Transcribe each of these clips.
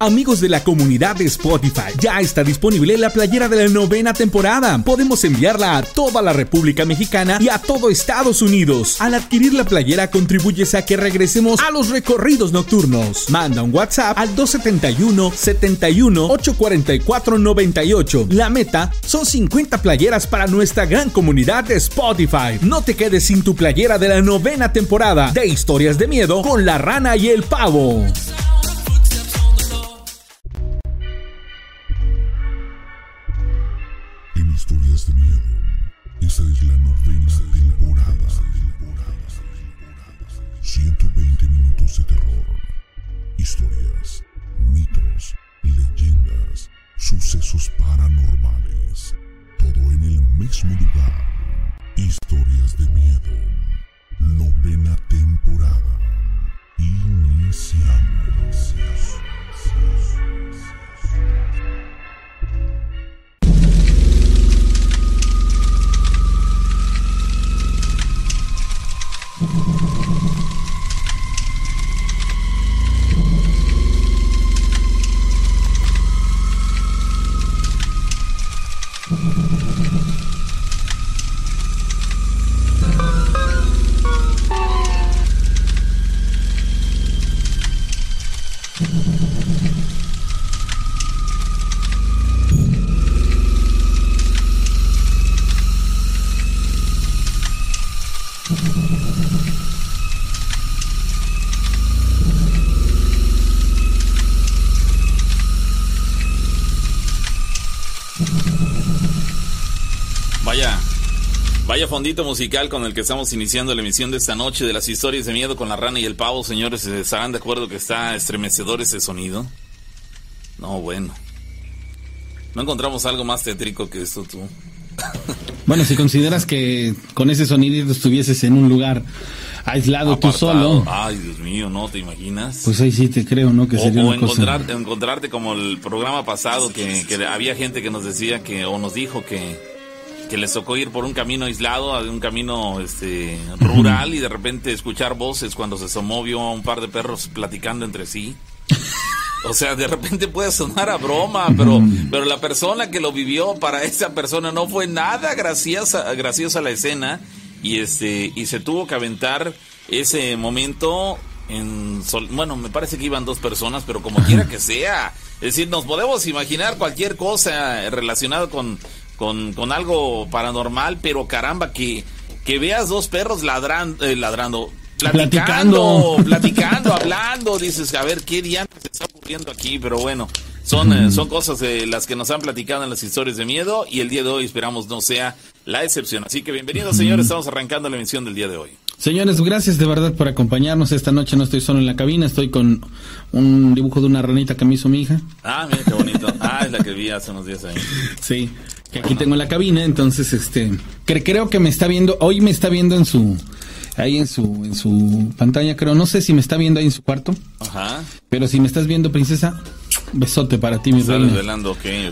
Amigos de la comunidad de Spotify, ya está disponible la playera de la novena temporada. Podemos enviarla a toda la República Mexicana y a todo Estados Unidos. Al adquirir la playera contribuyes a que regresemos a los recorridos nocturnos. Manda un WhatsApp al 271 71 844 98. La meta son 50 playeras para nuestra gran comunidad de Spotify. No te quedes sin tu playera de la novena temporada de Historias de Miedo con la rana y el pavo. Fondito musical con el que estamos iniciando la emisión de esta noche de las historias de miedo con la rana y el pavo, señores. ¿Estarán de acuerdo que está estremecedor ese sonido? No, bueno. No encontramos algo más tétrico que esto, tú. Bueno, si consideras que con ese sonido estuvieses en un lugar aislado tú Apartado. solo, Ay, Dios mío, ¿no te imaginas? pues ahí sí te creo, ¿no? Que o, sería o una cosa. encontrarte, encontrarte como el programa pasado que, que había gente que nos decía que o nos dijo que, que les tocó ir por un camino aislado, un camino este rural y de repente escuchar voces cuando se asomó vio a un par de perros platicando entre sí. O sea, de repente puede sonar a broma, pero, pero la persona que lo vivió, para esa persona no fue nada graciosa, graciosa la escena y este y se tuvo que aventar ese momento en sol- bueno, me parece que iban dos personas, pero como quiera que sea, es decir, nos podemos imaginar cualquier cosa relacionada con con, con algo paranormal, pero caramba que que veas dos perros ladrando, ladrando, platicando, Platicando. platicando, hablando, dices, a ver qué diantres está ocurriendo aquí, pero bueno, son, eh, son cosas de las que nos han platicado en las historias de miedo y el día de hoy esperamos no sea la excepción. Así que bienvenidos señores, estamos arrancando la emisión del día de hoy. Señores, gracias de verdad por acompañarnos esta noche. No estoy solo en la cabina, estoy con un dibujo de una ranita que me hizo mi hija. Ah, mira qué bonito. Ah, es la que vi hace unos días ahí. Sí, que aquí tengo en la cabina, entonces este cre- creo que me está viendo, hoy me está viendo en su ahí en su en su pantalla, creo, no sé si me está viendo ahí en su cuarto, Ajá. pero si me estás viendo, princesa, besote para ti, mi reina.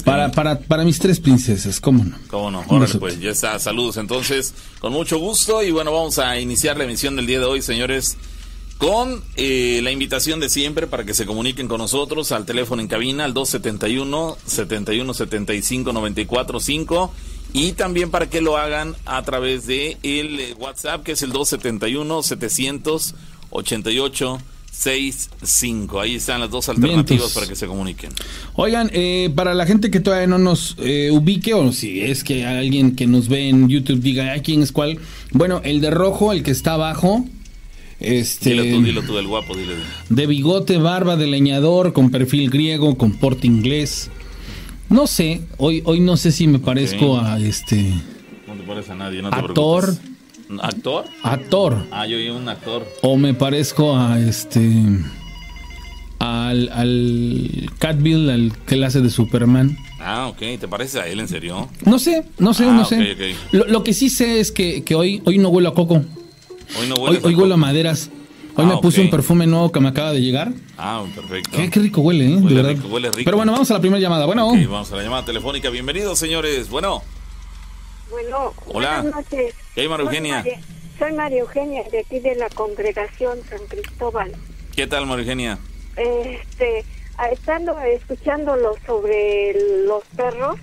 Para para para mis tres princesas, ¿cómo no? Cómo no, órale pues, ya está, saludos entonces, con mucho gusto y bueno, vamos a iniciar la emisión del día de hoy, señores, con eh, la invitación de siempre para que se comuniquen con nosotros al teléfono en cabina al 271 71 75 94 5 y también para que lo hagan a través de el eh, WhatsApp que es el 271 700 88 65. Ahí están las dos alternativas Vientos. para que se comuniquen. Oigan, eh, para la gente que todavía no nos eh, ubique, o si es que alguien que nos ve en YouTube diga, "Ay, ¿quién es cuál? Bueno, el de rojo, el que está abajo, este, Dilo tú, dilo tú del guapo, dile. de bigote, barba de leñador, con perfil griego, con porte inglés. No sé, hoy, hoy no sé si me parezco a este No te pares a nadie, no te actor, preocupes. ¿Actor? actor, Ah, yo vi un actor. o me parezco a este al, al Catbill, al que le hace de Superman. Ah, ok. ¿Te parece a él, en serio? No sé, no sé, Ah, no sé. Lo, lo que sí sé es que, que hoy, hoy no huelo a coco. Hoy no huele hoy huelo a maderas. Hoy Ah, me puse un perfume nuevo que me acaba de llegar. Ah, perfecto. Qué, qué rico huele, ¿eh? Huele de verdad. rico, huele rico. Pero bueno, vamos a la primera llamada. Bueno, Ok, vamos a la llamada telefónica. Bienvenidos, señores. Bueno, Bueno, Hola. buenas noches. ¿Qué hay, María Soy Eugenia? María- Soy María Eugenia, de aquí de la congregación San Cristóbal. ¿qué tal, María Eugenia? Este, estando escuchándolo sobre los perros,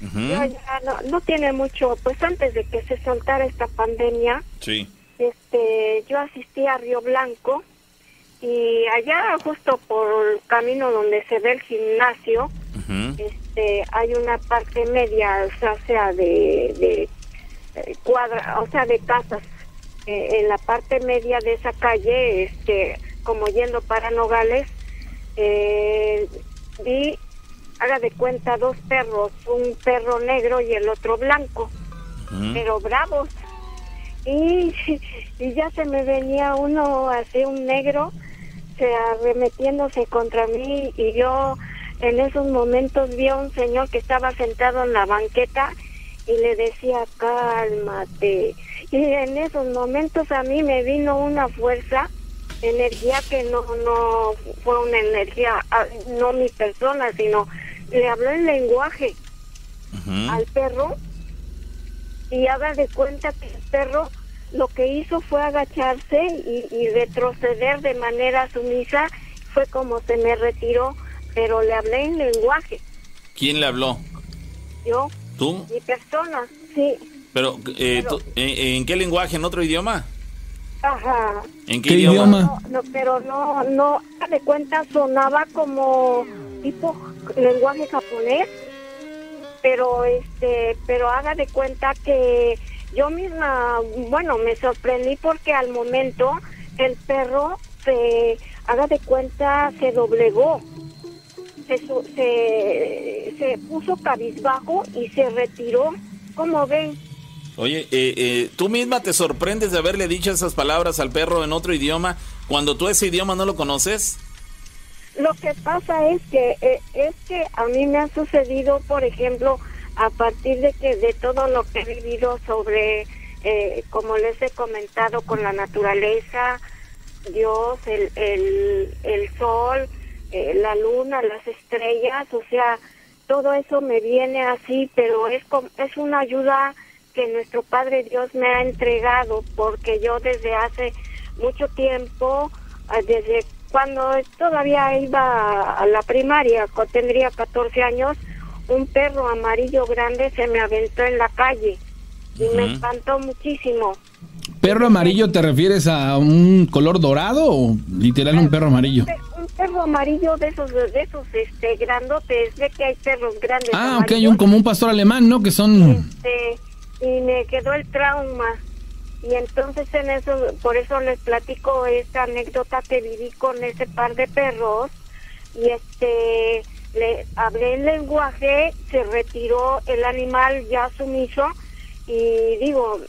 ya no, no tiene mucho, pues antes de que se soltara esta pandemia, Sí. Este, yo asistí a Río Blanco y allá justo por el camino donde se ve el gimnasio, este, hay una parte media, o sea, de, de eh, cuadra, o sea, de casas. Eh, en la parte media de esa calle, este, como yendo para Nogales, eh, vi, haga de cuenta, dos perros, un perro negro y el otro blanco, pero bravos. Y, y ya se me venía uno así, un negro, se arremetiéndose contra mí y yo en esos momentos vi a un señor que estaba sentado en la banqueta y le decía cálmate y en esos momentos a mí me vino una fuerza energía que no no fue una energía ah, no mi persona sino le habló en lenguaje al perro y haga de cuenta que el perro lo que hizo fue agacharse y, y retroceder de manera sumisa fue como se me retiró pero le hablé en lenguaje ¿Quién le habló? yo ¿Tú? mi persona sí Pero, eh, Pero- tú- eh, ¿en qué lenguaje? ¿En otro idioma? ajá ¿En qué, ¿Qué idioma? idioma? no, no, pero no no haga de cuenta sonaba como tipo lenguaje japonés pero este pero haga de cuenta que yo misma bueno me sorprendí porque al momento el perro se haga de cuenta se doblegó se, se, se puso cabizbajo y se retiró como ven Oye, eh, eh, tú misma te sorprendes de haberle dicho esas palabras al perro en otro idioma cuando tú ese idioma no lo conoces. Lo que pasa es que eh, es que a mí me ha sucedido, por ejemplo, a partir de que de todo lo que he vivido sobre, eh, como les he comentado, con la naturaleza, Dios, el, el, el sol, eh, la luna, las estrellas, o sea, todo eso me viene así, pero es es una ayuda que nuestro Padre Dios me ha entregado, porque yo desde hace mucho tiempo, ah, desde cuando todavía iba a la primaria, tendría 14 años, un perro amarillo grande se me aventó en la calle y me espantó muchísimo. ¿Perro amarillo te refieres a un color dorado o literal un perro amarillo? Un perro amarillo de esos, de esos, este, grandotes, ve que hay perros grandes. Ah, ok, amarillos. un, como un pastor alemán, ¿no? Que son... este y me quedó el trauma y entonces en eso por eso les platico esta anécdota que viví con ese par de perros y este le hablé el lenguaje se retiró el animal ya sumiso y digo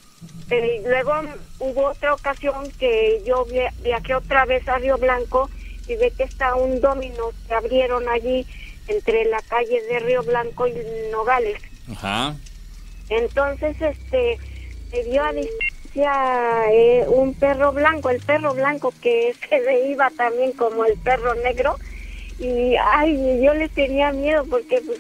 eh, luego hubo otra ocasión que yo via- viajé otra vez a Río Blanco y ve que está un domino que abrieron allí entre la calle de Río Blanco y Nogales Ajá. entonces, este, se vio a distancia eh, un perro blanco, el perro blanco que se le iba también como el perro negro. Y, ay, yo le tenía miedo porque, pues,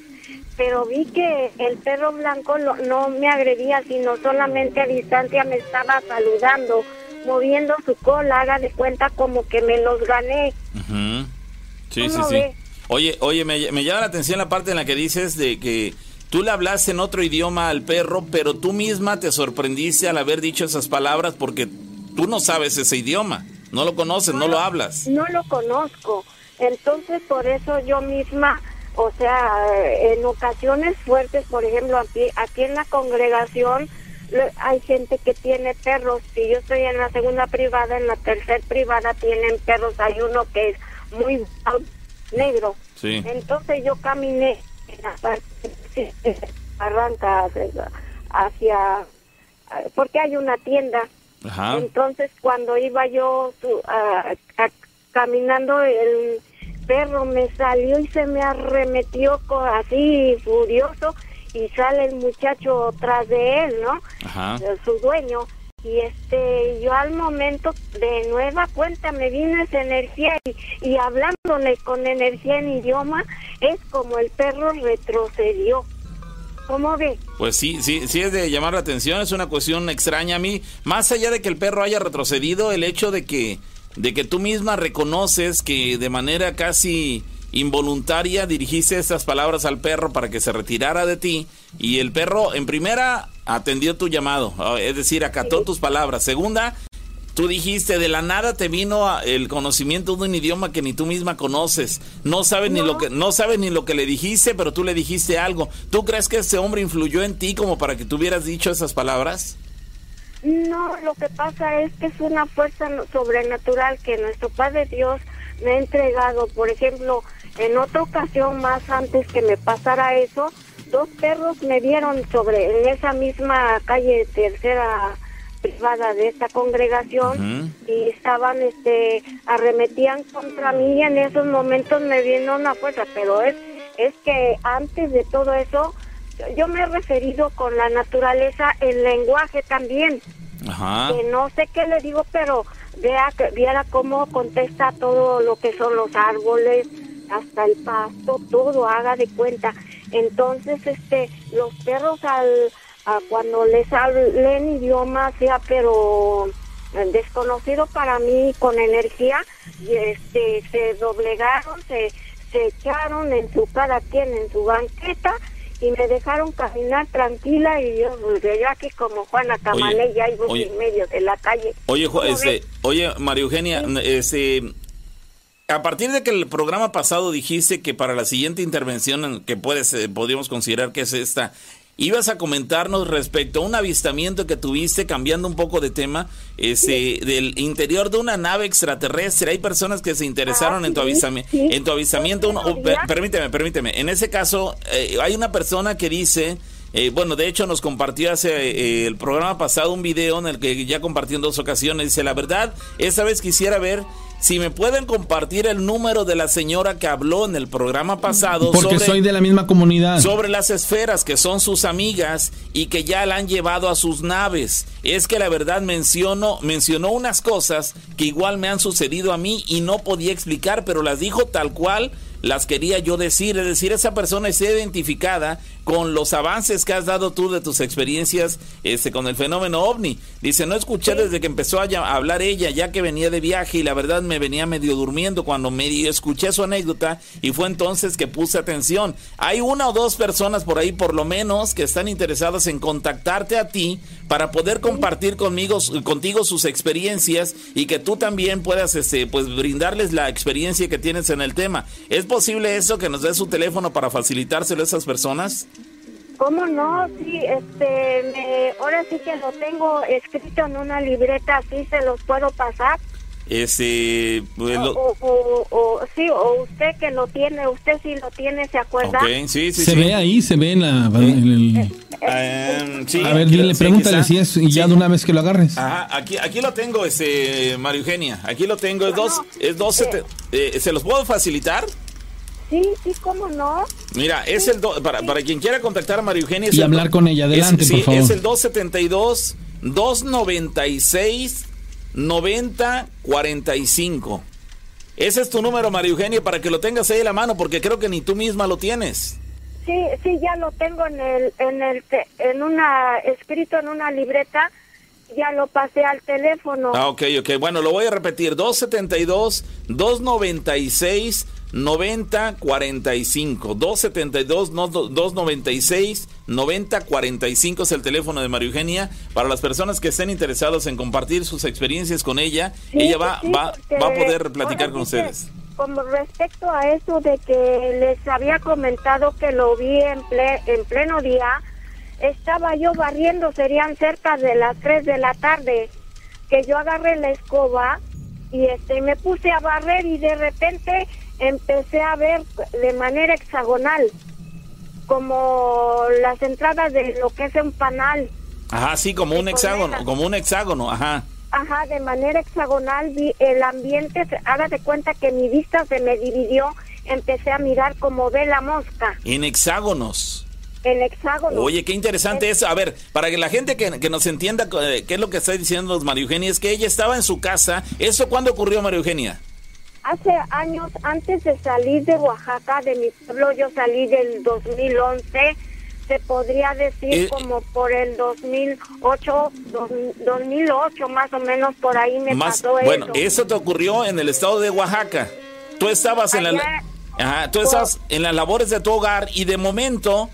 pero vi que el perro blanco lo- no me agredía, sino solamente a distancia me estaba saludando, moviendo su cola, haga de cuenta como que me los gané. Sí, sí, ¿Cómo sí. Oye, oye, me, me llama la atención la parte en la que dices de que tú le hablaste en otro idioma al perro, pero tú misma te sorprendiste al haber dicho esas palabras porque tú no sabes ese idioma, no lo conoces, no lo hablas. No lo conozco. Entonces, por eso yo misma, o sea, en ocasiones fuertes, por ejemplo, aquí, aquí en la congregación hay gente que tiene perros. Si yo estoy en la segunda privada, en la tercera privada tienen perros. Hay uno que es muy negro. Sí. Entonces yo caminé en la parte de Barranca hacia, porque hay una tienda. Ajá. Entonces cuando iba yo a- caminando el perro me salió y se me arremetió así furioso y sale el muchacho tras de él, ¿no? Ajá. Eh, Su dueño. Y este, yo al momento de nueva cuenta me vino esa energía y, y hablándole con energía en idioma es como el perro retrocedió. ¿Cómo ve? Pues sí, sí, sí es de llamar la atención, es una cuestión extraña a mí. Más allá de que el perro haya retrocedido, el hecho de que, de que tú misma reconoces que de manera casi involuntaria dirigiste estas palabras al perro para que se retirara de ti y el perro en primera atendió tu llamado, ah, es decir, acató tus palabras. Segunda, tú dijiste de la nada te vino el conocimiento de un idioma que ni tú misma conoces. No sabes ni lo que no sabes ni lo que le dijiste, pero tú le dijiste algo. ¿Tú crees que ese hombre influyó en ti como para que tú hubieras dicho esas palabras? No, lo que pasa es que es una fuerza sobrenatural que nuestro Padre Dios me ha entregado. Por ejemplo, en otra ocasión más antes que me pasara eso, dos perros me vieron sobre en esa misma calle tercera privada de esta congregación y estaban este arremetían contra mí y en esos momentos me vino una fuerza, pero es es que antes de todo eso yo me he referido con la naturaleza el lenguaje también. Ajá. Que no sé qué le digo, pero vea viera cómo contesta todo lo que son los árboles, hasta el pasto, todo haga de cuenta. Entonces, este, los perros al cuando les hablen idioma sea pero desconocido para mí con energía y este se doblegaron, se, se echaron en su cada quien en su banqueta y me dejaron caminar tranquila y yo, pues, yo aquí como Juana Camané ya iba en medio de la calle. Oye, este, oye María Eugenia, este, a partir de que el programa pasado dijiste que para la siguiente intervención que puedes, eh, podríamos considerar que es esta, ibas a comentarnos respecto a un avistamiento que tuviste, cambiando un poco de tema, ese, del interior de una nave extraterrestre. Hay personas que se interesaron en tu avistamiento. En tu avistamiento, permíteme, permíteme. En ese caso, eh, hay una persona que dice... Eh, bueno, de hecho nos compartió hace eh, el programa pasado un video en el que ya compartió en dos ocasiones. Dice, la verdad, esta vez quisiera ver si me pueden compartir el número de la señora que habló en el programa pasado. Porque soy de la misma comunidad. Sobre las esferas que son sus amigas y que ya la han llevado a sus naves. Es que la verdad mencionó, mencionó unas cosas que igual me han sucedido a mí y no podía explicar, pero las dijo tal cual las quería yo decir, es decir, esa persona está identificada con los avances que has dado tú de tus experiencias este, con el fenómeno ovni. Dice, no escuché desde que empezó a, hablar ella, ya que venía de viaje y la verdad me venía medio durmiendo cuando medio escuché su anécdota y fue entonces que puse atención. Hay una o dos personas por ahí, por lo menos, que están interesadas en contactarte a ti para poder compartir conmigo, contigo sus experiencias y que tú también puedas este, pues, brindarles la experiencia que tienes en el tema. ¿Es posible eso que nos dé su teléfono para facilitárselo a esas personas? ¿Cómo no? Sí, este, ahora sí que lo tengo escrito en una libreta, así se los puedo pasar. Ese, pues, o, sí, o usted que lo tiene, usted sí lo tiene, ¿se acuerda? sí, sí, se ve ahí, se ve en, la, el... Em, a ver, dile, pregúntale si es y ya de una vez que lo agarres. Ajá, aquí, aquí lo tengo, ese, María Eugenia, aquí lo tengo, es dos, es dos, eh, ¿se los puedo facilitar? Sí, sí, cómo no. Mira, es el para, para quien quiera contactar a María Eugenia. y hablar con ella, adelante, es, por favor. Es el 272 296 9045. Ese es tu número, María Eugenia, para que lo tengas ahí en la mano, porque creo que ni tú misma lo tienes. Sí, sí, ya lo tengo en el, en el, en una, escrito en una libreta ya lo pasé al teléfono. Ah, ok, ok. Bueno, lo voy a repetir. 272 296 9045 272 296 9045 es el teléfono de María Eugenia. Para las personas que estén interesados en compartir sus experiencias con ella ella va va, va a poder platicar con ustedes. como respecto a eso de que les había comentado que lo vi en, en pleno día estaba yo barriendo serían cerca de las 3 de la tarde que yo agarré la escoba y este me puse a barrer y de repente empecé a ver de manera hexagonal, como las entradas de lo que es un panal. Ajá, sí, como un hexágono, como un hexágono, ajá. Ajá, de manera hexagonal vi el ambiente, haga de cuenta que mi vista se me dividió, empecé a mirar como ve la mosca. En hexágonos. En hexágonos. Oye, qué interesante es. A ver, para que la gente que, que nos entienda eh, qué es lo que está diciendo María Eugenia, es que ella estaba en su casa. ¿Eso cuándo ocurrió, María Eugenia? Hace años, antes de salir de Oaxaca, de mi pueblo, yo salí del 2011, se podría decir eh, como por el 2008, 2008 más o menos, por ahí me pasó bueno, eso. te ocurrió en el estado de Oaxaca. Tú estabas en la... Ajá, tú estás en las labores de tu hogar y de momento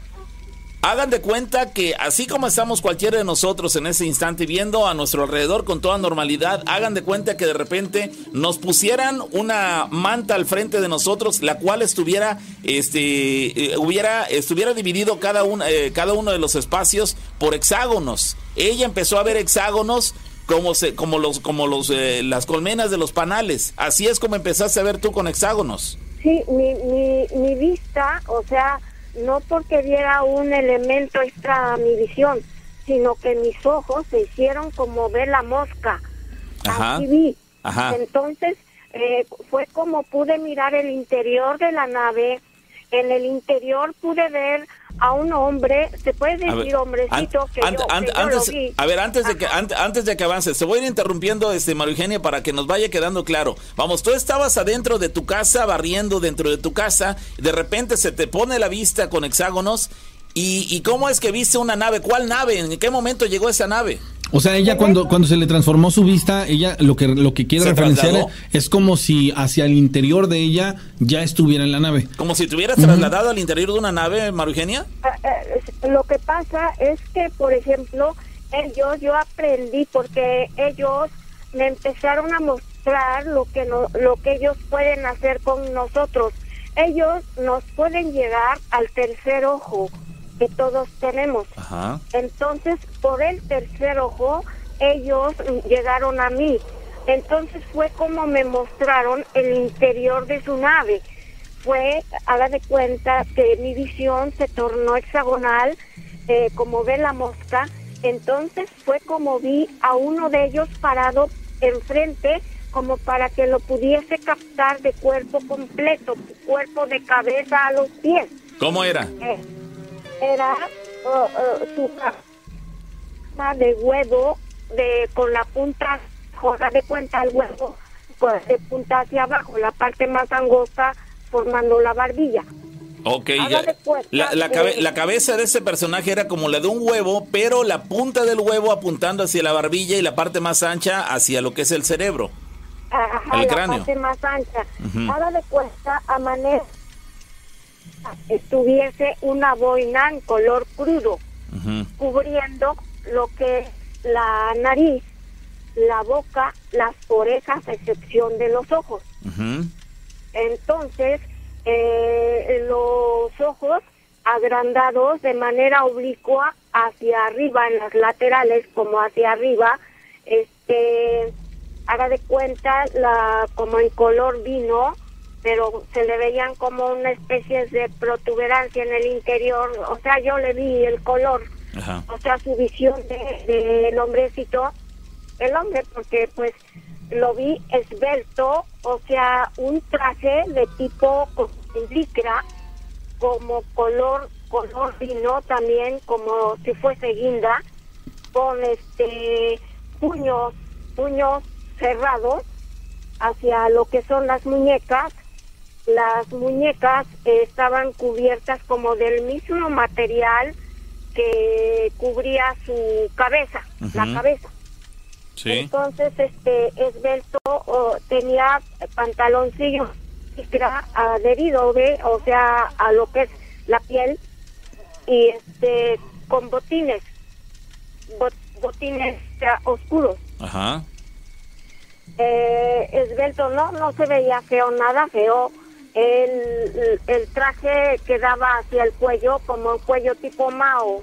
Hagan de cuenta que así como estamos cualquiera de nosotros en ese instante viendo a nuestro alrededor con toda normalidad, hagan de cuenta que de repente nos pusieran una manta al frente de nosotros, la cual estuviera, este, eh, hubiera, estuviera dividido cada, un, eh, cada uno de los espacios por hexágonos. Ella empezó a ver hexágonos como se, como los, como los, eh, las colmenas de los panales. Así es como empezaste a ver tú con hexágonos. Sí, mi, mi, mi vista, o sea, no porque viera un elemento extra a mi visión, sino que mis ojos se hicieron como ver la mosca. Ajá. Así vi. Ajá. Entonces eh, fue como pude mirar el interior de la nave. En el interior pude ver a un hombre, se puede decir hombrecito que, yo, antes, a ver, antes de que antes de que avances, te voy a ir interrumpiendo, este María Eugenia, para que nos vaya quedando claro. Vamos, tú estabas adentro de tu casa, barriendo dentro de tu casa, de repente se te pone la vista con hexágonos. ¿Y, y cómo es que viste una nave? ¿Cuál nave? ¿En qué momento llegó esa nave? O sea, ella cuando, cuando se le transformó su vista, ella lo que, lo que quiere Se referenciar trasladó. es como si hacia el interior de ella ya estuviera en la nave. Como si te hubieras trasladado al interior de una nave, María Eugenia. Eh, eh, lo que pasa es que, por ejemplo, ellos, yo aprendí porque ellos me empezaron a mostrar lo que no, lo que ellos pueden hacer con nosotros. Ellos nos pueden llegar al tercer ojo que todos tenemos. Ajá. Entonces, por el tercer ojo, ellos llegaron a mí. Entonces fue como me mostraron el interior de su nave. Fue, haga de cuenta que mi visión se tornó hexagonal, eh, como ve la mosca. Entonces fue como vi a uno de ellos parado enfrente, como para que lo pudiese captar de cuerpo completo, cuerpo de cabeza a los pies. ¿Cómo era? Eh, era uh, uh, su de huevo de con la punta joda de cuenta el huevo pues, de punta hacia abajo la parte más angosta formando la barbilla Ok, ya. La, la cabe- la cabeza de ese personaje era como la de un huevo, pero la punta del huevo apuntando hacia la barbilla y la parte más ancha hacia lo que es el cerebro. Ajá, El la cráneo. parte más ancha Ujú. haga de cuenta a manera estuviese una boina en color crudo cubriendo lo que es la nariz, la boca, las orejas, a excepción de los ojos. Entonces, eh, los ojos agrandados de manera oblicua hacia arriba, en las laterales como hacia arriba, este, haga de cuenta la como en color vino, pero se le veían como una especie de protuberancia en el interior, o sea, yo le vi el color, Ajá. o sea, su visión del de, del hombrecito, el hombre, porque pues lo vi esbelto, o sea, un traje de tipo licra, como color, color vino también, como si fuese guinda, con este puños, puños cerrados hacia lo que son las muñecas. Las muñecas estaban cubiertas como del mismo material que cubría su cabeza, la cabeza. Sí. Entonces, este, esbelto o, tenía pantaloncillo adherido, ¿ve? o sea, a lo que es la piel, y este, con botines, bot- botines oscuros. Ajá. Eh, esbelto, no, no se veía feo, nada feo. El, el traje quedaba hacia el cuello, como un cuello tipo Mao.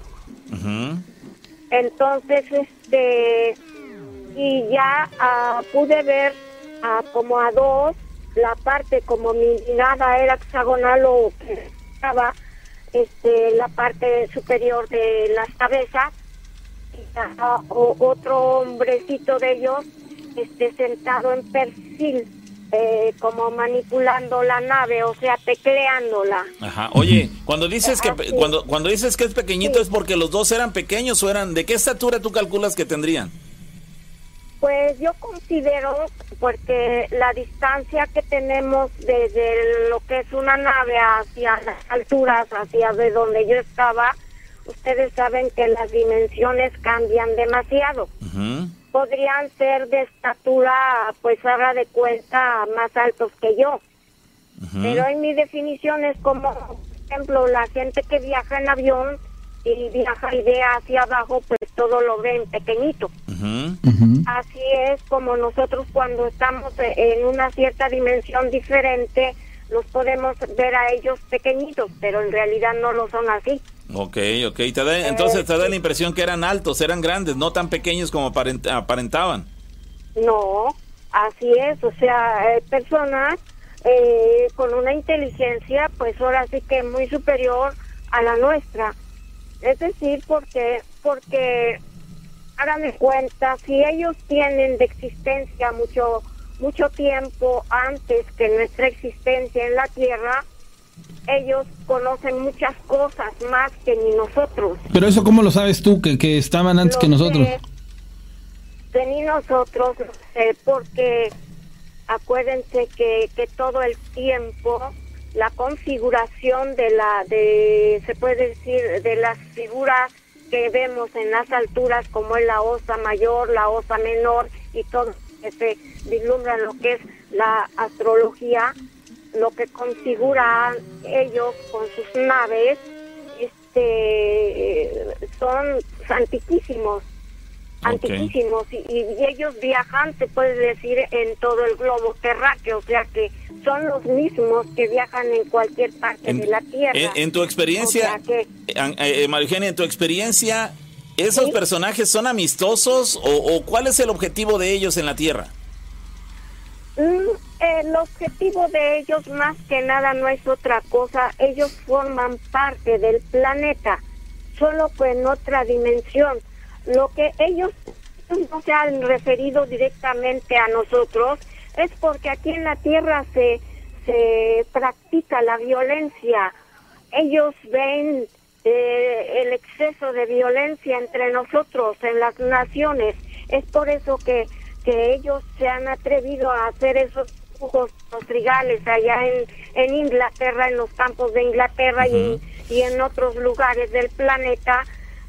Entonces, este, y ya ah, pude ver ah, como a dos, la parte como mi mirada era hexagonal o que estaba este, la parte superior de las cabezas, y ah, o- otro hombrecito de ellos este, sentado en perfil, eh, como manipulando la nave, o sea, tecleándola. Ajá. Oye, cuando dices que sí. cuando cuando dices que es pequeñito Sí. es porque los dos eran pequeños o eran de qué estatura tú calculas que tendrían? Pues yo considero, porque la distancia que tenemos desde lo que es una nave hacia las alturas, hacia de donde yo estaba, ustedes saben que las dimensiones cambian demasiado. Podrían ser de estatura, pues haga de cuenta, más altos que yo. Pero en mi definición es como, por ejemplo, la gente que viaja en avión y viaja y ve hacia abajo, pues todo lo ven pequeñito. Así es como nosotros cuando estamos en una cierta dimensión diferente, los podemos ver a ellos pequeñitos, pero en realidad no lo son así. Ok, ok. Te entonces te da la impresión que eran altos, eran grandes, no tan pequeños como aparentaban. No, así es. O sea, eh, personas eh, con una inteligencia, pues ahora sí que muy superior a la nuestra. Es decir, porque, porque, háganme cuenta, si ellos tienen de existencia mucho, mucho tiempo antes que nuestra existencia en la Tierra, ellos conocen muchas cosas más que ni nosotros. Pero eso, ¿cómo lo sabes tú, que, que estaban antes que nosotros? de ni nosotros, porque acuérdense que, que todo el tiempo la configuración de la, de, se puede decir, de las figuras que vemos en las alturas, como es la osa mayor, la osa menor y todo que se vislumbra lo que es la astrología, lo que configuran ellos con sus naves, este, son antiquísimos, antiquísimos, y, ellos viajan, se puede decir, en todo el globo terráqueo, o sea que son los mismos que viajan en cualquier parte de la Tierra. En, tu experiencia, eh, eh, en tu experiencia, ¿esos personajes son amistosos o, o cuál es el objetivo de ellos en la Tierra? Mm, el objetivo de ellos más que nada no es otra cosa, ellos forman parte del planeta, solo que en otra dimensión. Lo que ellos no se han referido directamente a nosotros es porque aquí en la Tierra se, se practica la violencia. Ellos ven eh, el exceso de violencia entre nosotros en las naciones. Es por eso que que ellos se han atrevido a hacer esos dibujos trigales allá en, en Inglaterra, en los campos de Inglaterra y, y en otros lugares del planeta,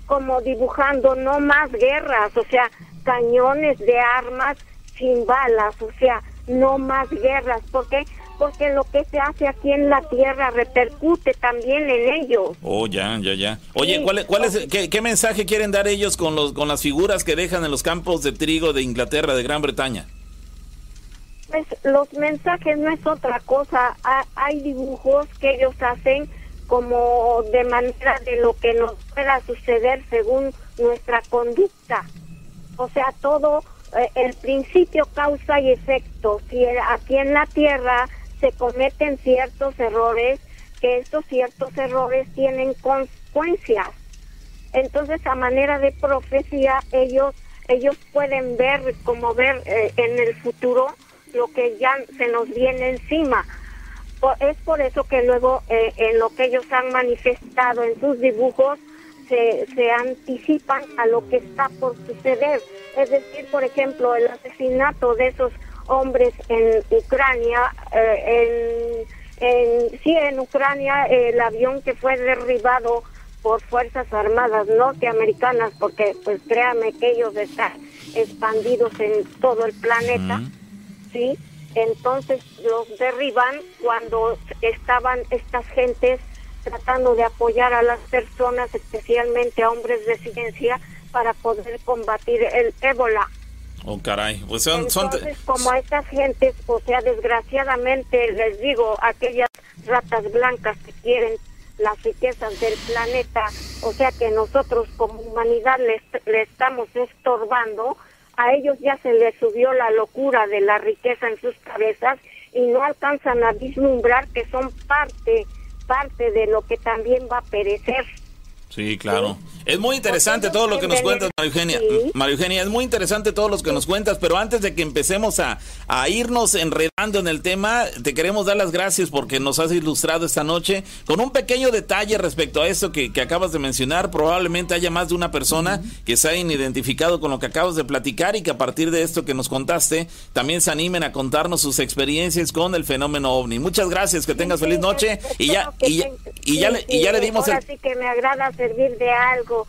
como dibujando no más guerras, o sea, cañones de armas sin balas, o sea, no más guerras. ¿Por qué? Porque lo que se hace aquí en la tierra repercute también en ellos. Oh, ya, ya, ya. Oye, ¿cuál, cuál es, qué, mensaje quieren dar ellos con, los, con las figuras que dejan en los campos de trigo de Inglaterra, de Gran Bretaña? Pues los mensajes no es otra cosa. hay dibujos que ellos hacen como de manera de lo que nos pueda suceder según nuestra conducta. O sea, todo eh, el principio causa y efecto. Si aquí en la tierra se cometen ciertos errores, que estos ciertos errores tienen consecuencias. Entonces, a manera de profecía, ellos ellos pueden ver, como ver eh, en el futuro, lo que ya se nos viene encima. es por eso que luego eh, en lo que ellos han manifestado en sus dibujos, se, se anticipan a lo que está por suceder. Es decir, por ejemplo, el asesinato de esos hombres en Ucrania, eh, en, sí, en Ucrania el avión que fue derribado por Fuerzas Armadas norteamericanas, porque pues créame que ellos están expandidos en todo el planeta, ¿sí? Entonces los derriban cuando estaban estas gentes tratando de apoyar a las personas, especialmente a hombres de ciencia, para poder combatir el ébola. Oh, caray. Pues son, Entonces, como a estas gentes, o sea, desgraciadamente les digo, aquellas ratas blancas que quieren las riquezas del planeta, o sea que nosotros como humanidad le estamos estorbando, a ellos ya se les subió la locura de la riqueza en sus cabezas y no alcanzan a vislumbrar que son parte, parte de lo que también va a perecer. Sí, claro. Es muy interesante todo lo que nos cuentas, María Eugenia. María Eugenia, es muy interesante todo lo que nos cuentas, pero antes de que empecemos a, a, irnos enredando en el tema, te queremos dar las gracias porque nos has ilustrado esta noche con un pequeño detalle respecto a eso que, que acabas de mencionar. Probablemente haya más de una persona que se hayan identificado con lo que acabas de platicar y que a partir de esto que nos contaste, también se animen a contarnos sus experiencias con el fenómeno ovni. Muchas gracias, que tengas feliz noche y ya, y ya, y ya, le, y ya le dimos el... que me servir de algo,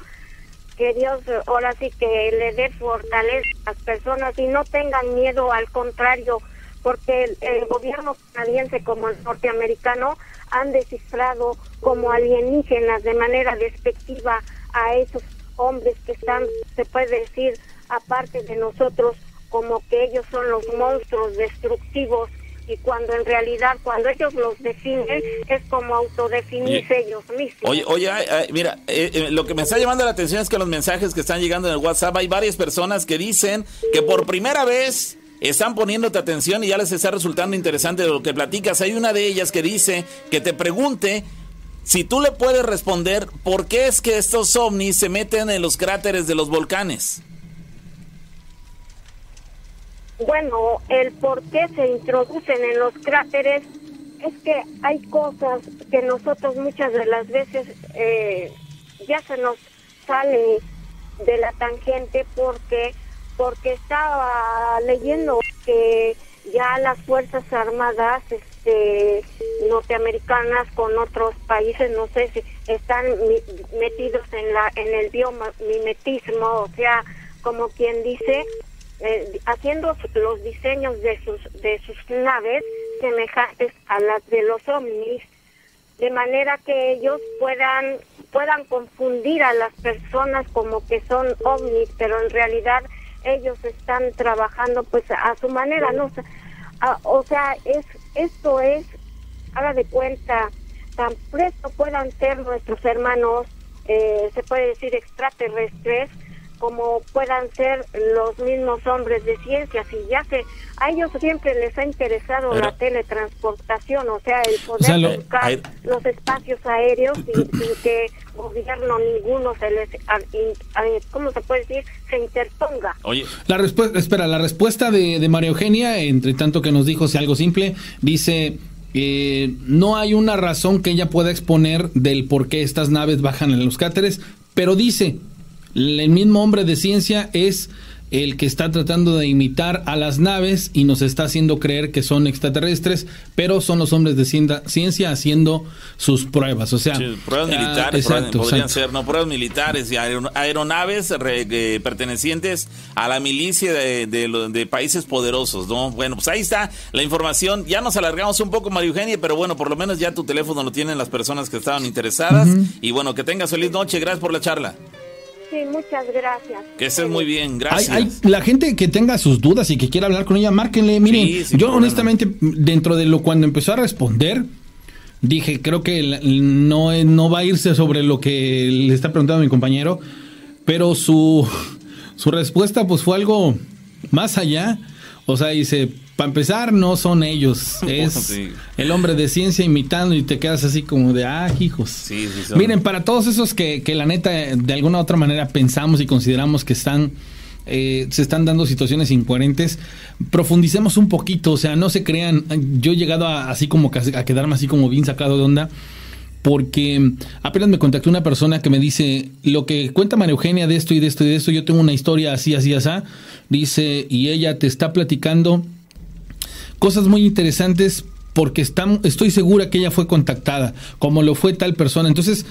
que Dios ahora sí que le dé fortaleza a las personas y no tengan miedo, al contrario, porque el, gobierno canadiense como el norteamericano han descifrado como alienígenas de manera despectiva a esos hombres que están, se puede decir, aparte de nosotros, como que ellos son los monstruos destructivos y cuando en realidad cuando ellos los definen es como autodefinirse ellos mismos. Oye, oye, ay, ay, mira, eh, eh, lo que me está llamando la atención es que los mensajes que están llegando en el WhatsApp hay varias personas que dicen que por primera vez están poniéndote atención y ya les está resultando interesante lo que platicas. Hay una de ellas que dice que te pregunte si tú le puedes responder por qué es que estos ovnis se meten en los cráteres de los volcanes. Bueno, el por qué se introducen en los cráteres es que hay cosas que nosotros muchas de las veces eh, ya se nos sale de la tangente porque porque estaba leyendo que ya las fuerzas armadas este norteamericanas con otros países no sé si están metidos en la en el biomimetismo o sea como quien dice eh, haciendo los diseños de sus de sus naves semejantes a las de los ovnis de manera que ellos puedan puedan confundir a las personas como que son ovnis pero en realidad ellos están trabajando pues a su manera no O sea, es esto es haga de cuenta tan presto puedan ser nuestros hermanos eh, se puede decir extraterrestres como puedan ser los mismos hombres de ciencias y ya que a ellos siempre les ha interesado Pero- la teletransportación, o sea, el poder sea, lo- buscar los espacios aéreos sin, sin que gobierno ninguno se les, a- in- a- ¿cómo se puede decir? Se interponga. Oye, La respuesta, espera, la respuesta de, de María Eugenia, entre tanto que nos dijo si algo simple, dice, eh, no hay una razón que ella pueda exponer del por qué estas naves bajan en los cráteres, pero dice, el mismo hombre de ciencia es el que está tratando de imitar a las naves y nos está haciendo creer que son extraterrestres, pero son los hombres de ciencia haciendo sus pruebas, o sea, Sí, pruebas ah, militares exacto, podrían exacto. ser, no pruebas militares y aeron- aeronaves re- eh, pertenecientes a la milicia de, de países poderosos, ¿no? Bueno, pues ahí está la información. Ya nos alargamos un poco, María Eugenia, pero bueno, por lo menos ya tu teléfono lo tienen las personas que estaban interesadas. Y bueno, que tengas feliz noche. Gracias por la charla. Sí, muchas gracias. Que estés muy bien. Gracias. hay- la gente que tenga sus dudas y que quiera hablar con ella, márquenle. Miren, Sí, yo problema. honestamente, dentro de lo cuando empezó a responder, dije, creo que no, no va a irse sobre lo que le está preguntando mi compañero, pero su, su respuesta pues fue algo más allá. O sea, dice, para empezar, no son ellos, es el hombre de ciencia imitando y te quedas así como de, ah, hijos. Sí, sí, Miren, para todos esos que, que la neta de alguna u otra manera pensamos y consideramos que están eh, se están dando situaciones incoherentes, profundicemos un poquito, o sea, no se crean, yo he llegado a, así como a quedarme así como bien sacado de onda, porque apenas me contactó una persona que me dice, lo que cuenta María Eugenia de esto y de esto y de esto, yo tengo una historia así, así, así, dice, y ella te está platicando cosas muy interesantes porque están, estoy segura que ella fue contactada, como lo fue tal persona. Entonces,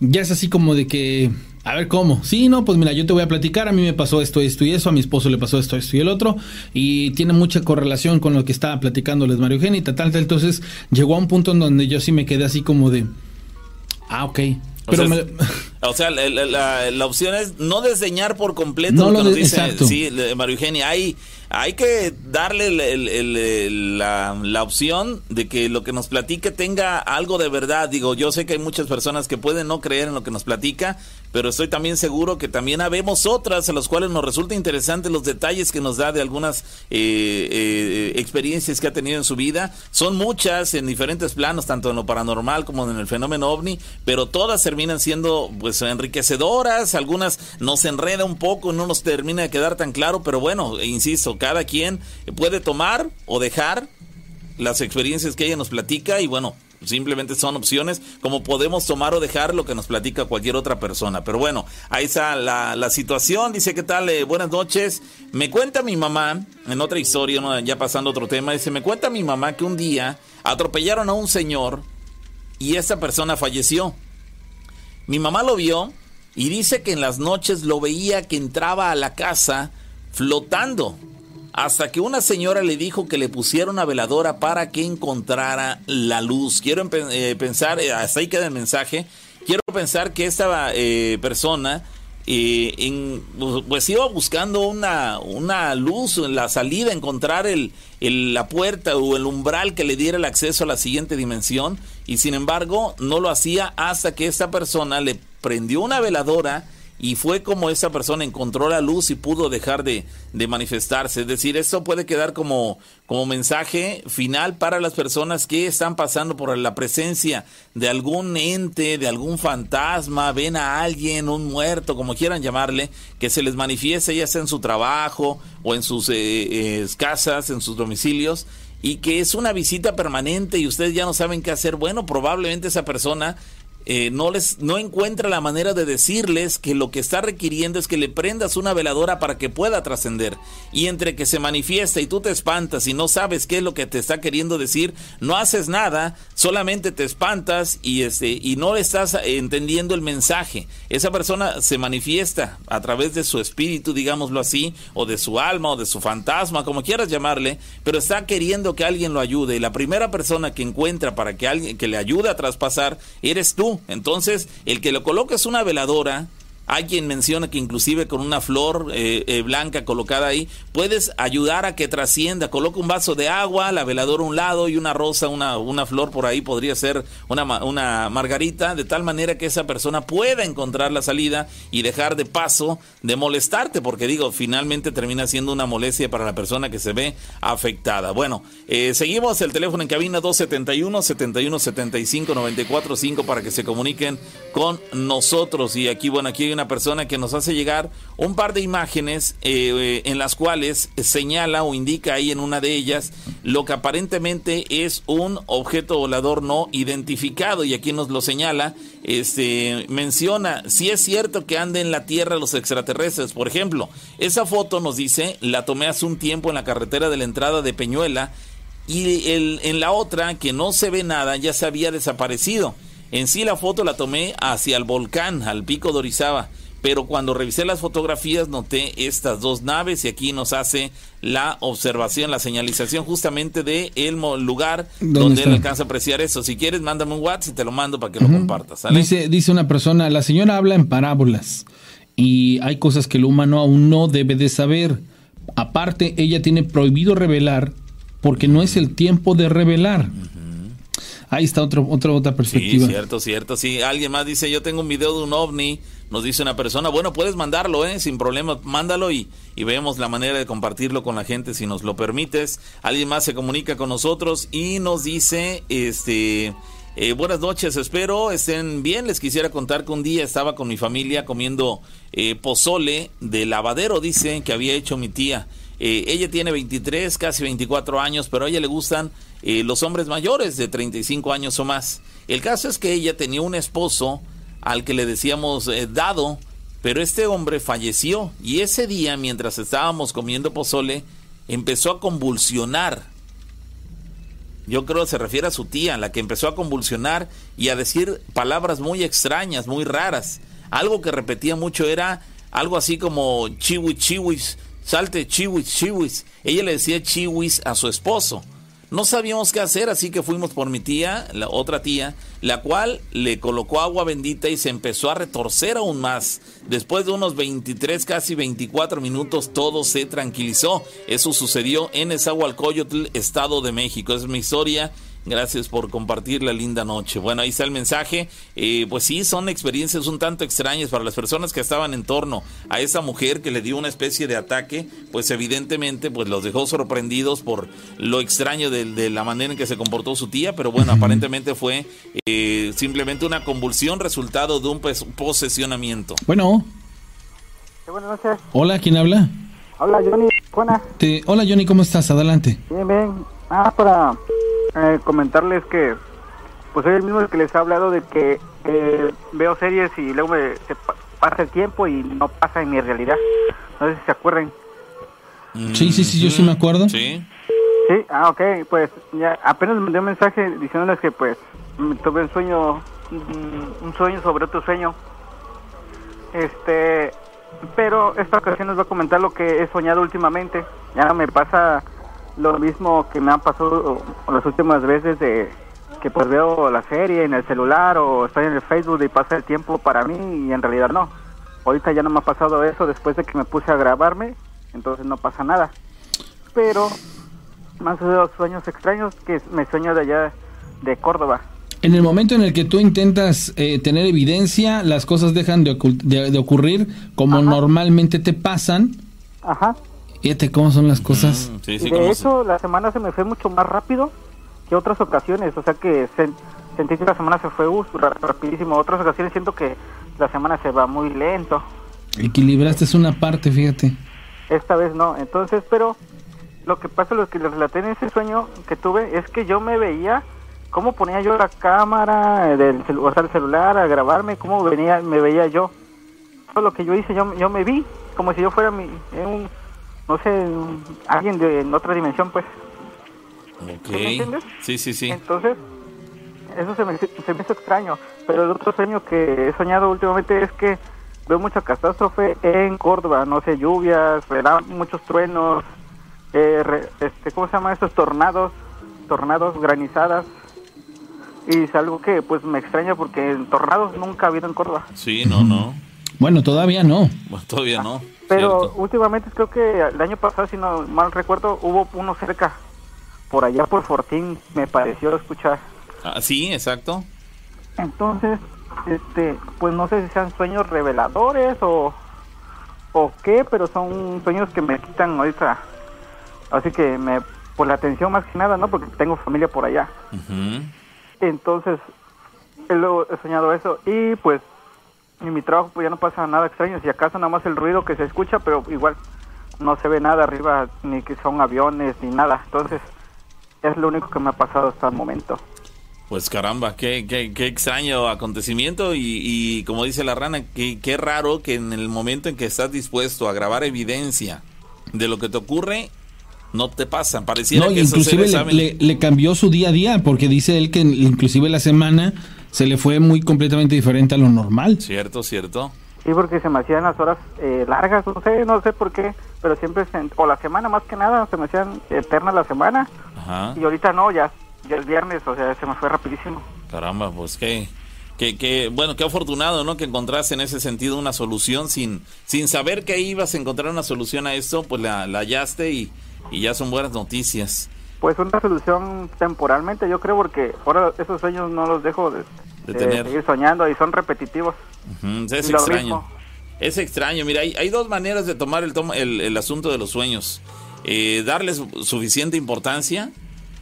ya es así como de que, a ver cómo. Sí, no, pues mira, yo te voy a platicar, a mí me pasó esto, esto y eso, a mi esposo le pasó esto, esto y el otro, y tiene mucha correlación con lo que estaba platicándoles Mario Eugenia y tal, tal, tal. Entonces, llegó a un punto en donde yo sí me quedé así como de, ah, ok. O Pero sea, me- O sea, la, la- la- la opción es no desdeñar por completo No lo que nos de- dice exacto. sí, María Eugenia. Hay, hay que darle el- la opción de que lo que nos platique tenga algo de verdad. Digo, yo sé que hay muchas personas que pueden no creer en lo que nos platica, pero estoy también seguro que también habemos otras a las cuales nos resulta interesante los detalles que nos da de algunas eh, eh, experiencias que ha tenido en su vida. Son muchas en diferentes planos, tanto en lo paranormal como en el fenómeno ovni, pero todas terminan siendo pues enriquecedoras, algunas nos enreda un poco, no nos termina de quedar tan claro, pero bueno, insisto, cada quien puede tomar o dejar las experiencias que ella nos platica y bueno, simplemente son opciones como podemos tomar o dejar lo que nos platica cualquier otra persona. Pero bueno, ahí está la, la situación. Dice, ¿qué tal? Eh, buenas noches. Me cuenta mi mamá, en otra historia, ya pasando a otro tema, dice, me cuenta mi mamá que un día atropellaron a un señor y esa persona falleció. Mi mamá lo vio y dice que en las noches lo veía que entraba a la casa flotando hasta que una señora le dijo que le pusiera una veladora para que encontrara la luz. Quiero eh, pensar, eh, hasta ahí queda el mensaje, quiero pensar que esta eh, persona en, pues iba buscando una, una luz en la salida, encontrar el, la puerta o el umbral que le diera el acceso a la siguiente dimensión y sin embargo no lo hacía hasta que esta persona le prendió una veladora y fue como esa persona encontró la luz y pudo dejar de, de, manifestarse. Es decir, esto puede quedar como, como mensaje final para las personas que están pasando por la presencia de algún ente, de algún fantasma, ven a alguien, un muerto, como quieran llamarle, que se les manifieste ya sea en su trabajo o en sus eh, eh, casas, en sus domicilios y que es una visita permanente y ustedes ya no saben qué hacer, bueno, probablemente esa persona eh, no les no encuentra la manera de decirles que lo que está requiriendo es que le prendas una veladora para que pueda trascender. Y entre que se manifiesta y tú te espantas y no sabes qué es lo que te está queriendo decir no haces nada solamente te espantas y este y no estás entendiendo el mensaje. Esa persona se manifiesta a través de su espíritu digámoslo así o de su alma o de su fantasma como quieras llamarle pero está queriendo que alguien lo ayude. Y la primera persona que encuentra para que alguien que le ayude a traspasar eres tú entonces, el que lo coloque es una veladora hay quien menciona que inclusive con una flor eh, eh, blanca colocada ahí, puedes ayudar a que trascienda. Coloca un vaso de agua, la veladora a un lado y una rosa, una, una flor por ahí, podría ser una, una margarita, de tal manera que esa persona pueda encontrar la salida y dejar de paso de molestarte, porque digo, finalmente termina siendo una molestia para la persona que se ve afectada. Bueno, eh, seguimos el teléfono en cabina 271 71 75 94 5 para que se comuniquen con nosotros. Y aquí, bueno, aquí hay una persona que nos hace llegar un par de imágenes eh, eh, en las cuales señala o indica ahí en una de ellas lo que aparentemente es un objeto volador no identificado y aquí nos lo señala, este menciona si es cierto que anda en la Tierra los extraterrestres, por ejemplo, esa foto nos dice, la tomé hace un tiempo en la carretera de la entrada de Peñuela y el, en la otra que no se ve nada ya se había desaparecido. En sí la foto la tomé hacia el volcán, al pico de Orizaba, pero cuando revisé las fotografías noté estas dos naves y aquí nos hace la observación, la señalización justamente de el lugar donde él alcanza a apreciar eso. Si quieres, mándame un WhatsApp y te lo mando para que lo compartas. Dice, dice una persona, la señora habla en parábolas y hay cosas que el humano aún no debe de saber. Aparte, ella tiene prohibido revelar porque no es el tiempo de revelar. Ahí está otro, otra otra perspectiva. Sí, cierto, cierto. Sí, alguien más dice, yo tengo un video de un ovni, nos dice una persona, bueno, puedes mandarlo, ¿eh? Sin problema, mándalo y, y vemos la manera de compartirlo con la gente si nos lo permites. Alguien más se comunica con nosotros y nos dice, este... Eh, buenas noches, espero estén bien. Les quisiera contar que un día estaba con mi familia comiendo eh, pozole de lavadero, dice, que había hecho mi tía. Eh, ella tiene 23, casi 24 años, pero a ella le gustan eh, los hombres mayores de 35 años o más. El caso es que ella tenía un esposo al que le decíamos eh, dado, pero este hombre falleció y ese día, mientras estábamos comiendo pozole, empezó a convulsionar. Yo creo que se refiere a su tía, la que empezó a convulsionar y a decir palabras muy extrañas, muy raras. Algo que repetía mucho era algo así como chiwi salte chiwis chiwis. Ella le decía chiwis a su esposo. No sabíamos qué hacer, así que fuimos por mi tía, la otra tía, la cual le colocó agua bendita y se empezó a retorcer aún más. Después de unos 23, casi 24 minutos, todo se tranquilizó. Eso sucedió en Esahualcoyotl, Estado de México. Es mi historia Gracias por compartir la linda noche. Bueno, ahí está el mensaje. Eh, pues sí, son experiencias un tanto extrañas para las personas que estaban en torno a esa mujer que le dio una especie de ataque. Pues evidentemente, pues los dejó sorprendidos por lo extraño de, la manera en que se comportó su tía. Pero bueno, aparentemente fue eh, simplemente una convulsión resultado de un posesionamiento. Bueno. buenas noches. Hola, ¿quién habla? Hola, Johnny. Buena. hola, Johnny, ¿cómo estás? Adelante. Bien, bien. Ah, para eh, comentarles que pues soy el mismo que les ha hablado de que eh, veo series y luego me, se pasa el tiempo y no pasa en mi realidad. No sé si se acuerdan. Sí, sí, sí, yo sí me acuerdo. Sí. Sí, ah, ok, pues ya apenas me mandé un mensaje diciéndoles que pues tuve un sueño, un sueño sobre otro sueño. Este, pero esta ocasión les voy a comentar lo que he soñado últimamente. Ya me pasa lo mismo que me han pasado las últimas veces de que pues veo la serie en el celular o estoy en el Facebook y pasa el tiempo para mí y en realidad no. Ahorita ya no me ha pasado eso después de que me puse a grabarme, entonces no pasa nada. Pero más de los sueños extraños que me sueño de allá de Córdoba. En el momento en el que tú intentas eh, tener evidencia, las cosas dejan de, de- de ocurrir como Ajá. normalmente te pasan. Ajá. Fíjate cómo son las cosas. Mm, sí, Y sí, de hecho, la semana se me fue mucho más rápido que otras ocasiones. O sea que sen- sentí que la semana se fue uh, ra- rapidísimo. Otras ocasiones siento que la semana se va muy lento. Equilibraste es una parte, fíjate. Esta vez no. Entonces, pero lo que pasa, lo que les relaté en ese sueño que tuve, es que yo me veía cómo ponía yo la cámara del celu- o sea, el celular a grabarme, cómo venía, me veía yo. Todo lo que yo hice, yo, yo me vi como si yo fuera mi, un, no sé, alguien de en otra dimensión, pues. Ok. me entiendes? Sí, sí, sí. Entonces, eso se me, se me hizo extraño. Pero el otro sueño que he soñado últimamente es que veo mucha catástrofe en Córdoba. No sé, lluvias, relá- muchos truenos, eh, re- este, ¿cómo se llama estos tornados? Tornados, granizadas. Y es algo que pues me extraña porque en tornados nunca ha habido en Córdoba. Sí, no, no. Bueno, todavía no. Bueno, todavía no. Pero cierto. últimamente creo que el año pasado, si no mal recuerdo, hubo uno cerca. Por allá por Fortín me pareció escuchar. Ah, sí, exacto. Entonces, este, pues no sé si sean sueños reveladores o, o qué, pero son sueños que me quitan ahorita. Así que me, por la atención más que nada, ¿no? Porque tengo familia por allá. Entonces, lo- he soñado eso y pues en mi trabajo pues ya no pasa nada extraño. Si acaso nada más el ruido que se escucha, pero igual no se ve nada arriba, ni que son aviones, ni nada. Entonces, es lo único que me ha pasado hasta el momento. Pues caramba, qué, qué, qué extraño acontecimiento y, y como dice la rana, qué, qué raro que en el momento en que estás dispuesto a grabar evidencia de lo que te ocurre, no te pasa. Pareciera No, que inclusive se le, le- le cambió su día a día, porque dice él que inclusive la semana se le fue muy completamente diferente a lo normal. Cierto, cierto. Sí, porque se me hacían las horas eh, largas, no sé, no sé por qué, pero siempre, se, o la semana más que nada, se me hacían eterna la semana, Ajá. y ahorita no, ya, ya el viernes, o sea, se me fue rapidísimo. Caramba, pues qué, qué, qué- bueno, qué afortunado, ¿no? Que encontraste en ese sentido una solución sin, sin saber que ibas a encontrar una solución a esto, pues la, la hallaste y, y ya son buenas noticias. Pues una solución temporalmente, yo creo, porque ahora esos sueños no los dejo de, De de tener. seguir soñando y son repetitivos. Es Y extraño. Es extraño. Mira, hay, hay dos maneras de tomar el, el, el asunto de los sueños. Eh, darles suficiente importancia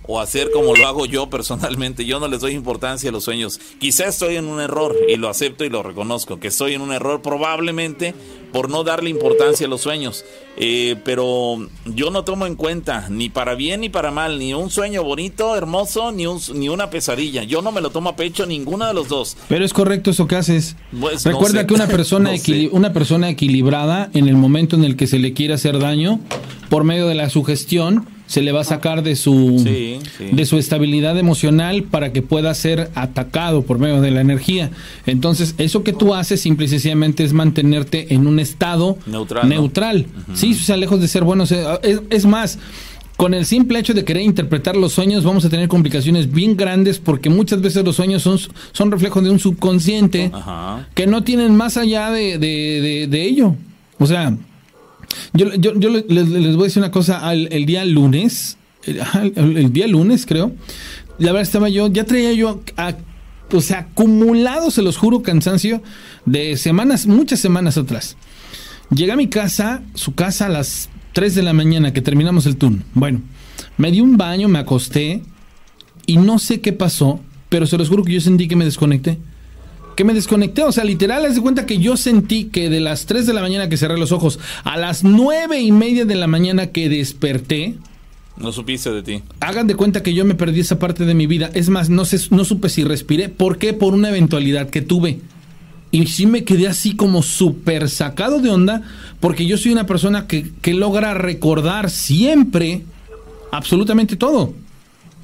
o hacer como lo hago yo personalmente. Yo no les doy importancia a los sueños. Quizá estoy en un error y lo acepto y lo reconozco, que estoy en un error probablemente por no darle importancia a los sueños. Eh, pero yo no tomo en cuenta ni para bien ni para mal, ni un sueño bonito, hermoso, ni, un, ni una pesadilla. Yo no me lo tomo a pecho ninguno de los dos. Pero es correcto eso que haces. Pues, no Recuerda sé. que una persona, No una persona equilibrada, en el momento en el que se le quiere hacer daño, por medio de la sugestión, se le va a sacar de su, Sí, sí. de su estabilidad emocional para que pueda ser atacado por medio de la energía. Entonces, eso que tú haces simple y sencillamente es mantenerte en un estado Neutral, ¿no? neutral. Sí, o sea, lejos de ser bueno. o sea, es, es más, con el simple hecho de querer interpretar los sueños vamos a tener complicaciones bien grandes porque muchas veces los sueños son, son reflejos de un subconsciente Ajá. que no tienen más allá de, de- de- de ello. O sea, yo, yo, les, voy a decir una cosa, el día lunes, el, ajá, el- día lunes creo, la verdad estaba yo, ya traía yo, o sea, acumulado, se los juro, cansancio de semanas, muchas semanas atrás. Llegué a mi casa, su casa a las 3 de la mañana que terminamos el turno. Bueno, me di un baño, me acosté y no sé qué pasó, pero se los juro que yo sentí que me desconecté. Que me desconecté, o sea, literal, haz de cuenta que yo sentí que de las 3 de la mañana que cerré los ojos a las nueve y media de la mañana que desperté, No supiste de ti. hagan de cuenta que yo me perdí esa parte de mi vida. Es más, no sé, no supe si respiré. ¿Por qué? Por una eventualidad que tuve. Y sí me quedé así como súper sacado de onda, porque yo soy una persona que, que logra recordar siempre absolutamente todo.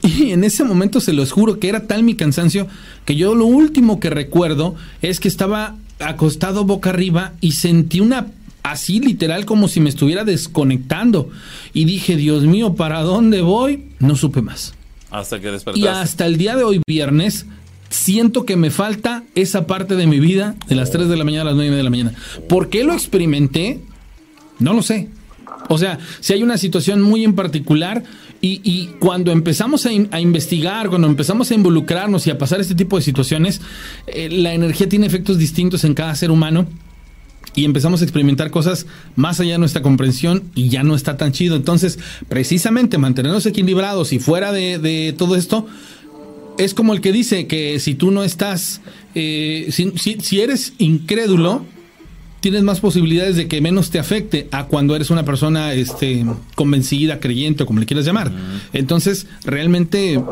Y en ese momento se los juro que era tal mi cansancio que yo lo último que recuerdo es que estaba acostado boca arriba y sentí una así literal como si me estuviera desconectando. Y dije, Dios mío, ¿para dónde voy? No supe más. Hasta que despertaste. Y hasta el día de hoy, viernes, siento que me falta esa parte de mi vida de las 3 de la mañana a las 9 de la mañana. ¿Por qué lo experimenté? No lo sé. O sea, si hay una situación muy en particular y, cuando empezamos a, investigar, cuando empezamos a involucrarnos y a pasar este tipo de situaciones, eh, la energía tiene efectos distintos en cada ser humano y empezamos a experimentar cosas más allá de nuestra comprensión y ya no está tan chido. Entonces, precisamente mantenernos equilibrados y fuera de, todo esto, es como el que dice que si tú no estás, eh, si, eres incrédulo, tienes más posibilidades de que menos te afecte a cuando eres una persona este, convencida, creyente o como le quieras llamar. Entonces, realmente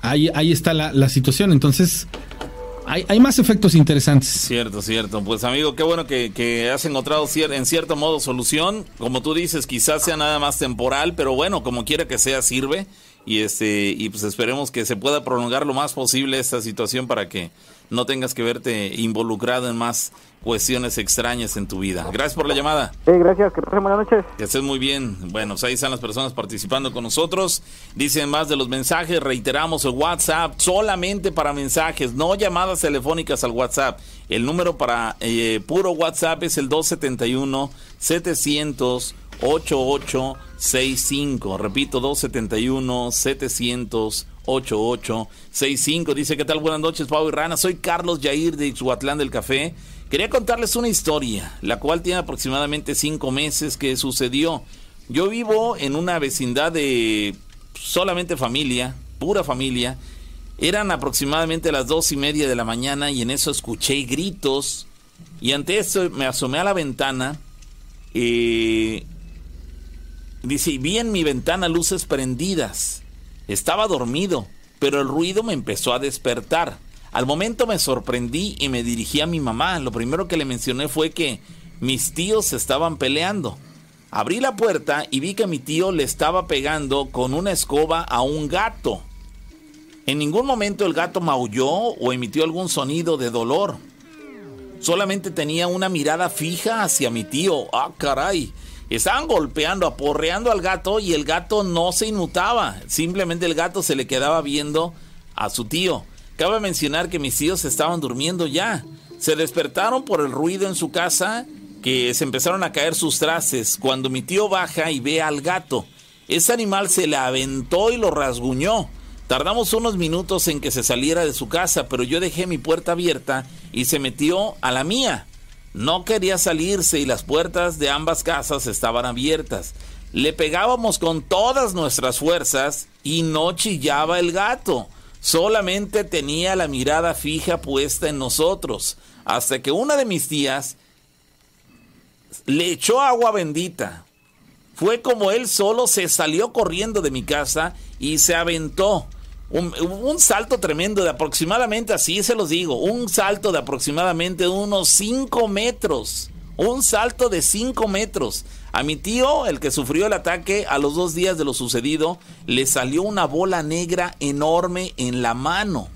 ahí, ahí está la, la situación. Entonces, hay, más efectos interesantes. Cierto, cierto. Pues amigo, qué bueno que, has encontrado en cierto modo solución. Como tú dices, quizás sea nada más temporal, pero bueno, como quiera que sea, sirve. Y, este, y pues esperemos que se pueda prolongar lo más posible esta situación para que no tengas que verte involucrado en más cuestiones extrañas en tu vida. Gracias por la llamada. Sí, gracias, que pasen buenas noches. Que estés muy bien. Bueno, pues ahí están las personas participando con nosotros. Dicen más de los mensajes, reiteramos el WhatsApp solamente para mensajes, no llamadas telefónicas al WhatsApp. El número para eh, puro WhatsApp es el 271 700 8865. Repito, 271 700 8865. Dice, ¿qué tal? Buenas noches, Pau y Rana. Soy Carlos Yair de Ixhuatlán del Café. Quería contarles una historia, la cual tiene aproximadamente cinco meses que sucedió. Yo vivo en una vecindad de solamente familia, pura familia. Eran aproximadamente las dos y media de la mañana y en eso escuché gritos. Y ante eso me asomé a la ventana. Eh, dice, vi en mi ventana luces prendidas. Estaba dormido, pero el ruido me empezó a despertar. Al momento me sorprendí y me dirigí a mi mamá. Lo primero que le mencioné fue que mis tíos estaban peleando. Abrí la puerta y vi que mi tío le estaba pegando con una escoba a un gato. En ningún momento el gato maulló o emitió algún sonido de dolor. Solamente tenía una mirada fija hacia mi tío. Ah, caray. Estaban golpeando, aporreando al gato y el gato no se inmutaba. Simplemente el gato se le quedaba viendo a su tío. Cabe mencionar que mis tíos estaban durmiendo ya. Se despertaron por el ruido en su casa, que se empezaron a caer sus trastes. Cuando mi tío baja y ve al gato, ese animal se le aventó y lo rasguñó. Tardamos unos minutos en que se saliera de su casa, pero yo dejé mi puerta abierta y se metió a la mía. No quería salirse y las puertas de ambas casas estaban abiertas. Le pegábamos con todas nuestras fuerzas y no chillaba el gato solamente tenía la mirada fija puesta en nosotros, hasta que una de mis tías le echó agua bendita. Fue como él solo se salió corriendo de mi casa y se aventó. Un, salto tremendo de aproximadamente, así se los digo, un salto de aproximadamente unos 5 metros. Un salto de 5 metros. A mi tío, el que sufrió el ataque, a los dos días de lo sucedido, le salió una bola negra enorme en la mano.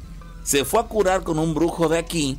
Se fue a curar con un brujo de aquí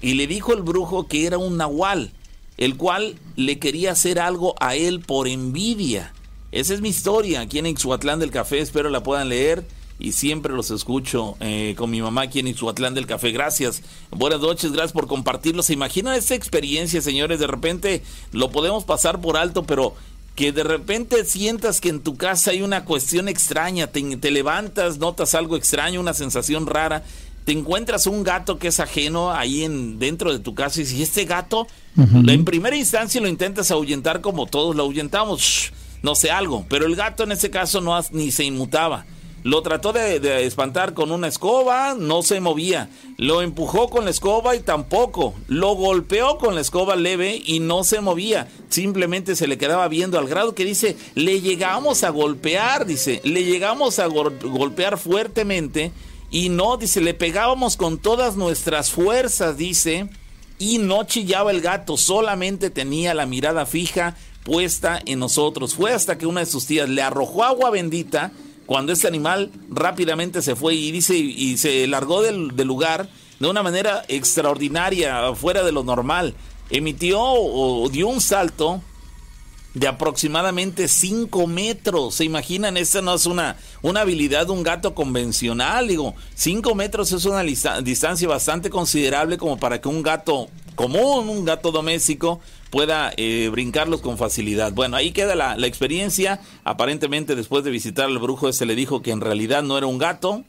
y le dijo el brujo que era un nahual, el cual le quería hacer algo a él por envidia. Esa es mi historia aquí en Ixhuatlán del Café, espero la puedan leer y siempre los escucho eh, con mi mamá aquí en Ixhuatlán del Café. Gracias. Buenas noches, gracias por compartirlo. ¿Se imaginan esta experiencia, señores? De repente lo podemos pasar por alto, pero que de repente sientas que en tu casa hay una cuestión extraña, te, levantas, notas algo extraño, una sensación rara, te encuentras un gato que es ajeno ahí en dentro de tu casa y si este gato, en primera instancia lo intentas ahuyentar como todos lo ahuyentamos, no sé algo, pero el gato en ese caso no ni se inmutaba. Lo trató de, espantar con una escoba, no se movía. Lo empujó con la escoba y tampoco. Lo golpeó con la escoba leve y no se movía. Simplemente se le quedaba viendo al grado que dice, le llegamos a golpear, dice, le llegamos a golpear fuertemente y no, dice, le pegábamos con todas nuestras fuerzas, dice, y no chillaba el gato, solamente tenía la mirada fija puesta en nosotros. Fue hasta que una de sus tías le arrojó agua bendita cuando este animal rápidamente se fue y dice y se largó del, lugar de una manera extraordinaria, fuera de lo normal. emitió o dio un salto de aproximadamente 5 metros. ¿Se imaginan? Esta no es una, una habilidad de un gato convencional. Digo, 5 metros es una distancia bastante considerable como para que un gato común, un gato doméstico, pueda eh, brincarlos con facilidad. Bueno, ahí queda la, la experiencia. Aparentemente, después de visitar al brujo, se le dijo que en realidad no era un gato,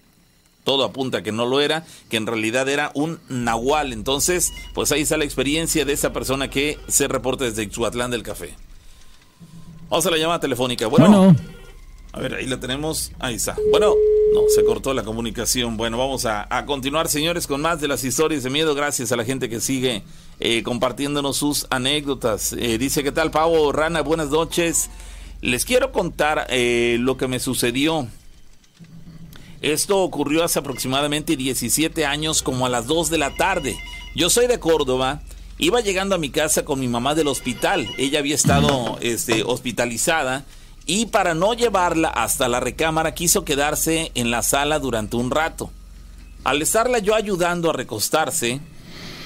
todo apunta que no lo era, que en realidad era un nahual. Entonces, pues ahí está la experiencia de esa persona que se reporta desde Ixhuatlán del Café. Vamos a la llamada telefónica. Bueno, A ver, ahí la tenemos. Ahí está. Bueno, no, se cortó la comunicación. Bueno, vamos a, continuar, señores, con más de las historias de miedo. Gracias a la gente que sigue eh, compartiéndonos sus anécdotas. Eh, dice, ¿qué tal, Pavo? Rana, buenas noches. Les quiero contar eh, lo que me sucedió. Esto ocurrió hace aproximadamente 17 años, como a las 2 de la tarde. Yo soy de Córdoba Iba llegando a mi casa con mi mamá del hospital. Ella había estado este, hospitalizada y para no llevarla hasta la recámara quiso quedarse en la sala durante un rato. Al estarla yo ayudando a recostarse,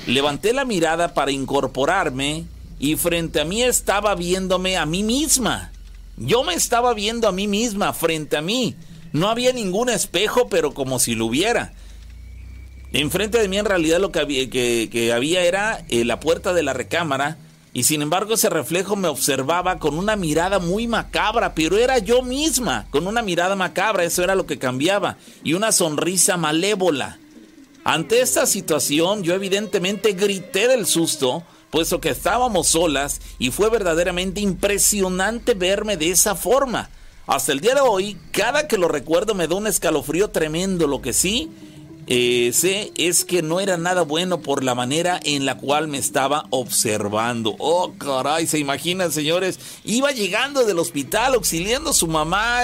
levanté la mirada para incorporarme y frente a mí estaba viéndome a mí misma. Yo me estaba viendo a mí misma frente a mí. No había ningún espejo, pero como si lo hubiera. Enfrente de mí en realidad lo que había, era eh, la puerta de la recámara y sin embargo ese reflejo me observaba con una mirada muy macabra, pero era yo misma, con una mirada macabra, eso era lo que cambiaba, y una sonrisa malévola. Ante esta situación yo evidentemente grité del susto, puesto que estábamos solas y fue verdaderamente impresionante verme de esa forma. Hasta el día de hoy, cada que lo recuerdo me da un escalofrío tremendo, lo que sí eh, sé es que no era nada bueno por la manera en la cual me estaba observando. Oh, caray, se imaginan, señores, iba llegando del hospital auxiliando a su mamá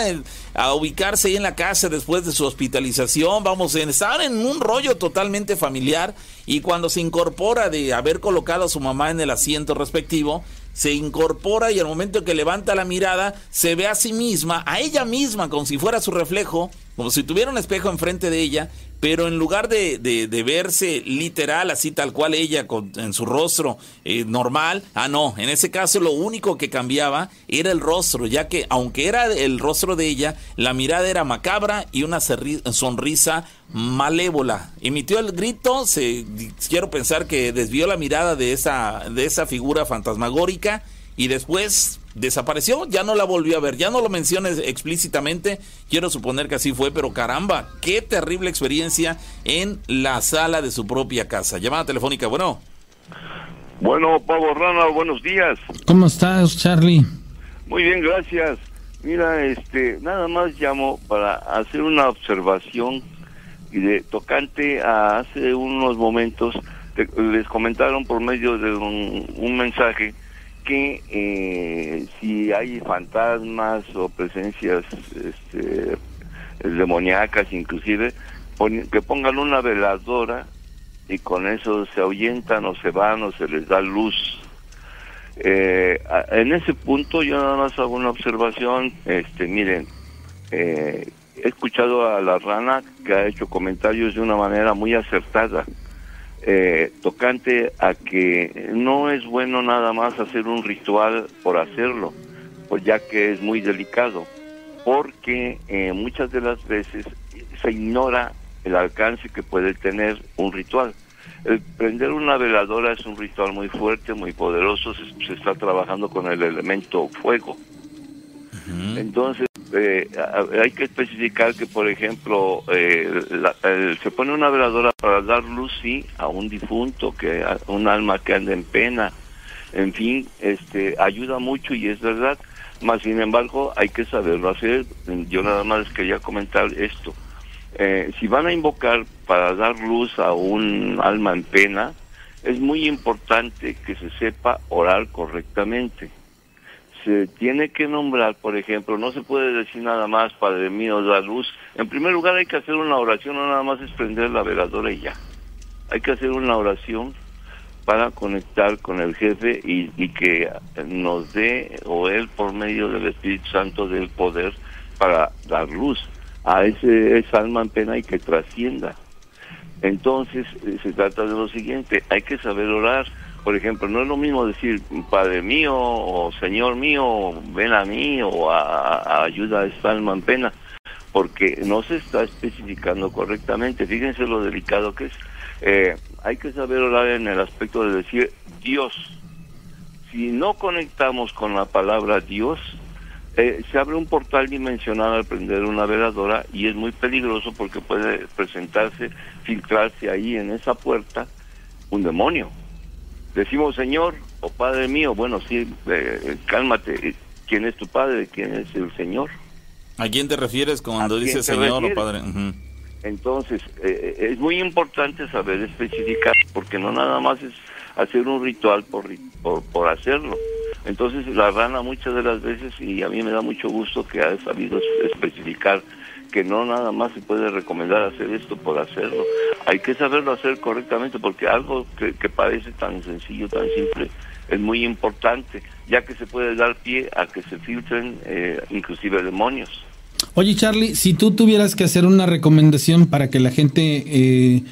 a ubicarse ahí en la casa después de su hospitalización. Vamos, estaban en un rollo totalmente familiar y cuando se incorpora de haber colocado a su mamá en el asiento respectivo, se incorpora y al momento que levanta la mirada se ve a sí misma, a ella misma, como si fuera su reflejo, como si tuviera un espejo enfrente de ella pero en lugar de, de, verse literal, así tal cual ella con, en su rostro eh, normal, ah, no, en ese caso lo único que cambiaba era el rostro, ya que aunque era el rostro de ella, la mirada era macabra y una sonrisa malévola. Emitió el grito, se, quiero pensar que desvió la mirada de esa, de esa figura fantasmagórica y después desapareció, ya no la volvió a ver, ya no lo menciones explícitamente, quiero suponer que así fue, pero caramba, qué terrible experiencia en la sala de su propia casa. Llamada telefónica, bueno. Bueno, Pavo Rana, buenos días. ¿Cómo estás, Charlie? Muy bien, gracias. Mira, este, nada más llamo para hacer una observación y de tocante a hace unos momentos les comentaron por medio de un mensaje que eh, si hay fantasmas o presencias este, demoníacas inclusive, que pongan una veladora y con eso se ahuyentan o se van o se les da luz. Eh, en ese punto yo nada más hago una observación, este, miren, eh, he escuchado a la rana que ha hecho comentarios de una manera muy acertada eh, tocante a que no es bueno nada más hacer un ritual por hacerlo, pues ya que es muy delicado, porque eh, muchas de las veces se ignora el alcance que puede tener un ritual. El prender una veladora es un ritual muy fuerte, muy poderoso, se está trabajando con el elemento fuego. Entonces, eh, hay que especificar que, por ejemplo, eh, se pone una veladora para dar luz, sí, a un difunto, que a un alma que anda en pena. En fin, este, ayuda mucho y es verdad. Más sin embargo, hay que saberlo hacer. Yo nada más quería comentar esto. Eh, si van a invocar para dar luz a un alma en pena, es muy importante que se sepa orar correctamente se tiene que nombrar, por ejemplo, no se puede decir nada más, Padre mío, da luz. En primer lugar hay que hacer una oración, no nada más es prender la veladora y ya. Hay que hacer una oración para conectar con el jefe y, y que nos dé, o él por medio del Espíritu Santo, del poder para dar luz a ese esa alma en pena y que trascienda. Entonces, eh, se trata de lo siguiente, hay que saber orar Por ejemplo, no es lo mismo decir Padre mío o Señor mío, ven a mí o a, ayuda a esta alma en pena, porque no se está especificando correctamente. Fíjense lo delicado que es. Eh, hay que saber orar en el aspecto de decir Dios. Si no conectamos con la palabra Dios, eh, se abre un portal dimensional al prender una veladora y es muy peligroso porque puede presentarse, filtrarse ahí en esa puerta un demonio. Decimos Señor o Padre mío, bueno, sí, eh, cálmate, ¿quién es tu Padre? ¿Quién es el Señor? ¿A quién te refieres cuando dice Señor o Padre? Entonces, eh, es muy importante saber especificar, porque no nada más es hacer un ritual por, por, por hacerlo. Entonces la rana muchas de las veces, y a mí me da mucho gusto que ha sabido especificar que no nada más se puede recomendar hacer esto por hacerlo. Hay que saberlo hacer correctamente porque algo que, parece tan sencillo, tan simple, es muy importante, ya que se puede dar pie a que se filtren eh, inclusive demonios. Oye Charlie, si tú tuvieras que hacer una recomendación para que la gente eh,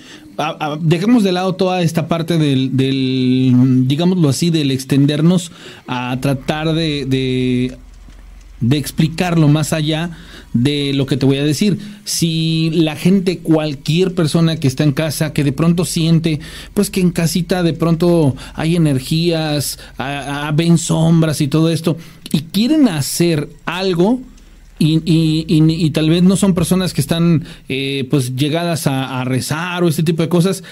dejemos de lado toda esta parte del, del, digámoslo así, del extendernos a tratar de, de, de explicarlo más allá de lo que te voy a decir. Si la gente, cualquier persona que está en casa, que de pronto siente, pues que en casita de pronto hay energías, ven sombras y todo esto, y quieren hacer algo, y, y, tal vez no son personas que están eh, pues llegadas a, rezar o este tipo de cosas.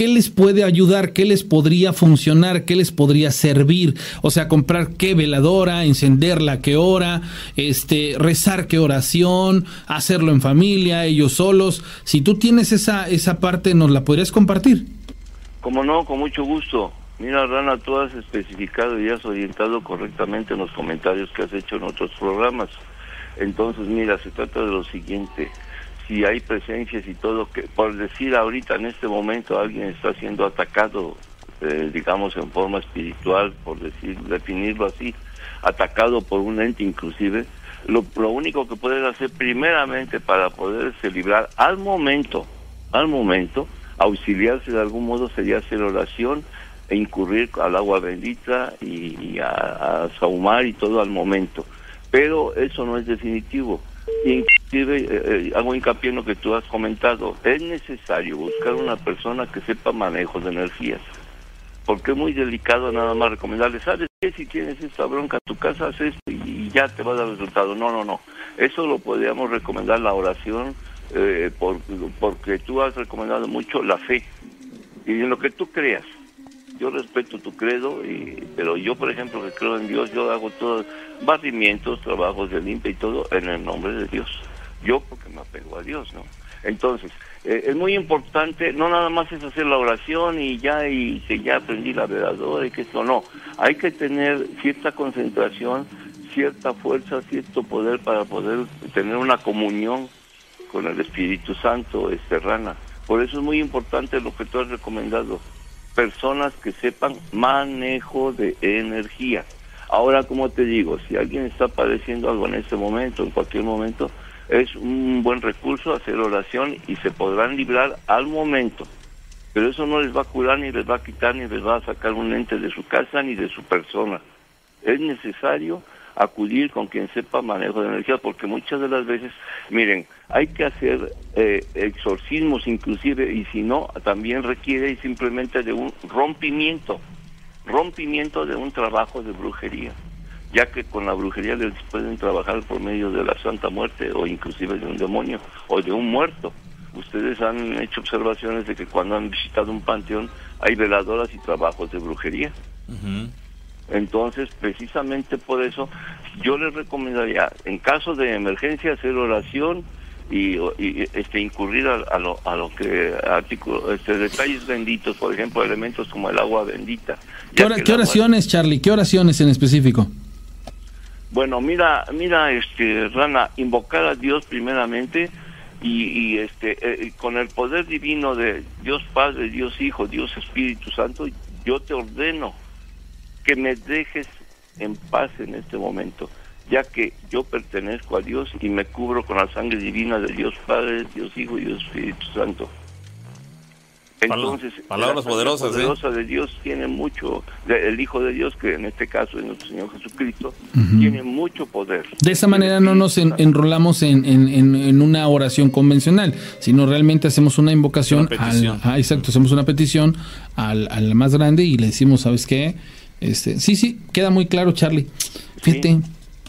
¿Qué les puede ayudar? ¿Qué les podría funcionar? ¿Qué les podría servir? O sea, comprar qué veladora, encenderla qué hora, este, rezar qué oración, hacerlo en familia, ellos solos. Si tú tienes esa, esa parte, ¿nos la podrías compartir? Como no, con mucho gusto. Mira, Rana, tú has especificado y has orientado correctamente en los comentarios que has hecho en otros programas. Entonces, mira, se trata de lo siguiente. Si hay presencias y todo, que por decir ahorita en este momento alguien está siendo atacado, eh, digamos en forma espiritual, por decir, definirlo así, atacado por un ente inclusive, lo, lo único que puedes hacer primeramente para poderse librar al momento, al momento, auxiliarse de algún modo sería hacer oración e incurrir al agua bendita y, a, a saumar y todo al momento pero eso no es definitivo. Inclusive, eh, eh, hago hincapié en lo que tú has comentado, es necesario buscar una persona que sepa manejo de energías, porque es muy delicado nada más recomendarle, ¿sabes qué? Si tienes esta bronca en tu casa, haz esto y ya te va a dar resultado. No, no, no. Eso lo podríamos recomendar la oración, eh, porque tú has recomendado mucho la fe y en lo que tú creas yo respeto tu credo, y, pero yo, por ejemplo, que creo en Dios, yo hago todos barrimientos, trabajos de limpia y todo en el nombre de Dios. Yo porque me apego a Dios, ¿no? Entonces, eh, es muy importante, no nada más es hacer la oración y ya, y que ya aprendí la veladora y que esto no. Hay que tener cierta concentración, cierta fuerza, cierto poder para poder tener una comunión con el Espíritu Santo, Esterrana. Por eso es muy importante lo que tú has recomendado personas que sepan manejo de energía. Ahora, como te digo, si alguien está padeciendo algo en este momento, en cualquier momento, es un buen recurso hacer oración y se podrán librar al momento. Pero eso no les va a curar, ni les va a quitar, ni les va a sacar un ente de su casa, ni de su persona. Es necesario acudir con quien sepa manejo de energía, porque muchas de las veces, miren, hay que hacer eh, exorcismos inclusive, y si no, también requiere simplemente de un rompimiento, rompimiento de un trabajo de brujería, ya que con la brujería les pueden trabajar por medio de la Santa Muerte o inclusive de un demonio o de un muerto. Ustedes han hecho observaciones de que cuando han visitado un panteón hay veladoras y trabajos de brujería. Entonces, precisamente por eso, yo les recomendaría, en caso de emergencia, hacer oración y, este, incurrir a, lo, a lo que artículo, este, detalles benditos, por ejemplo, elementos como el agua bendita. ¿Qué, oraciones, Charlie? ¿Qué oraciones en específico? Bueno, mira, mira, este, Rana, invocar a Dios primeramente y, este, eh, con el poder divino de Dios Padre, Dios Hijo, Dios Espíritu Santo, yo te ordeno que me dejes en paz en este momento, ya que yo pertenezco a Dios y me cubro con la sangre divina de Dios Padre, Dios Hijo y Dios Espíritu Santo. Entonces, palabras la poderosas, ¿eh? poderosa de Dios tiene mucho, de- el Hijo de Dios, que en este caso es nuestro Señor Jesucristo, tiene mucho poder. De esa manera no nos en- enrolamos en, en- una oración convencional, sino realmente hacemos una invocación. Una al- ah, exacto, hacemos una petición al, al más grande y le decimos, ¿sabes qué? Este, sí, sí, queda muy claro, Charlie. Fíjate.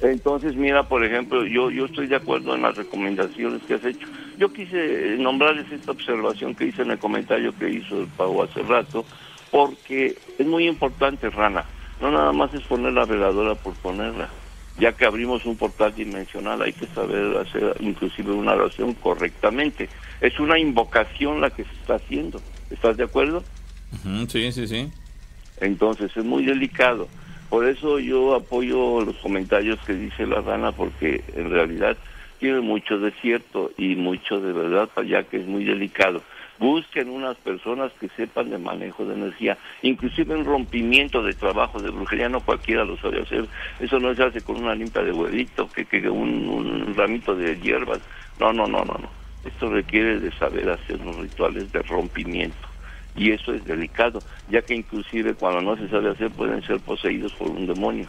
Entonces, mira, por ejemplo, yo, yo estoy de acuerdo en las recomendaciones que has hecho. Yo quise nombrarles esta observación que hice en el comentario que hizo el Pau hace rato, porque es muy importante, Rana. No nada más es poner la veladora por ponerla. Ya que abrimos un portal dimensional, hay que saber hacer inclusive una oración correctamente. Es una invocación la que se está haciendo. ¿Estás de acuerdo? Sí, sí, sí. Entonces es muy delicado. Por eso yo apoyo los comentarios que dice la rana, porque en realidad tiene mucho de cierto y mucho de verdad, ya que es muy delicado. Busquen unas personas que sepan de manejo de energía, inclusive en rompimiento de trabajo de brujería, no cualquiera lo sabe hacer. Eso no se hace con una limpia de huevito, que, que un, un ramito de hierbas. No, no, no, no, no. Esto requiere de saber hacer los rituales de rompimiento y eso es delicado, ya que inclusive cuando no se sabe hacer pueden ser poseídos por un demonio.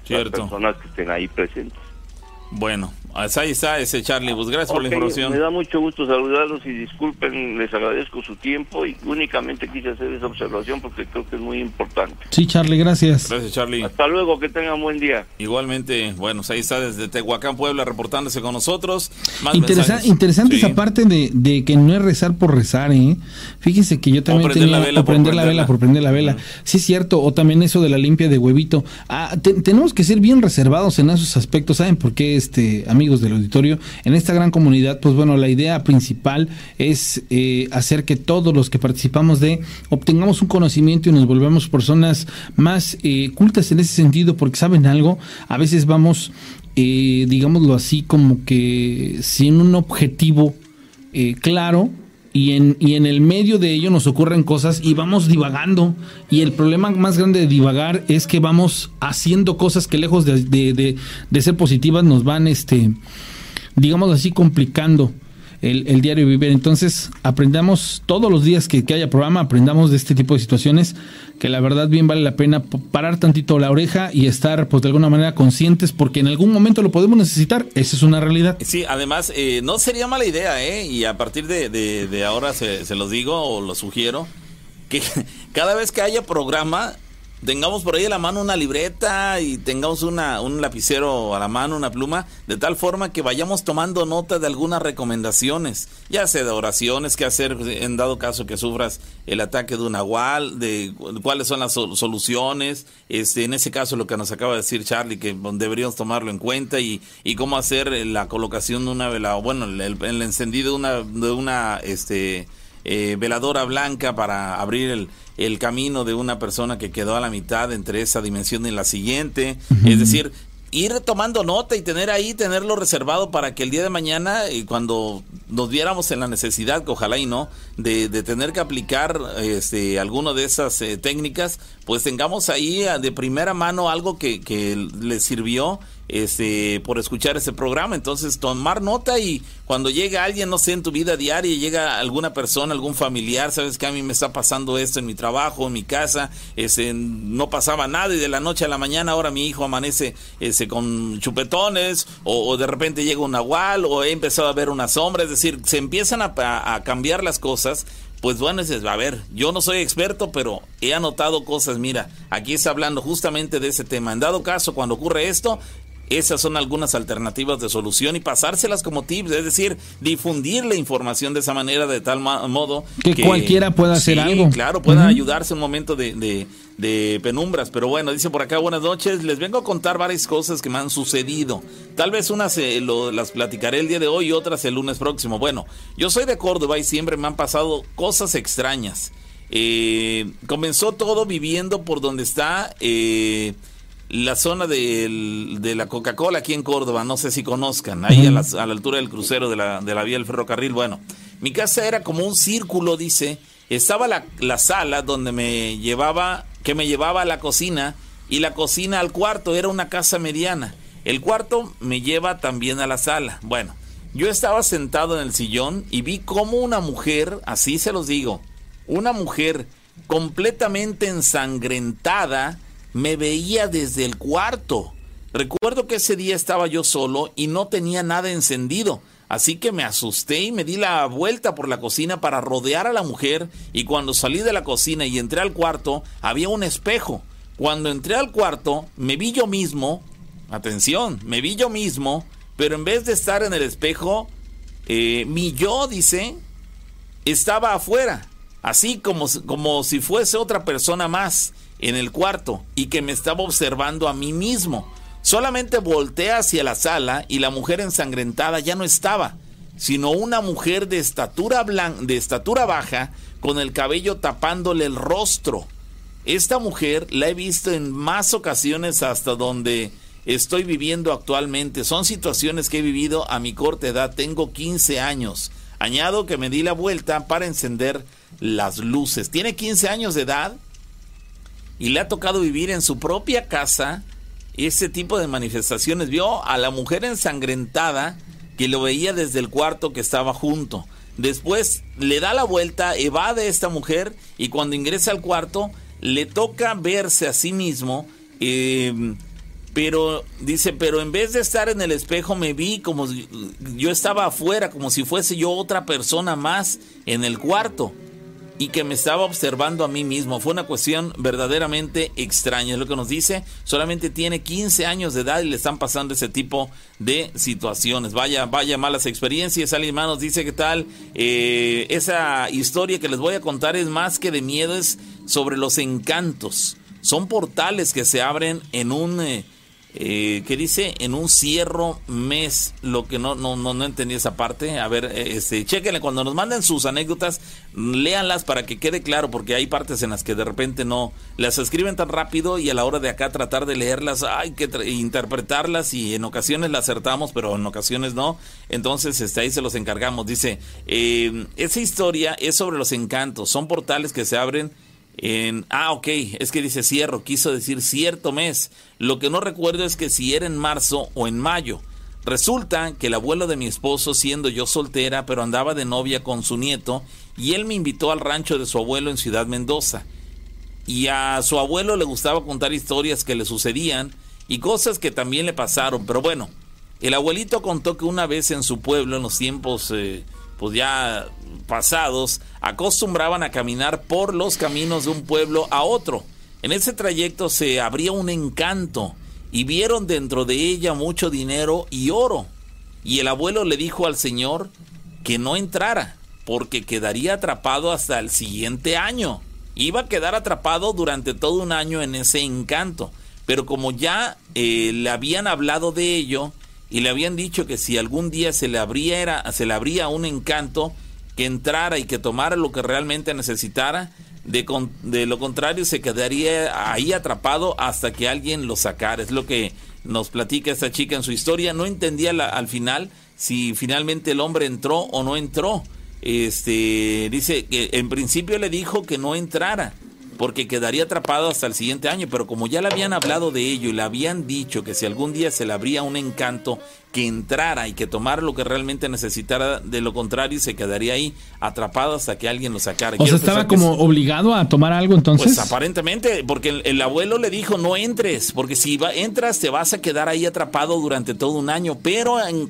Las Cierto. personas que estén ahí presentes. Bueno, ahí está ese Charlie. Pues gracias por la información. Me da mucho gusto saludarlos y disculpen, les agradezco su tiempo y únicamente quise hacer esa observación porque creo que es muy importante. Sí, Charlie, gracias. Gracias, Charlie. Hasta luego, que tengan buen día. Igualmente, bueno, ahí está desde Tehuacán, Puebla, reportándose con nosotros. Más Interesa- mensajes. interesante Sí. esa parte de, de que no es rezar por rezar, ¿eh? Fíjese que yo también prender tenía la vela o por prender la vela por prender la vela. Sí es cierto, o también eso de la limpia de huevito. Ah, te- tenemos que ser bien reservados en esos aspectos, ¿saben por qué, este, amigos del auditorio? En esta gran comunidad, pues bueno, la idea principal es eh, hacer que todos los que participamos de obtengamos un conocimiento y nos volvamos personas más eh, cultas en ese sentido, porque saben algo, a veces vamos eh, digámoslo así, como que sin un objetivo eh, claro y en, y en el medio de ello nos ocurren cosas y vamos divagando. Y el problema más grande de divagar es que vamos haciendo cosas que lejos de, de- de- ser positivas nos van, este, digamos así, complicando el, el diario vivir. Entonces, aprendamos todos los días que, que haya programa, aprendamos de este tipo de situaciones que la verdad bien vale la pena parar tantito la oreja y estar, pues de alguna manera conscientes porque en algún momento lo podemos necesitar. Esa es una realidad. Sí, además, eh, no sería mala idea, ¿eh? Y a partir de, de- de ahora se, se los digo o lo sugiero, que cada vez que haya programa, tengamos por ahí a la mano una libreta y tengamos una, un lapicero a la mano, una pluma, de tal forma que vayamos tomando nota de algunas recomendaciones, ya sea de oraciones, que hacer en dado caso que sufras el ataque de un nahual, de cu- cuáles son las sol- soluciones, este, en ese caso lo que nos acaba de decir Charlie, que deberíamos tomarlo en cuenta y, y cómo hacer la colocación de una vela, bueno, el, el encendido de una, de una, este, eh, veladora blanca para abrir el, el camino de una persona que quedó a la mitad entre esa dimensión y la siguiente. Es decir, ir tomando nota y tener ahí, tenerlo reservado para que el día de mañana, y cuando nos viéramos en la necesidad, que ojalá y no, de, de tener que aplicar este, alguna de esas eh, técnicas, pues tengamos ahí eh, de primera mano algo que, que le sirvió este por escuchar ese programa entonces tomar nota y cuando llega alguien no sé en tu vida diaria llega alguna persona algún familiar sabes que a mí me está pasando esto en mi trabajo en mi casa este no pasaba nada y de la noche a la mañana ahora mi hijo amanece este con chupetones o, o de repente llega un nahual o he empezado a ver una sombra es decir se empiezan a, cambiar las cosas pues bueno, dices, a ver, yo no soy experto, pero he anotado cosas. Mira, aquí está hablando justamente de ese tema. En dado caso, cuando ocurre esto, esas son algunas alternativas de solución y pasárselas como tips, es decir, difundir la información de esa manera, de tal modo Que cualquiera pueda hacer Sí, algo. Claro, pueda Ujú. ayudarse en un momento de, de- de penumbras. Pero bueno, dice por acá, buenas noches. Les vengo a contar varias cosas que me han sucedido. Tal vez unas eh, lo- las platicaré el día de hoy y otras el lunes próximo. Bueno, yo soy de Córdoba y siempre me han pasado cosas extrañas. Eh, comenzó todo viviendo por donde está eh, la zona del- de la Coca-Cola aquí en Córdoba. No sé si conozcan, ahí a, las- a la altura del crucero de la, de la vía del ferrocarril. Bueno, mi casa era como un círculo, dice. Estaba la, la sala donde me llevaba, que me llevaba a la cocina y la cocina al cuarto. Era una casa mediana. El cuarto me lleva también a la sala. Bueno, yo estaba sentado en el sillón y vi como una mujer, así se los digo, una mujer completamente ensangrentada me veía desde el cuarto. Recuerdo que ese día estaba yo solo y no tenía nada encendido, así que me asusté y me di la vuelta por la cocina para rodear a la mujer y cuando salí de la cocina y entré al cuarto había un espejo. Cuando entré al cuarto me vi yo mismo, atención, me vi yo mismo, pero en vez de estar en el espejo, eh, mi yo, dice, estaba afuera, así como, como si fuese otra persona más en el cuarto y que me estaba observando a mí mismo. Solamente volteé hacia la sala y la mujer ensangrentada ya no estaba, sino una mujer de estatura, de estatura baja con el cabello tapándole el rostro. Esta mujer la he visto en más ocasiones hasta donde estoy viviendo actualmente. Son situaciones que he vivido a mi corta edad. Tengo 15 años. Añado que me di la vuelta para encender las luces. Tiene 15 años de edad y le ha tocado vivir en su propia casa ese tipo de manifestaciones. Vio a la mujer ensangrentada que lo veía desde el cuarto que estaba junto. Después le da la vuelta, evade a esta mujer y cuando ingresa al cuarto le toca verse a sí mismo. Eh, pero dice, pero en vez de estar en el espejo me vi como yo estaba afuera, como si fuese yo otra persona más en el cuarto y que me estaba observando a mí mismo. Fue una cuestión verdaderamente extraña, es lo que nos dice. Solamente tiene 15 años de edad y le están pasando ese tipo de situaciones. Vaya, vaya malas experiencias. Alguien más nos dice que tal. Eh, esa historia que les voy a contar es más que de miedo, es sobre los encantos. Son portales que se abren en un... Eh, eh, que dice en un cierro mes, lo que no, no, no, no entendí esa parte. A ver, eh, este, chequenle, cuando nos manden sus anécdotas, léanlas para que quede claro, porque hay partes en las que de repente no las escriben tan rápido y a la hora de acá tratar de leerlas hay que interpretarlas y en ocasiones las acertamos, pero en ocasiones no. Entonces, este, ahí se los encargamos. Dice, eh, esa historia es sobre los encantos, son portales que se abren en, ah, ok, es que dice cierro, quiso decir cierto mes. Lo que no recuerdo es que si era en marzo o en mayo. Resulta que el abuelo de mi esposo, siendo yo soltera, pero andaba de novia con su nieto, y él me invitó al rancho de su abuelo en Ciudad Mendoza. Y a su abuelo le gustaba contar historias que le sucedían y cosas que también le pasaron. Pero bueno, el abuelito contó que una vez en su pueblo, en los tiempos eh, pues ya pasados, acostumbraban a caminar por los caminos de un pueblo a otro. En ese trayecto se abría un encanto y vieron dentro de ella mucho dinero y oro. Y el abuelo le dijo al señor que no entrara, porque quedaría atrapado hasta el siguiente año. Iba a quedar atrapado durante todo un año en ese encanto. Pero como ya eh, le habían hablado de ello, y le habían dicho que si algún día se le abría, se le abría un encanto, que entrara y que tomara lo que realmente necesitara, de, de, lo contrario se quedaría ahí atrapado hasta que alguien lo sacara. Es lo que nos platica esta chica en su historia. No entendía al final si finalmente el hombre entró o no entró. Este dice que en principio le dijo que no entrara porque quedaría atrapado hasta el siguiente año, pero como ya le habían hablado de ello y le habían dicho que si algún día se le abría un encanto, que entrara y que tomara lo que realmente necesitara, de lo contrario se quedaría ahí atrapado hasta que alguien lo sacara. O sea, estaba como obligado a tomar algo entonces. Pues aparentemente, porque el, abuelo le dijo no entres, porque si entras te vas a quedar ahí atrapado durante todo un año, pero en,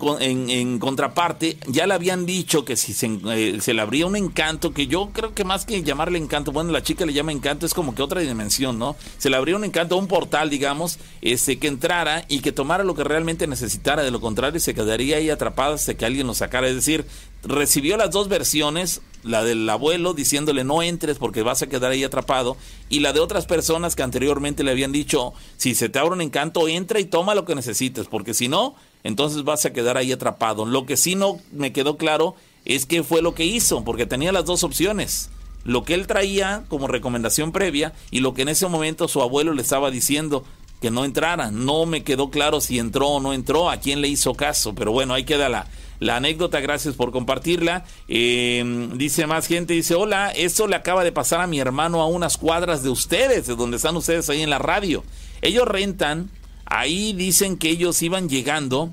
en, contraparte ya le habían dicho que si se, eh, se, le abría un encanto, que yo creo que más que llamarle encanto, bueno, la chica le llama encanto, es como que otra dimensión, ¿no? Se le abría un encanto, un portal, digamos, ese que entrara y que tomara lo que realmente necesitara, de lo contrario se quedaría ahí atrapado hasta que alguien lo sacara. Es decir, recibió las dos versiones, la del abuelo diciéndole no entres porque vas a quedar ahí atrapado, y la de otras personas que anteriormente le habían dicho, si se te abre un encanto, entra y toma lo que necesites, porque si no, entonces vas a quedar ahí atrapado. Lo que sí no me quedó claro es qué fue lo que hizo, porque tenía las dos opciones. Lo que él traía como recomendación previa y lo que en ese momento su abuelo le estaba diciendo, que no entrara. No me quedó claro si entró o no entró, a quién le hizo caso, pero bueno, ahí queda la, la anécdota, gracias por compartirla. Eh, dice más gente, dice, hola, eso le acaba de pasar a mi hermano a unas cuadras de ustedes, de donde están ustedes ahí en la radio. Ellos rentan, ahí dicen que ellos iban llegando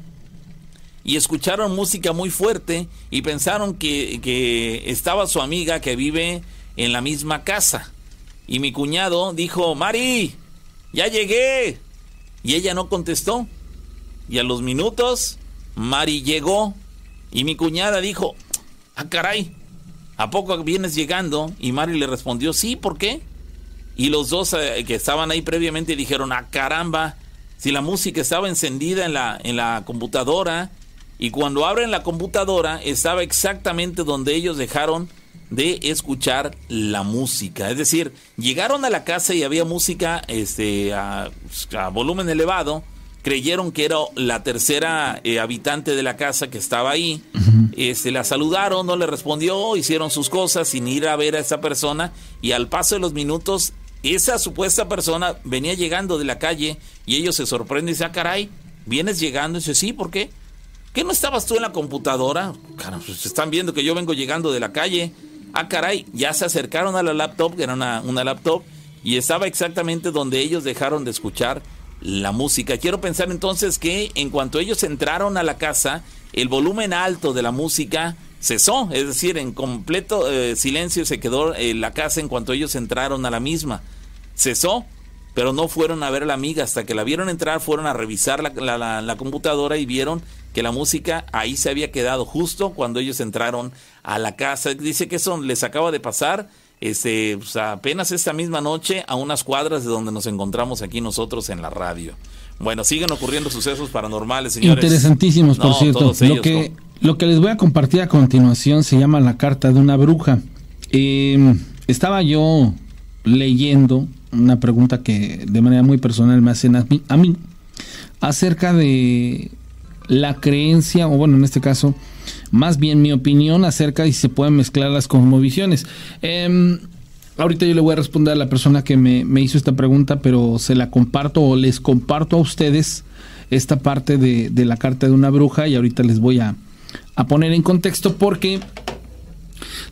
y escucharon música muy fuerte y pensaron que, que estaba su amiga que vive en la misma casa. Y mi cuñado dijo, Mari, ya llegué. Y ella no contestó. Y a los minutos, Mari llegó. Y mi cuñada dijo, ah, caray, ¿a poco vienes llegando? Y Mari le respondió, sí, ¿por qué? Y los dos eh, que estaban ahí previamente dijeron, ah, caramba, si la música estaba encendida en la, en la computadora. Y cuando abren la computadora, estaba exactamente donde ellos dejaron de escuchar la música. Es decir, llegaron a la casa y había música este, a, volumen elevado. Creyeron que era la tercera eh, habitante de la casa que estaba ahí. este, la saludaron, no le respondió, hicieron sus cosas sin ir a ver a esa persona. Y al paso de los minutos, esa supuesta persona venía llegando de la calle y ellos se sorprenden y dicen, ah, caray, vienes llegando. Y dice, sí, ¿por qué? ¿Qué no estabas tú en la computadora? Caramba, pues están viendo que yo vengo llegando de la calle ah, caray, ya se acercaron a la laptop, que era una, una laptop, y estaba exactamente donde ellos dejaron de escuchar la música. Quiero pensar entonces que en cuanto ellos entraron a la casa, el volumen alto de la música cesó, es decir, en completo eh, silencio se quedó eh, la casa en cuanto ellos entraron a la misma. Cesó, pero no fueron a ver a la amiga, hasta que la vieron entrar, fueron a revisar la, la computadora y vieron que la música ahí se había quedado justo cuando ellos entraron a la casa. Dice que eso les acaba de pasar este, pues, apenas esta misma noche a unas cuadras de donde nos encontramos aquí nosotros en la radio. Bueno, siguen ocurriendo sucesos paranormales, señores. Interesantísimos, por cierto. lo, que, lo que les voy a compartir a continuación se llama La carta de una bruja. Em, estaba yo leyendo una pregunta que de manera muy personal me hacen a mí, a mí acerca de la creencia, o bueno, en este caso, más bien mi opinión acerca y si se pueden mezclar las cosmovisiones. Eh, ahorita yo le voy a responder a la persona que me, hizo esta pregunta, pero se la comparto o les comparto a ustedes esta parte de, de la carta de una bruja y ahorita les voy a, a poner en contexto porque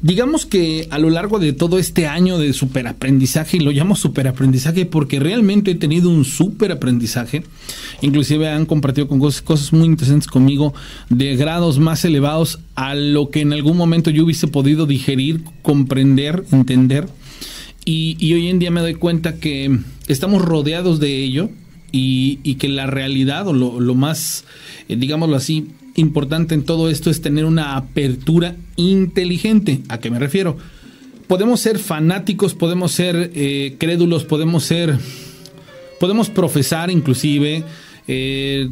Digamos que a lo largo de todo este año de superaprendizaje, y lo llamo superaprendizaje porque realmente he tenido un superaprendizaje, inclusive han compartido con cosas, muy interesantes conmigo de grados más elevados a lo que en algún momento yo hubiese podido digerir, comprender, entender. Y, hoy en día me doy cuenta que estamos rodeados de ello y, que la realidad o lo, lo más, eh, digámoslo así, importante en todo esto es tener una apertura inteligente. ¿A qué me refiero? Podemos ser fanáticos, podemos ser eh, crédulos, podemos ser, podemos profesar inclusive eh,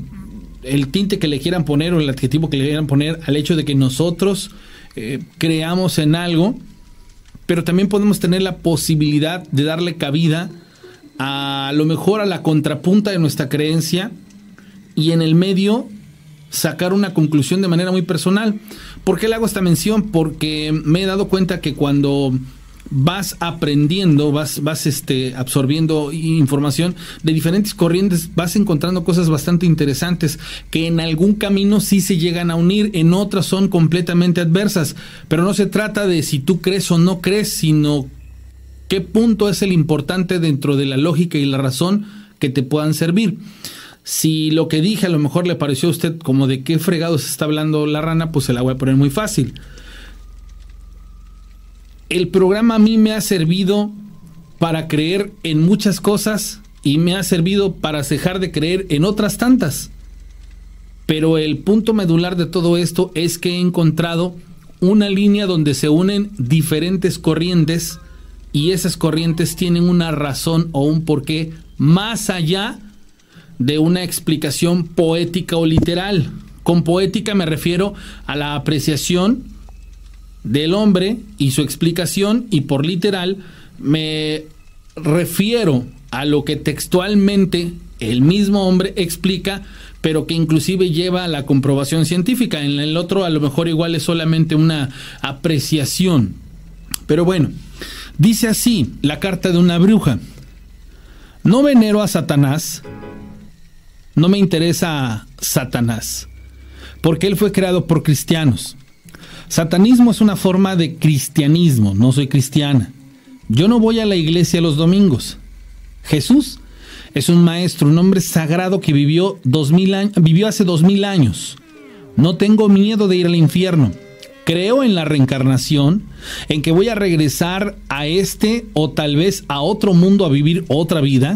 el tinte que le quieran poner o el adjetivo que le quieran poner al hecho de que nosotros eh, creamos en algo, pero también podemos tener la posibilidad de darle cabida a lo mejor a la contrapunta de nuestra creencia y en el medio sacar una conclusión de manera muy personal. ¿Por qué le hago esta mención? Porque me he dado cuenta que cuando vas aprendiendo, vas, vas este, absorbiendo información de diferentes corrientes, vas encontrando cosas bastante interesantes que en algún camino sí se llegan a unir, en otras son completamente adversas. Pero no se trata de si tú crees o no crees, sino qué punto es el importante dentro de la lógica y la razón que te puedan servir. Si lo que dije a lo mejor le pareció a usted como de qué fregados está hablando la rana, pues se la voy a poner muy fácil. El programa a mí me ha servido para creer en muchas cosas y me ha servido para dejar de creer en otras tantas. Pero el punto medular de todo esto es que he encontrado una línea donde se unen diferentes corrientes y esas corrientes tienen una razón o un porqué más allá de una explicación poética o literal. Con poética me refiero a la apreciación del hombre y su explicación y por literal me refiero a lo que textualmente el mismo hombre explica, pero que inclusive lleva a la comprobación científica. En el otro a lo mejor igual es solamente una apreciación. Pero bueno, dice así la carta de una bruja. No venero a Satanás, no me interesa Satanás, porque él fue creado por cristianos. Satanismo es una forma de cristianismo, no soy cristiana. Yo no voy a la iglesia los domingos. Jesús es un maestro, un hombre sagrado que vivió, años, vivió hace dos mil años. No tengo miedo de ir al infierno. Creo en la reencarnación, en que voy a regresar a este o tal vez a otro mundo a vivir otra vida.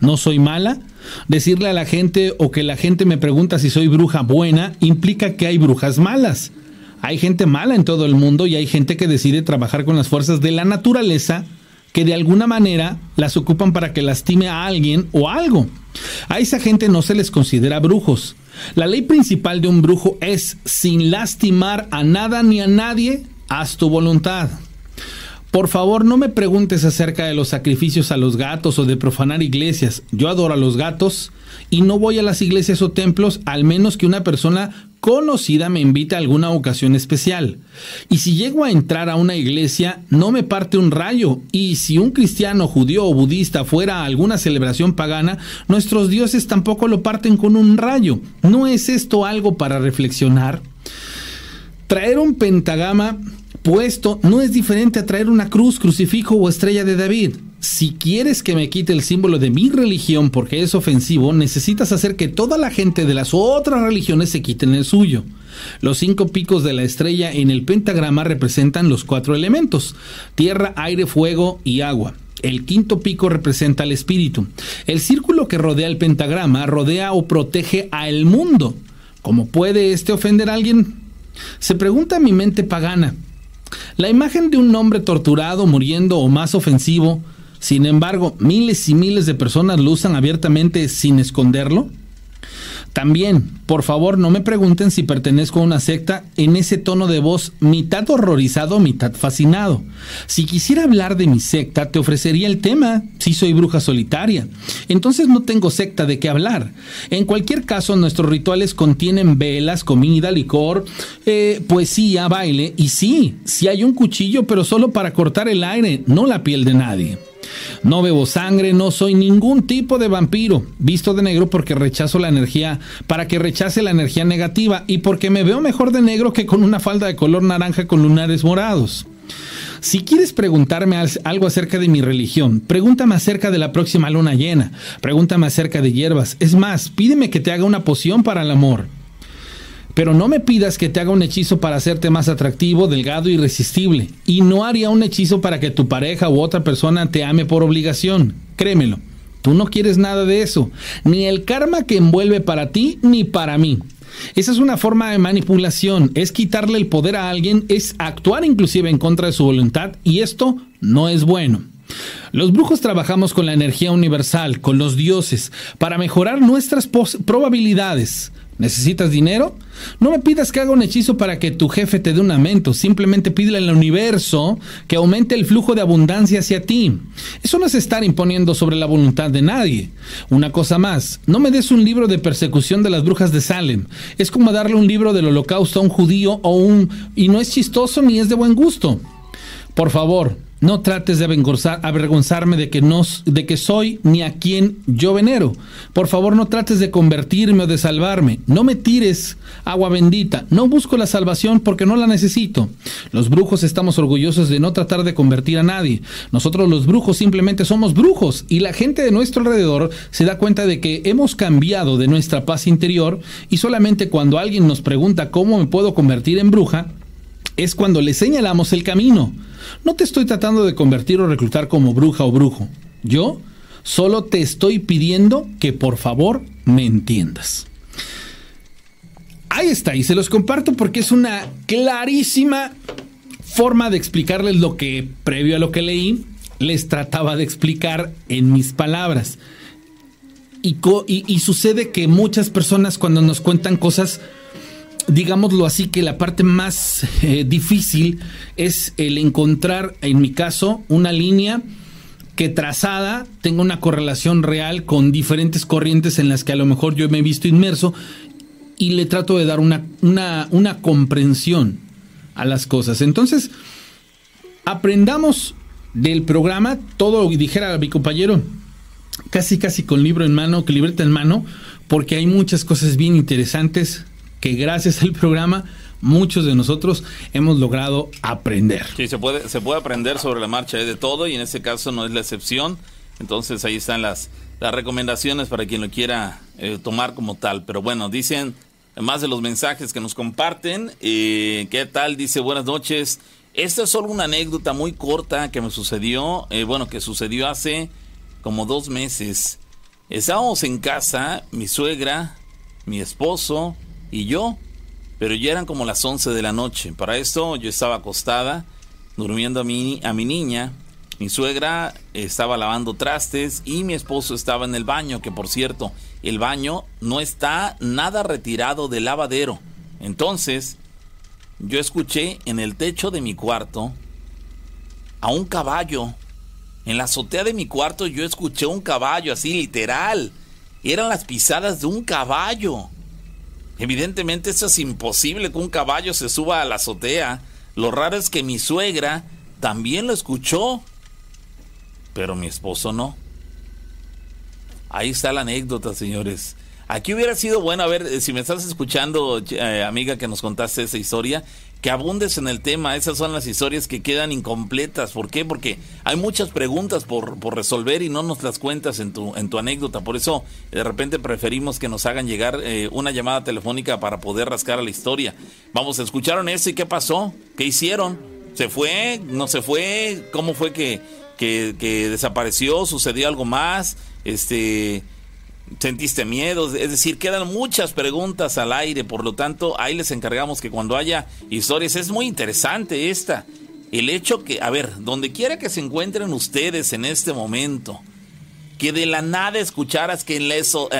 No soy mala. Decirle a la gente o que la gente me pregunta si soy bruja buena implica que hay brujas malas. Hay gente mala en todo el mundo y hay gente que decide trabajar con las fuerzas de la naturaleza que de alguna manera las ocupan para que lastime a alguien o algo. A esa gente no se les considera brujos. La ley principal de un brujo es, sin lastimar a nada ni a nadie, haz tu voluntad. Por favor, no me preguntes acerca de los sacrificios a los gatos o de profanar iglesias. Yo adoro a los gatos y no voy a las iglesias o templos al menos que una persona conocida me invite a alguna ocasión especial. Y si llego a entrar a una iglesia, no me parte un rayo. Y si un cristiano, judío o budista fuera a alguna celebración pagana, nuestros dioses tampoco lo parten con un rayo. ¿No es esto algo para reflexionar? Traer un pentagama puesto no es diferente a traer una cruz, crucifijo o estrella de David. Si quieres que me quite el símbolo de mi religión porque es ofensivo, necesitas hacer que toda la gente de las otras religiones se quiten el suyo. Los cinco picos de la estrella en el pentagrama representan los cuatro elementos, tierra, aire, fuego y agua. El quinto pico representa al espíritu. El círculo que rodea el pentagrama rodea o protege al mundo. ¿Cómo puede este ofender a alguien? Se pregunta mi mente pagana, la imagen de un hombre torturado, muriendo o más ofensivo, sin embargo, miles y miles de personas lo usan abiertamente sin esconderlo. También, por favor, no me pregunten si pertenezco a una secta en ese tono de voz mitad horrorizado, mitad fascinado. Si quisiera hablar de mi secta, te ofrecería el tema, si soy bruja solitaria. Entonces no tengo secta de qué hablar. En cualquier caso, nuestros rituales contienen velas, comida, licor, eh, poesía, baile, y sí, sí hay un cuchillo, pero solo para cortar el aire, no la piel de nadie. No bebo sangre, no soy ningún tipo de vampiro, visto de negro porque rechazo la energía, para que rechace la energía negativa y porque me veo mejor de negro que con una falda de color naranja con lunares morados. Si quieres preguntarme algo acerca de mi religión, pregúntame acerca de la próxima luna llena, pregúntame acerca de hierbas, es más, pídeme que te haga una poción para el amor. Pero no me pidas que te haga un hechizo para hacerte más atractivo, delgado, irresistible. Y no haría un hechizo para que tu pareja u otra persona te ame por obligación. Créemelo, tú no quieres nada de eso. Ni el karma que envuelve para ti ni para mí. Esa es una forma de manipulación, es quitarle el poder a alguien, es actuar inclusive en contra de su voluntad y esto no es bueno. Los brujos trabajamos con la energía universal, con los dioses, para mejorar nuestras probabilidades. ¿Necesitas dinero? No me pidas que haga un hechizo para que tu jefe te dé un aumento, simplemente pídele al universo que aumente el flujo de abundancia hacia ti. Eso no es estar imponiendo sobre la voluntad de nadie. Una cosa más, no me des un libro de persecución de las brujas de Salem. Es como darle un libro del holocausto a un judío o un... y no es chistoso ni es de buen gusto. Por favor, no trates de avergonzarme de que, no, de que soy ni a quien yo venero. Por favor, no trates de convertirme o de salvarme. No me tires agua bendita. No busco la salvación porque no la necesito. Los brujos estamos orgullosos de no tratar de convertir a nadie. Nosotros los brujos simplemente somos brujos y la gente de nuestro alrededor se da cuenta de que hemos cambiado de nuestra paz interior y solamente cuando alguien nos pregunta cómo me puedo convertir en bruja, es cuando le señalamos el camino. No te estoy tratando de convertir o reclutar como bruja o brujo. Yo solo te estoy pidiendo que por favor me entiendas. Ahí está, y se los comparto porque es una clarísima forma de explicarles lo que, previo a lo que leí, les trataba de explicar en mis palabras. Y, y, sucede que muchas personas cuando nos cuentan cosas digámoslo así, que la parte más eh, difícil es el encontrar, en mi caso, una línea que trazada tenga una correlación real con diferentes corrientes en las que a lo mejor yo me he visto inmerso y le trato de dar una, una, una comprensión a las cosas. Entonces, aprendamos del programa, todo, dijera mi compañero, casi casi con libro en mano, que libreta en mano, porque hay muchas cosas bien interesantes que gracias al programa muchos de nosotros hemos logrado aprender. Sí, se puede, se puede aprender sobre la marcha de todo y en este caso no es la excepción. Entonces ahí están las, las recomendaciones para quien lo quiera eh, tomar como tal. Pero bueno, dicen más de los mensajes que nos comparten. Eh, ¿Qué tal? Dice buenas noches. Esta es solo una anécdota muy corta que me sucedió, eh, bueno, que sucedió hace como dos meses. Estábamos en casa, mi suegra, mi esposo y yo, pero ya eran como las 11 de la noche. Para esto yo estaba acostada, durmiendo a mi, a mi niña. Mi suegra estaba lavando trastes y mi esposo estaba en el baño, que por cierto, el baño no está nada retirado del lavadero. Entonces, yo escuché en el techo de mi cuarto a un caballo. En la azotea de mi cuarto yo escuché un caballo, así literal. Eran las pisadas de un caballo. Evidentemente eso es imposible que un caballo se suba a la azotea. Lo raro es que mi suegra también lo escuchó, pero mi esposo no. Ahí está la anécdota, señores. Aquí hubiera sido bueno, a ver, eh, si me estás escuchando, eh, amiga, que nos contaste esa historia, que abundes en el tema. Esas son las historias que quedan incompletas. ¿Por qué? Porque hay muchas preguntas por, resolver y no nos las cuentas en tu, en tu anécdota. Por eso, de repente, preferimos que nos hagan llegar eh, una llamada telefónica para poder rascar a la historia. Vamos, ¿escucharon eso y qué pasó? ¿Qué hicieron? ¿Se fue? ¿No se fue? ¿Cómo fue que desapareció? ¿Sucedió algo más? Este sentiste miedo, es decir, quedan muchas preguntas al aire, por lo tanto, ahí les encargamos que cuando haya historias, es muy interesante esta, el hecho que, a ver, donde quiera que se encuentren ustedes en este momento, que de la nada escucharas que en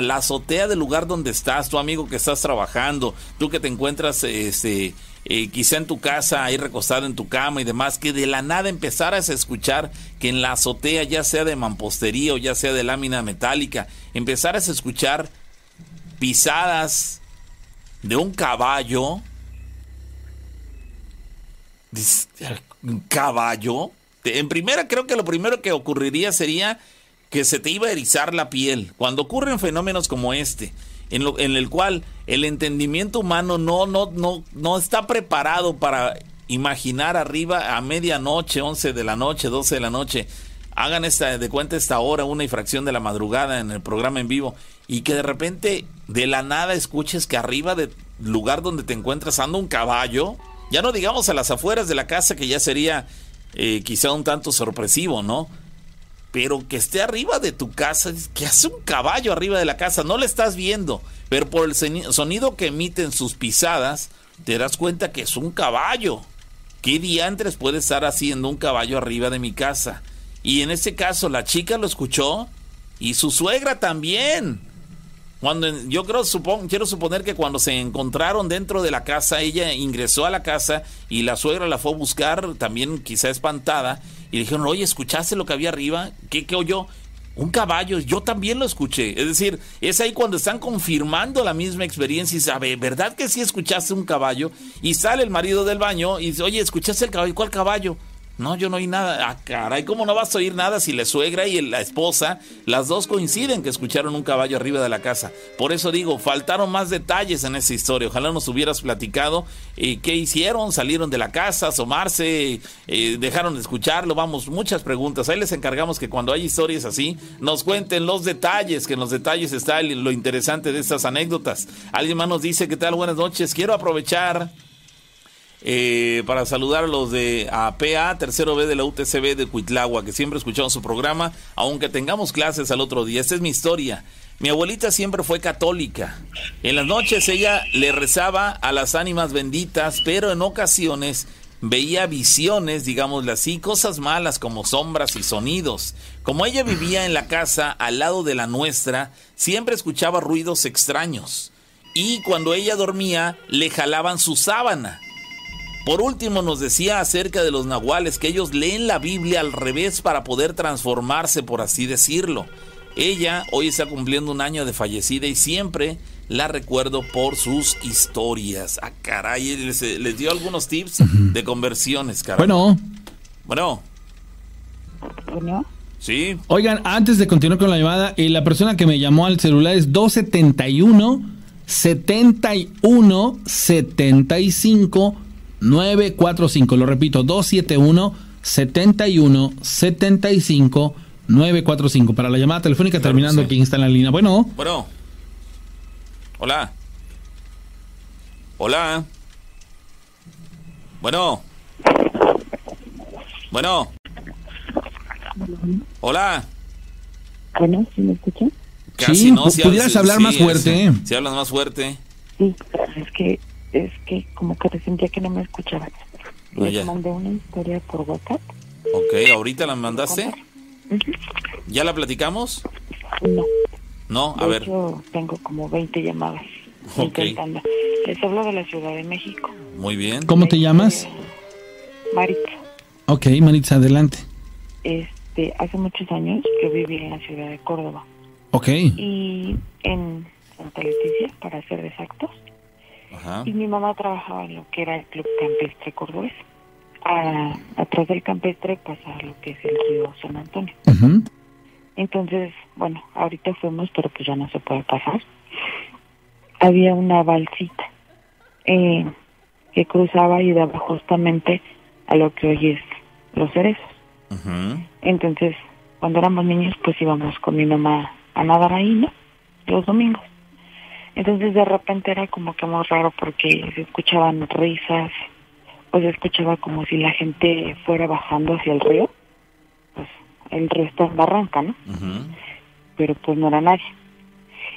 la, azotea del lugar donde estás, tu amigo que estás trabajando, tú que te encuentras este, eh, quizá en tu casa, ahí recostado en tu cama y demás, que de la nada empezaras a escuchar que en la azotea, ya sea de mampostería o ya sea de lámina metálica, empezaras a escuchar pisadas de un caballo. ¿Un caballo? En primera, creo que lo primero que ocurriría sería que se te iba a erizar la piel. Cuando ocurren fenómenos como este, en, el cual el entendimiento humano no, no, no, no está preparado para imaginar arriba a medianoche, 11 de la noche, 12 de la noche, hagan esta, de cuenta esta hora, una infracción de la madrugada en el programa en vivo, y que de repente de la nada escuches que arriba del lugar donde te encuentras anda un caballo, ya no digamos a las afueras de la casa, que ya sería eh, quizá un tanto sorpresivo, ¿no? Pero que esté arriba de tu casa, que hace un caballo arriba de la casa, no le estás viendo, pero por el sonido que emiten sus pisadas, te das cuenta que es un caballo. ¿Qué diantres puede estar haciendo un caballo arriba de mi casa? Y en ese caso la chica lo escuchó y su suegra también. Cuando yo creo quiero suponer que cuando se encontraron dentro de la casa, ella ingresó a la casa y la suegra la fue a buscar, también quizá espantada, y dijeron, oye, ¿escuchaste lo que había arriba? ¿Qué, qué oyó? Un caballo, yo también lo escuché. Es decir, es ahí cuando están confirmando la misma experiencia y sabe, ¿verdad que sí escuchaste un caballo? Y sale el marido del baño y dice, oye, ¿escuchaste el caballo? ¿Cuál caballo? No, yo no oí nada. Ah, caray, ¿cómo no vas a oír nada si la suegra y la esposa, las dos coinciden que escucharon un caballo arriba de la casa? Por eso digo, faltaron más detalles en esa historia. Ojalá nos hubieras platicado eh, qué hicieron, salieron de la casa, asomarse, eh, dejaron de escucharlo. Vamos, muchas preguntas. Ahí les encargamos que cuando hay historias así, nos cuenten los detalles, que en los detalles está lo interesante de estas anécdotas. Alguien más nos dice, ¿qué tal? Buenas noches. Quiero aprovechar eh, para saludar a los de APA, tercero B de la UTCB de Cuitlagua, que siempre escuchamos su programa, aunque tengamos clases al otro día. Esta es mi historia. Mi abuelita siempre fue católica. En las noches ella le rezaba a las ánimas benditas, pero en ocasiones veía visiones, digámosle así, cosas malas como sombras y sonidos. Como ella vivía en la casa al lado de la nuestra, siempre escuchaba ruidos extraños. Y cuando ella dormía, le jalaban su sábana. Por último nos decía acerca de los nahuales que ellos leen la Biblia al revés para poder transformarse, por así decirlo. Ella hoy está cumpliendo un año de fallecida y siempre la recuerdo por sus historias. Ah, caray, les, dio algunos tips de conversiones, caray. Bueno. Bueno. Bueno. Sí. Oigan, antes de continuar con la llamada, eh, la persona que me llamó al celular es 271 71 75 945. Lo repito, 271 71 75 945. Para la llamada telefónica terminando, quien está en la línea. Bueno. Bueno. Hola. Hola. Bueno. Bueno. Hola. Bueno, ¿sí me escuchan? Casi Sí, no, si pudieras hablar sí, más fuerte. sí, Si hablas más fuerte. Sí, es que, es que como que sentía que no me escuchaban. Les ya. mandé una historia por WhatsApp. Ok, ¿ahorita la mandaste? ¿Ya la platicamos? No, No, a de ver. hecho tengo como 20 llamadas Ok. intentando. Les hablo de la Ciudad de México. Muy bien. ¿Cómo te llamas? Maritza. Ok, Maritza, adelante. Este, hace muchos años yo viví en la ciudad de Córdoba Ok. y en Santa Leticia, para ser exactos. Ajá. Y mi mamá trabajaba en lo que era el Club Campestre Cordobés. A- atrás del campestre pasa lo que es el río San Antonio. Entonces, bueno, ahorita fuimos, pero pues ya no se puede pasar. Había una balsita eh, que cruzaba y daba justamente a lo que hoy es los cerezos. Ujú. Entonces, cuando éramos niños, pues íbamos con mi mamá a nadar ahí, ¿no? Los domingos. Entonces, de repente era como que muy raro porque se escuchaban risas, o se escuchaba como si la gente fuera bajando hacia el río. Pues el río está en barranca, ¿no? Pero pues no era nadie.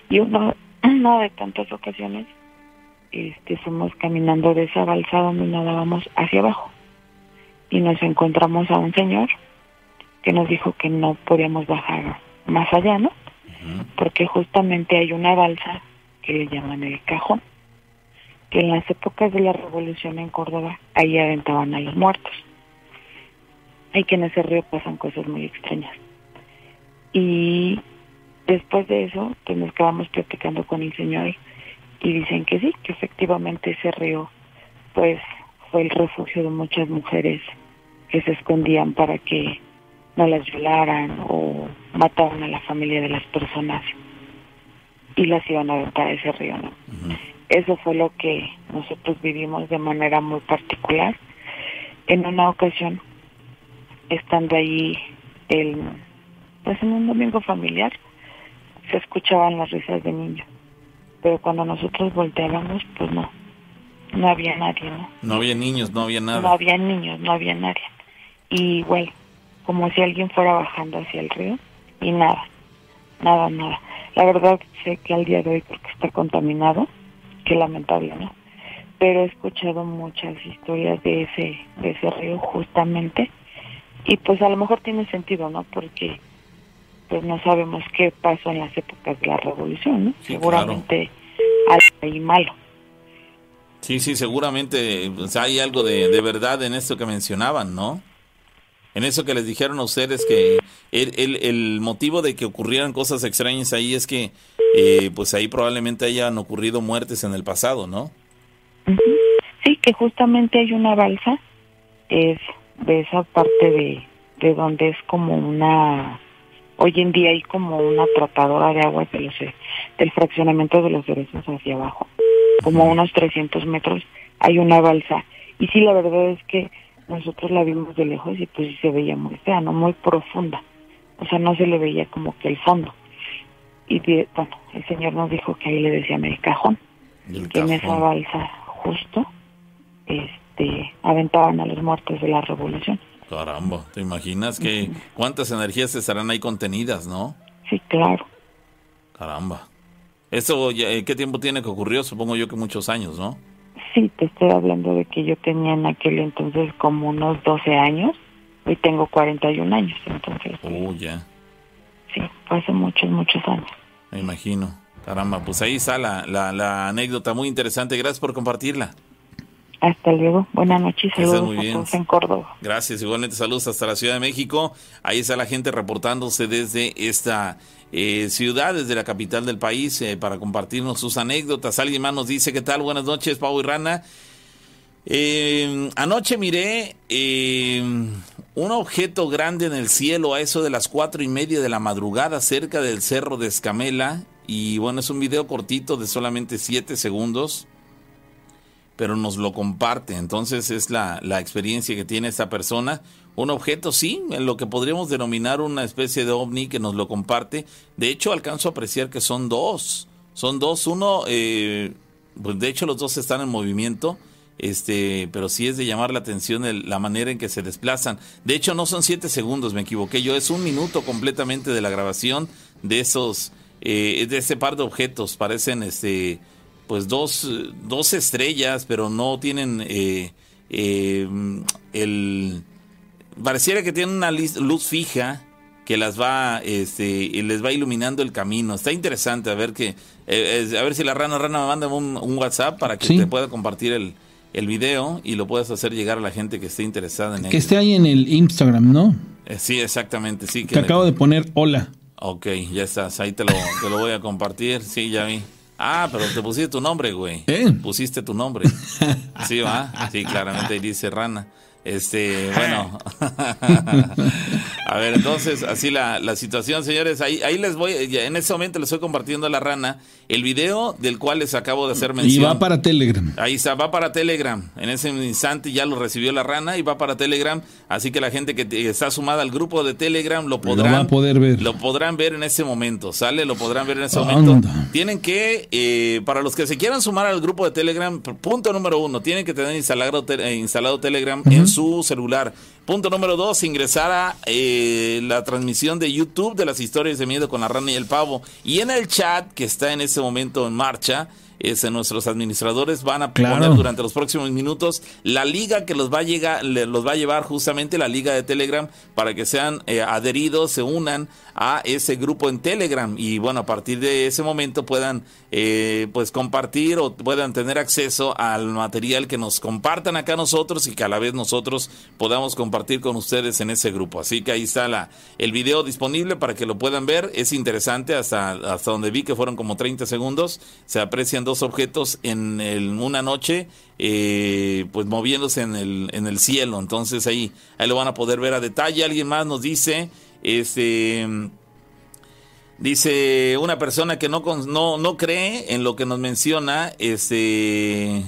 Y una, una de tantas ocasiones, este, fuimos caminando de esa balsa donde nadábamos hacia abajo. Y nos encontramos a un señor que nos dijo que no podíamos bajar más allá, ¿no? Porque justamente hay una balsa que le llaman el cajón, que en las épocas de la revolución en Córdoba, ahí aventaban a los muertos. Y que en ese río pasan cosas muy extrañas. Y después de eso, pues nos quedamos platicando con el señor y dicen que sí, que efectivamente ese río, pues fue el refugio de muchas mujeres que se escondían para que no las violaran o mataran a la familia de las personas y las iban a aventar a ese río, ¿no? Eso fue lo que nosotros vivimos de manera muy particular. En una ocasión, estando ahí el, pues en un domingo familiar, se escuchaban las risas de niños. Pero cuando nosotros volteábamos, pues no, no había nadie, ¿no? No había niños, no había No nada. había niños, no había nadie. Y igual, como si alguien fuera bajando hacia el río y nada, nada, nada. La verdad sé que al día de hoy porque está contaminado, qué lamentable, ¿no? Pero he escuchado muchas historias de ese, de ese río justamente y pues a lo mejor tiene sentido, ¿no? Porque pues no sabemos qué pasó en las épocas de la revolución, ¿no? Sí, Seguramente algo ahí malo. Sí, sí, seguramente pues, hay algo de, de verdad en esto que mencionaban, ¿no? En eso que les dijeron a ustedes que el, el, el motivo de que ocurrieran cosas extrañas ahí es que eh, pues ahí probablemente hayan ocurrido muertes en el pasado, ¿no? Sí, que justamente hay una balsa, es de esa parte de, de donde es como una, hoy en día hay como una tratadora de aguas de los, del fraccionamiento de los cerezos hacia abajo, como unos 300 metros hay una balsa. Y sí, la verdad es que nosotros la vimos de lejos y pues sí se veía muy fea, ¿no? Muy profunda. O sea, no se le veía como que el fondo. Y de- bueno, el señor nos dijo que ahí le decían el cajón El que en esa cajón. balsa justo este aventaban a los muertos de la revolución. Caramba, ¿te imaginas que cuántas energías estarán ahí contenidas, no? Sí, claro. Caramba. ¿Eso eh, qué tiempo tiene que ocurrió? Supongo yo que muchos años, ¿no? Sí, te estoy hablando de que yo tenía en aquel entonces como unos 12 años. Hoy tengo 41 años, entonces Oh, ya. sí, fue hace muchos, muchos años. Me imagino. Caramba, pues ahí está la, la, la anécdota muy interesante. Gracias por compartirla. Hasta luego. Buenas noches saludos muy a bien. todos en Córdoba. Gracias, igualmente saludos hasta la Ciudad de México. Ahí está la gente reportándose desde esta eh, ciudad, desde la capital del país, eh, para compartirnos sus anécdotas. Alguien más nos dice, ¿qué tal? Buenas noches, Pau y Rana. Eh, anoche miré eh, un objeto grande en el cielo a eso de las cuatro y media de la madrugada cerca del cerro de Escamela. Y bueno, es un video cortito de solamente siete segundos pero nos lo comparte. Entonces es la, la experiencia que tiene esta persona. Un objeto, sí, en lo que podríamos denominar una especie de ovni que nos lo comparte. De hecho, alcanzo a apreciar que son dos. Son dos. Uno, eh, pues de hecho los dos están en movimiento, este, pero sí es de llamar la atención la manera en que se desplazan. De hecho no son siete segundos, me equivoqué yo, es un minuto completamente de la grabación de esos, eh, de ese par de objetos, parecen este, pues dos, dos estrellas, pero no tienen eh, eh, el pareciera que tienen una luz fija que las va este y les va iluminando el camino está interesante a ver que eh, a ver si la rana rana me manda un, un WhatsApp para que Sí. te pueda compartir el, el video y lo puedas hacer llegar a la gente que esté interesada en Que ello. esté ahí en el Instagram, ¿no? Eh, sí exactamente sí Que acabo de poner hola. Ok, ya estás, ahí te lo, te lo voy a compartir, sí, ya vi. Ah, pero te pusiste tu nombre, güey. ¿Eh? Pusiste tu nombre. Sí, va. Sí, claramente ahí dice rana. Este, bueno. a ver, entonces, así la, la situación, señores. Ahí, ahí les voy, en ese momento les estoy compartiendo la rana el video del cual les acabo de hacer Y mención. va para Telegram. Ahí está, va para Telegram. En ese instante ya lo recibió la rana y va para Telegram. Así que la gente que está sumada al grupo de Telegram lo podrán va a poder ver. Lo podrán ver en ese momento, ¿sale? Lo podrán ver en ese Anda. momento. Tienen que, eh, para los que se quieran sumar al grupo de Telegram, punto número uno, tienen que tener instalado, te- eh, instalado Telegram en su celular. Punto número dos, ingresar a eh, la transmisión de YouTube de las historias de miedo con la rana y el pavo. Y en el chat que está en ese momento en marcha, este, nuestros administradores van a Claro. poner durante los próximos minutos la liga que los va a llegar, le- los va a llevar justamente la liga de Telegram para que sean eh, adheridos, se unan a ese grupo en Telegram y bueno a partir de ese momento puedan eh, pues compartir o puedan tener acceso al material que nos compartan acá nosotros y que a la vez nosotros podamos compartir con ustedes en ese grupo. Así que ahí está la, el video disponible para que lo puedan ver. Es interesante hasta, hasta donde vi que fueron como 30 segundos. Se aprecian dos objetos en, una noche eh, pues moviéndose en el, en el cielo. Entonces ahí, ahí lo van a poder ver a detalle. Alguien más nos dice, este... Dice una persona que no, no, no cree en lo que nos menciona, este,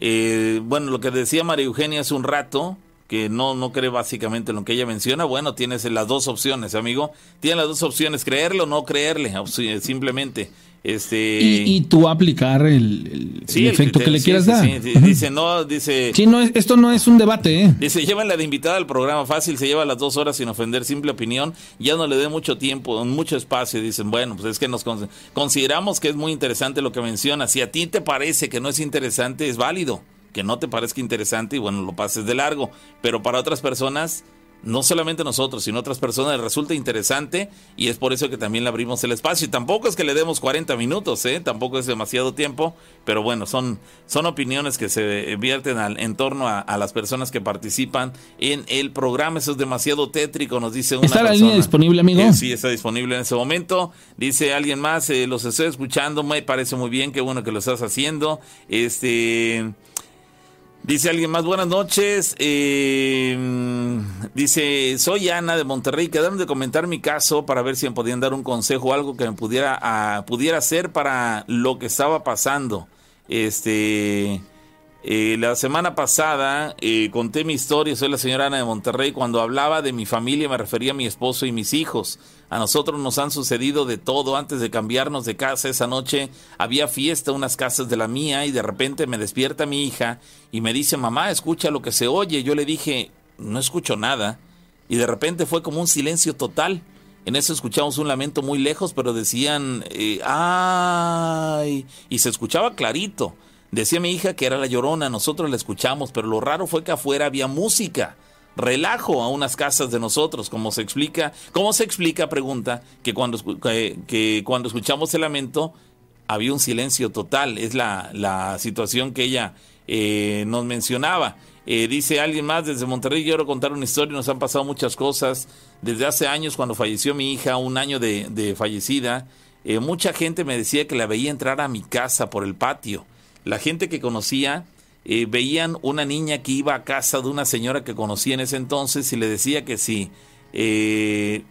eh, bueno, lo que decía María Eugenia hace un rato, que no, no cree básicamente en lo que ella menciona, bueno, tienes las dos opciones, amigo. Tienes las dos opciones, creerle o no creerle, simplemente. Este, Y, y tú aplicar el, el- sí, el efecto que le sí, quieras dar. sí. Dice, no, dice... Sí, no es- esto no es un debate, ¿eh? Dice, llévenla de invitada al programa fácil, se lleva las dos horas sin ofender, simple opinión, ya no le dé mucho tiempo, mucho espacio. Dicen, bueno, pues es que nos con- consideramos que es muy interesante lo que menciona. Si a ti te parece que no es interesante, es válido. Que no te parezca interesante y bueno, lo pases de largo. Pero para otras personas, no solamente nosotros, sino otras personas les resulta interesante y es por eso que también le abrimos el espacio. Y tampoco es que le demos 40 minutos, ¿eh? tampoco es demasiado tiempo, pero bueno, son, son opiniones que se vierten al, en torno a, a las personas que participan en el programa. Eso es demasiado tétrico, nos dice una ¿Está la persona. línea disponible, amigo? Eh, sí, está disponible en ese momento. Dice alguien más, eh, los estoy escuchando, me parece muy bien, qué bueno que lo estás haciendo. Este... Dice alguien más, buenas noches. eh, dice, soy Ana de Monterrey. Quedaron de comentar mi caso para ver si me podían dar un consejo algo que me pudiera, ah, pudiera hacer para lo que estaba pasando. Este, eh, la semana pasada eh, conté mi historia, soy la señora Ana de Monterrey. Cuando hablaba de mi familia me refería a mi esposo y mis hijos. A nosotros nos han sucedido de todo. Antes de cambiarnos de casa esa noche había fiesta en unas casas de la mía y de repente me despierta mi hija y me dice, mamá, escucha lo que se oye. Yo le dije, no escucho nada. Y de repente fue como un silencio total. En eso escuchamos un lamento muy lejos, pero decían, eh, ay, y se escuchaba clarito. Decía mi hija que era la llorona, nosotros la escuchamos, pero lo raro fue que afuera había música. Relajo a unas casas de nosotros, como se explica, ¿cómo se explica? Pregunta, que cuando, que, cuando escuchamos el lamento había un silencio total, es la, la situación que ella eh, nos mencionaba. Eh, dice alguien más desde Monterrey, quiero contar una historia, nos han pasado muchas cosas. Desde hace años, cuando falleció mi hija, un año de, de fallecida, eh, mucha gente me decía que la veía entrar a mi casa por el patio. La gente que conocía eh, veían una niña que iba a casa de una señora que conocía en ese entonces y le decía que si, eh,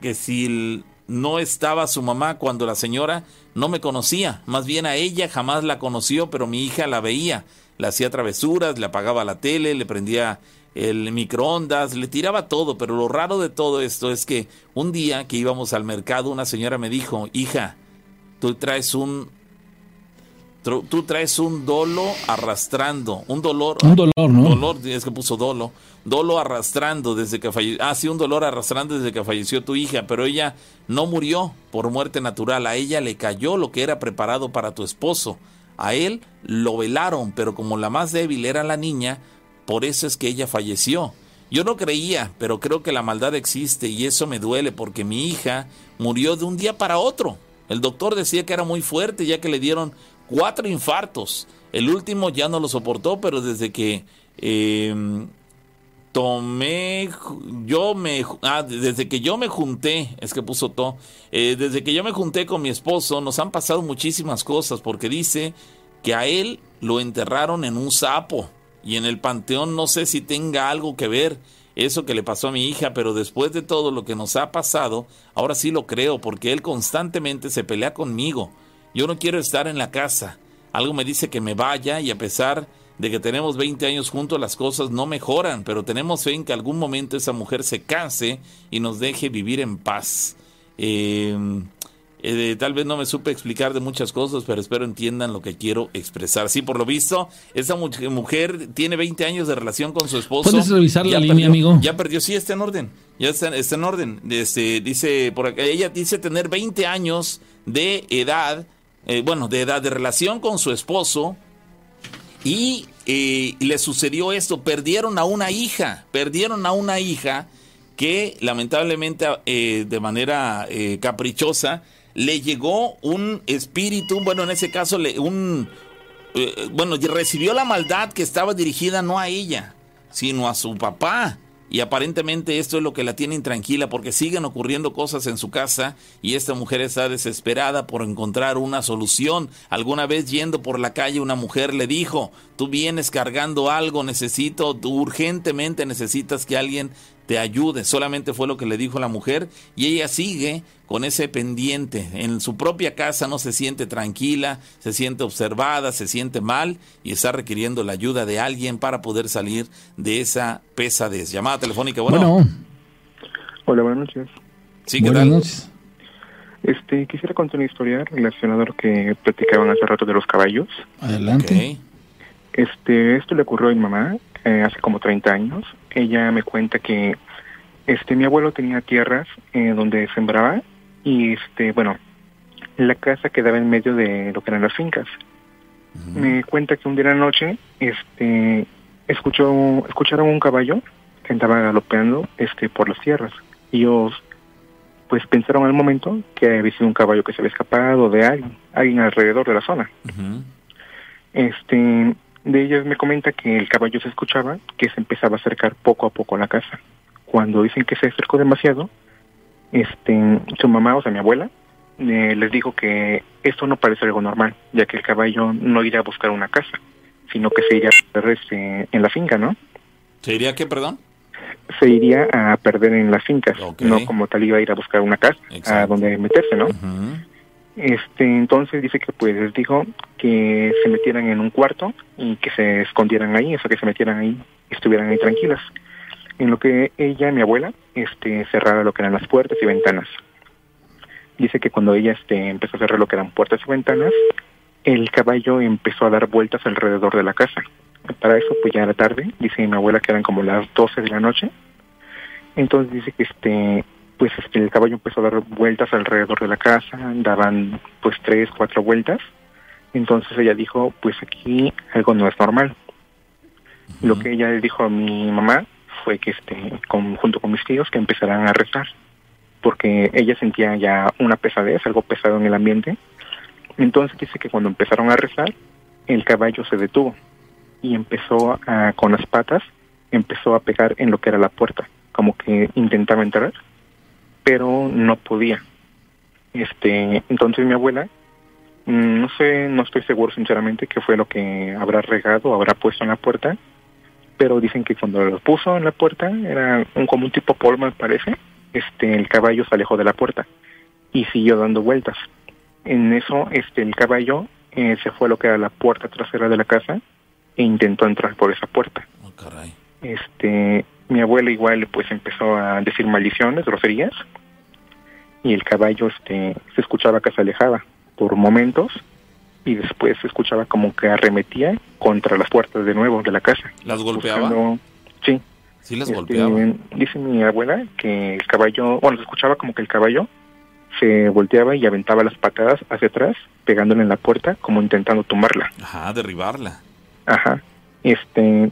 que si no estaba su mamá cuando la señora no me conocía, más bien a ella jamás la conoció, pero mi hija la veía, le hacía travesuras, le apagaba la tele, le prendía el microondas, le tiraba todo, pero lo raro de todo esto es que un día que íbamos al mercado una señora me dijo, hija, tú traes un tú traes un dolo arrastrando, un dolor, Un dolor, ¿no? dolor, es que puso dolo, dolo arrastrando desde que falleció, ah, sí, un dolor arrastrando desde que falleció tu hija, pero ella no murió por muerte natural, a ella le cayó lo que era preparado para tu esposo, a él lo velaron, pero como la más débil era la niña, por eso es que ella falleció. Yo no creía, pero creo que la maldad existe y eso me duele porque mi hija murió de un día para otro. El doctor decía que era muy fuerte ya que le dieron cuatro infartos. El último ya no lo soportó, pero desde que eh, tomé, yo me, ah, desde que yo me junté, es que puso to, eh, desde que yo me junté con mi esposo, nos han pasado muchísimas cosas, porque dice que a él lo enterraron en un sapo, y en el panteón no sé si tenga algo que ver eso que le pasó a mi hija, pero después de todo lo que nos ha pasado, ahora sí lo creo, porque él constantemente se pelea conmigo. Yo no quiero estar en la casa. Algo me dice que me vaya y a pesar de que tenemos 20 años juntos las cosas no mejoran, pero tenemos fe en que algún momento esa mujer se canse y nos deje vivir en paz. Eh, eh, tal vez no me supe explicar de muchas cosas, pero espero entiendan lo que quiero expresar. Sí, por lo visto, esa mu- mujer tiene 20 años de relación con su esposo. ¿Puedes revisar la línea, perdió- amigo? Ya perdió, sí, está en orden. Ya está, está en orden. Este, dice, por acá, ella dice tener 20 años de edad, eh, bueno, de edad de relación con su esposo y eh, le sucedió esto, perdieron a una hija, perdieron a una hija que lamentablemente eh, de manera caprichosa le llegó un espíritu, bueno, en ese caso le, un, bueno, recibió la maldad que estaba dirigida no a ella, sino a su papá. Y aparentemente esto es lo que la tiene intranquila porque siguen ocurriendo cosas en su casa y esta mujer está desesperada por encontrar una solución. Alguna vez yendo por la calle una mujer le dijo, tú vienes cargando algo, necesito, tú urgentemente necesitas que alguien te ayude. Solamente fue lo que le dijo la mujer y ella sigue con ese pendiente. En su propia casa no se siente tranquila, se siente observada, se siente mal y está requiriendo la ayuda de alguien para poder salir de esa pesadez. Llamada telefónica, bueno. Bueno, Hola, buenas noches. sí, ¿qué buenas tal? noches. Este, quisiera contar una historia relacionada a lo que platicaban hace rato de los caballos. Adelante. Ok. Este, esto le ocurrió a mi mamá eh, hace como 30 años. Ella me cuenta que este mi abuelo tenía tierras eh, donde sembraba y este, bueno, la casa quedaba en medio de lo que eran las fincas. Me cuenta que un día en la noche, este, escuchó, escucharon un caballo que andaba galopeando, este, por las tierras. Y ellos, pues, pensaron al momento que había sido un caballo que se había escapado de alguien, alguien alrededor de la zona. Este, de ellas me comenta que el caballo se escuchaba, que se empezaba a acercar poco a poco a la casa. Cuando dicen que se acercó demasiado, este, su mamá, o sea, mi abuela, eh, les dijo que esto no parece algo normal, ya que el caballo no iría a buscar una casa, sino que se iría a perder este, en la finca, ¿no? ¿Se diría qué, perdón? Se iría a perder en las fincas, no como tal iba a ir a buscar una casa, a donde meterse, ¿no? Este, entonces dice que pues les dijo que se metieran en un cuarto y que se escondieran ahí, o sea, que se metieran ahí estuvieran ahí tranquilas. En lo que ella, mi abuela, este, cerrara lo que eran las puertas y ventanas. Dice que cuando ella este, empezó a cerrar lo que eran puertas y ventanas, el caballo empezó a dar vueltas alrededor de la casa. Para eso, pues ya era tarde, dice mi abuela que eran como las 12 de la noche. Entonces dice que este, pues este, el caballo empezó a dar vueltas alrededor de la casa, daban pues tres, cuatro vueltas. Entonces ella dijo, pues aquí algo no es normal. Lo que ella le dijo a mi mamá fue que este, con, junto con mis tíos, que empezaran a rezar, porque ella sentía ya una pesadez, algo pesado en el ambiente. Entonces dice que cuando empezaron a rezar, el caballo se detuvo y empezó a, con las patas, empezó a pegar en lo que era la puerta, como que intentaba entrar, pero no podía. Este, entonces mi abuela, mm, no sé, no estoy seguro sinceramente qué fue lo que habrá regado habrá puesto en la puerta, pero dicen que cuando lo puso en la puerta, era un, como un tipo polvo me parece, este, el caballo se alejó de la puerta y siguió dando vueltas. En eso, este, el caballo eh, se fue a lo que era la puerta trasera de la casa e intentó entrar por esa puerta. Oh, caray. Este, mi abuela igual pues empezó a decir maldiciones, groserías, y el caballo este se escuchaba que se alejaba por momentos y después se escuchaba como que arremetía contra las puertas de nuevo de la casa. ¿Las golpeaba? Buscando- sí. Sí, las Este, golpeaba. Dice mi abuela que el caballo, bueno, se escuchaba como que el caballo se volteaba y aventaba las patadas hacia atrás, pegándole en la puerta, como intentando tumbarla. Ajá, derribarla. Ajá. Este,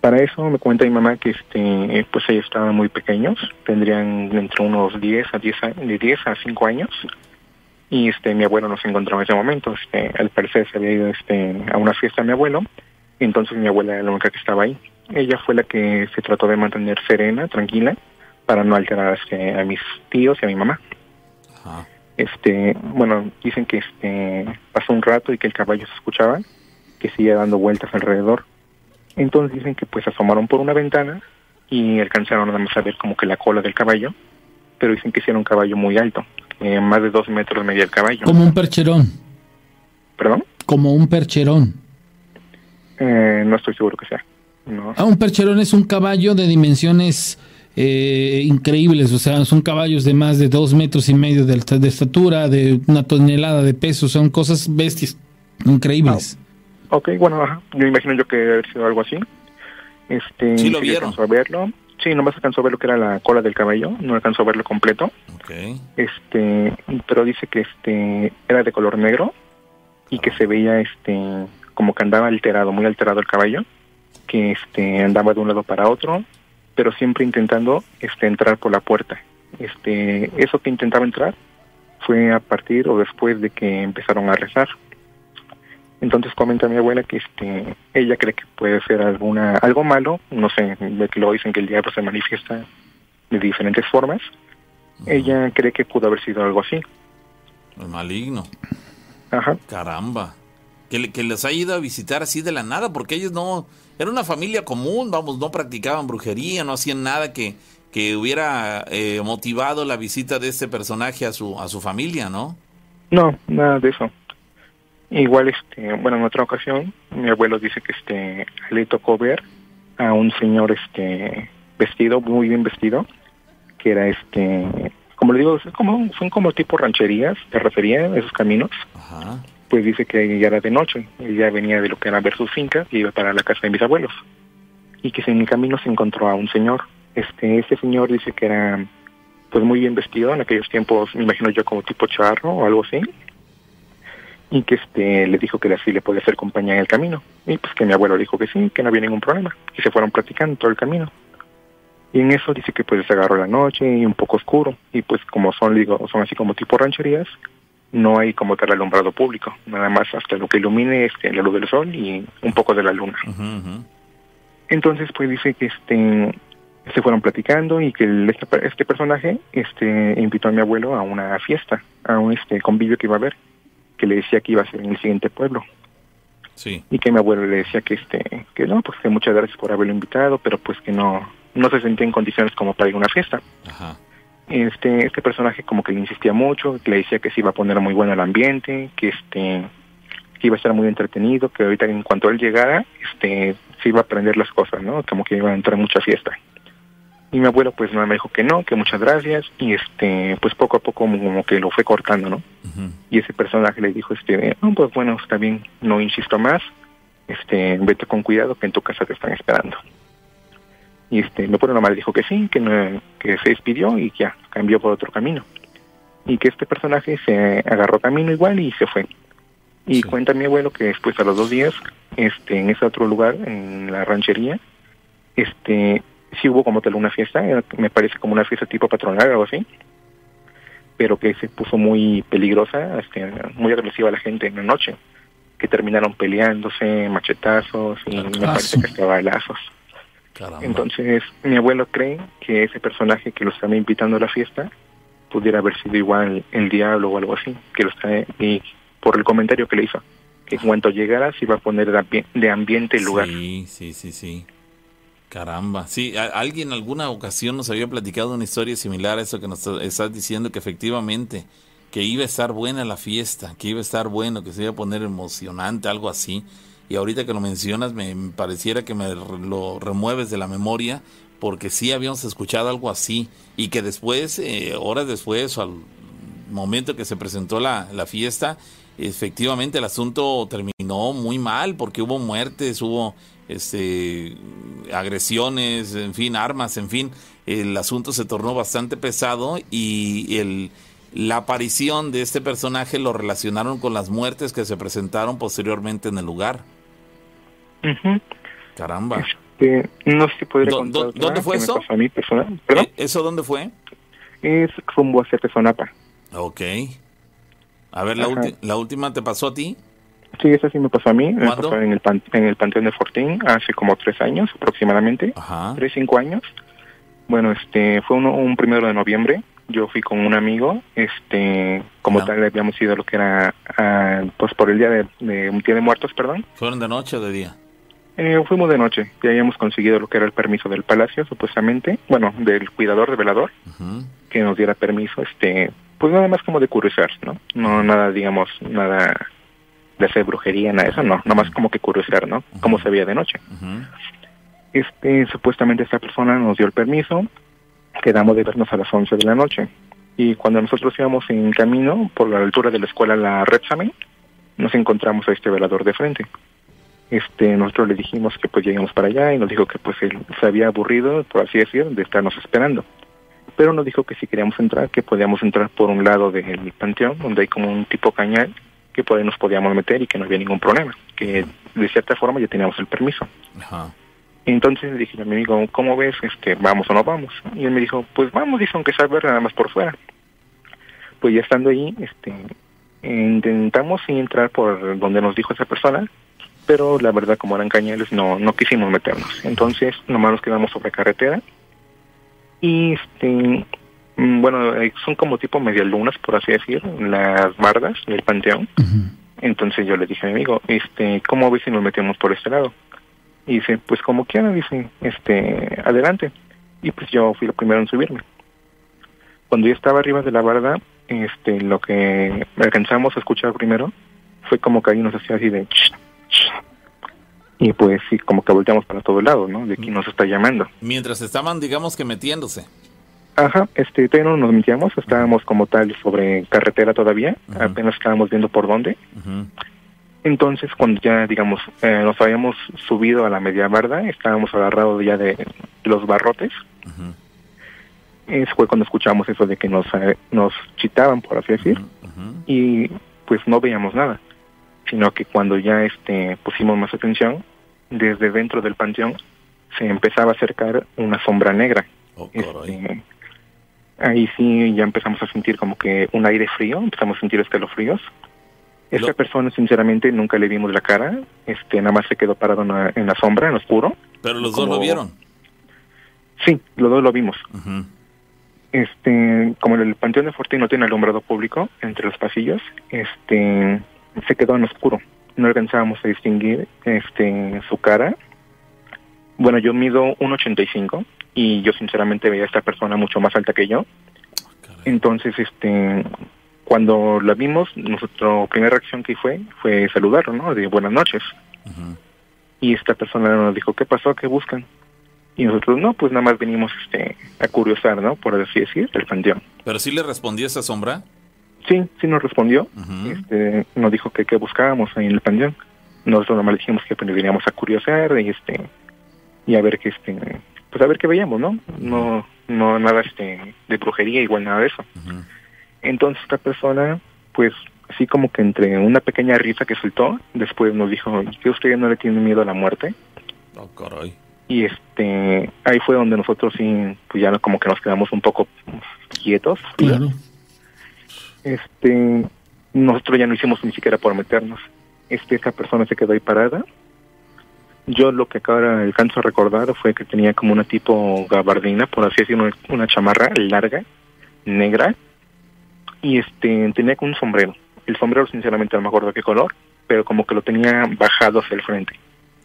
para eso me cuenta mi mamá que este, pues ellos estaban muy pequeños, tendrían entre unos 10 a 10 a- de 10 a 5 años. Y este, mi abuelo no se encontraba en ese momento. Este, al parecer se había ido este, a una fiesta mi abuelo, entonces mi abuela era la única que estaba ahí. Ella fue la que se trató de mantener serena, tranquila, para no alterar este, a mis tíos y a mi mamá. Ajá. Este, bueno, dicen que este pasó un rato y que el caballo se escuchaba, que seguía dando vueltas alrededor. Entonces dicen que pues asomaron por una ventana y alcanzaron nada más a ver como que la cola del caballo, pero dicen que sí era un caballo muy alto, eh, más de dos metros medía el caballo. Como un percherón. ¿Perdón? Como un percherón. Eh, no estoy seguro que sea. No. Ah, un percherón es un caballo de dimensiones eh, increíbles, o sea, son caballos de más de dos metros y medio de, alta- de estatura, de una tonelada de peso, son cosas bestias, increíbles. Ok, bueno, ajá. yo imagino yo que debe haber sido algo así. Este, Sí lo vieron. alcanzó a verlo. Sí, nomás alcanzó a ver lo que era la cola del caballo, no alcanzó a verlo completo. Ok. este pero dice que este era de color negro y que se veía este como que andaba alterado muy alterado el caballo que este andaba de un lado para otro pero siempre intentando este entrar por la puerta este eso que intentaba entrar fue a partir o después de que empezaron a rezar entonces comenta mi abuela que este ella cree que puede ser alguna algo malo no sé de que luego dicen que el diablo se manifiesta de diferentes formas ella cree que pudo haber sido algo así. El maligno. Ajá. Caramba. Que, que les haya ido a visitar así de la nada, porque ellos no... Era una familia común, vamos, no practicaban brujería, no hacían nada que, que hubiera eh, motivado la visita de este personaje a su, a su familia, ¿no? No, nada de eso. Igual, este, bueno, en otra ocasión, mi abuelo dice que este le tocó ver a un señor, este, vestido, muy bien vestido, que era este, como le digo, como, son como tipo rancherías, se refería a esos caminos. Ajá. Pues dice que ya era de noche, él ya venía de lo que era ver sus fincas y iba para la casa de mis abuelos. Y que en el camino se encontró a un señor. Este, este señor dice que era pues muy bien vestido en aquellos tiempos, me imagino yo como tipo charro o algo así. Y que este le dijo que así le podía hacer compañía en el camino. Y pues que mi abuelo le dijo que sí, que no había ningún problema. Y se fueron platicando todo el camino. Y en eso dice que pues se agarró la noche y un poco oscuro. Y pues como son, digo, son así como tipo rancherías, no hay como tal alumbrado público. Nada más hasta lo que ilumine este, la luz del sol y un poco de la luna. Entonces, pues dice que este se fueron platicando y que el- este, este personaje este invitó a mi abuelo a una fiesta, a un este convivio que iba a haber, que le decía que iba a ser en el siguiente pueblo Sí. y que mi abuelo le decía que este que no, pues que muchas gracias por haberlo invitado, pero pues que no no se sentía en condiciones como para ir a una fiesta. Ajá. Este este personaje como que le insistía mucho, que le decía que se iba a poner muy bueno el ambiente, que este que iba a estar muy entretenido, que ahorita en cuanto él llegara, este se iba a aprender las cosas, ¿no? Como que iba a entrar en mucha fiesta. Y mi abuelo pues me dijo que no, que muchas gracias y este pues poco a poco como, que lo fue cortando, ¿no? Y ese personaje le dijo este, no, pues bueno, está bien, no insisto más. Este, vete con cuidado que en tu casa te están esperando. Y este, mi abuelo nomás dijo que sí, que no, que se despidió y ya cambió por otro camino. Y que este personaje se agarró camino igual y se fue. Y Sí. cuenta mi abuelo que después a los dos días, este, en ese otro lugar, en la ranchería, este, sí hubo como tal una fiesta, era- me parece como una fiesta tipo patronal o algo así, pero que se puso muy peligrosa, este, muy agresiva la gente en la noche, que terminaron peleándose, machetazos y me parece que hasta balazos. Caramba. Entonces, mi abuelo cree que ese personaje que lo estaba invitando a la fiesta pudiera haber sido igual el diablo o algo así, que lo está, y por el comentario que le hizo, que en cuanto llegara se iba a poner de, ambi- de ambiente el lugar. Sí, sí, sí, sí. Caramba. Sí, alguien en alguna ocasión nos había platicado una historia similar a eso que nos está- estás diciendo, que efectivamente, que iba a estar buena la fiesta, que iba a estar bueno, que se iba a poner emocionante, algo así. Y ahorita que lo mencionas, me pareciera que me lo remueves de la memoria, porque sí habíamos escuchado algo así, y que después, eh, horas después, o al- momento que se presentó la, la fiesta, efectivamente el asunto terminó muy mal porque hubo muertes, hubo este agresiones, en fin, armas, en fin, el asunto se tornó bastante pesado y el la aparición de este personaje lo relacionaron con las muertes que se presentaron posteriormente en el lugar. Caramba. Este, no sé si podría ¿Dó- contar dó- ¿Dónde fue que me eso? pasó a mí personal. ¿Perdón? ¿Eh? ¿Eso dónde fue? Es rumbo hacia Tezonapa. Ok. A ver, la, la última te pasó a ti. Sí, esa sí me pasó a mí. Me pasó en el, pan- en el Panteón de Fortín hace como tres años aproximadamente. Ajá. Tres, cinco años. Bueno, este, fue uno- un primero de noviembre. Yo fui con un amigo, este, como tal habíamos ido a lo que era, pues por el día de, de día de muertos, perdón. ¿Fueron de noche o de día? Eh, fuimos de noche, ya habíamos conseguido lo que era el permiso del palacio, supuestamente, bueno, del cuidador, de velador, Ujú. que nos diera permiso, este, pues nada más como de curiosear, ¿no? No nada, digamos, nada de hacer brujería, nada de eso, no, nada más como que curiosear, ¿no? Cómo se veía de noche. Este, supuestamente esta persona nos dio el permiso, quedamos de vernos a las 11 de la noche. Y cuando nosotros íbamos en camino por la altura de la escuela La Repsamen, nos encontramos a este velador de frente. Este, nosotros le dijimos que pues llegamos para allá y nos dijo que pues él se había aburrido, por así decir, de estarnos esperando. Pero nos dijo que si queríamos entrar, que podíamos entrar por un lado del panteón, donde hay como un tipo cañal, que por ahí nos podíamos meter y que no había ningún problema, que de cierta forma ya teníamos el permiso. Ajá. Entonces dije a mi amigo, ¿cómo ves? Este, ¿Vamos o no vamos? Y él me dijo, pues vamos, dice, aunque sea ver nada más por fuera. Pues ya estando ahí, este, intentamos entrar por donde nos dijo esa persona, pero la verdad, como eran cañales, no, no quisimos meternos. Entonces, nomás nos quedamos sobre carretera. Y, este, bueno, eh, son como tipo medialunas, por así decir, las bardas del panteón. Entonces yo le dije a mi amigo, este, ¿cómo ves si nos metemos por este lado? Y dice, pues como quiera, dice, este, adelante. Y pues yo fui el primero en subirme. Cuando yo estaba arriba de la barda, este, lo que alcanzamos a escuchar primero fue como que ahí nos hacía así de... ch, ch. Y pues sí, como que volteamos para todos lados, ¿no? De aquí nos está llamando. Mientras estaban, digamos que metiéndose. Ajá, este, todavía no nos metíamos, estábamos como tal sobre carretera todavía, apenas estábamos viendo por dónde. Entonces, cuando ya, digamos, eh, nos habíamos subido a la media barda, estábamos agarrados ya de los barrotes, Ujú. es fue cuando escuchamos eso de que nos, eh, nos chitaban, por así decir, y pues no veíamos nada, sino que cuando ya este pusimos más atención, desde dentro del panteón se empezaba a acercar una sombra negra. Oh. Este, ahí sí ya empezamos a sentir como que un aire frío, empezamos a sentir escalofríos. Esta persona, sinceramente, nunca le vimos la cara, este nada más se quedó parado en la, en la sombra, en lo oscuro. Pero los como- dos lo vieron. Sí, los dos lo vimos. Este como el panteón de Fortín no tiene alumbrado público entre los pasillos este se quedó en oscuro no alcanzábamos a distinguir este su cara bueno yo mido 1.85 y yo sinceramente veía a esta persona mucho más alta que yo. Entonces este cuando la vimos nuestra primera reacción que fue fue saludarlo no de buenas noches. Y esta persona nos dijo qué pasó qué buscan y nosotros no pues nada más venimos este a curiosar no por así decir el panteón. Pero sí le respondió esa sombra. Sí, sí nos respondió. Este, nos dijo que qué buscábamos ahí en el panteón. Nosotros nomás le dijimos que pues, veníamos a curiosear y este y a ver qué este pues a ver qué veíamos, ¿no? No no nada este de brujería igual nada de eso. Entonces esta persona pues así como que entre una pequeña risa que soltó, después nos dijo, "¿Y ¿que usted no le tiene miedo a la muerte?" Oh, caray. Y este ahí fue donde nosotros sí pues ya como que nos quedamos un poco quietos. Claro. este nosotros ya no hicimos ni siquiera por meternos este esa persona se quedó ahí parada yo lo que ahora alcanzo a recordar fue que tenía como una tipo gabardina por así decirlo una, una chamarra larga negra y este tenía como un sombrero el sombrero sinceramente no me acuerdo qué color pero como que lo tenía bajado hacia el frente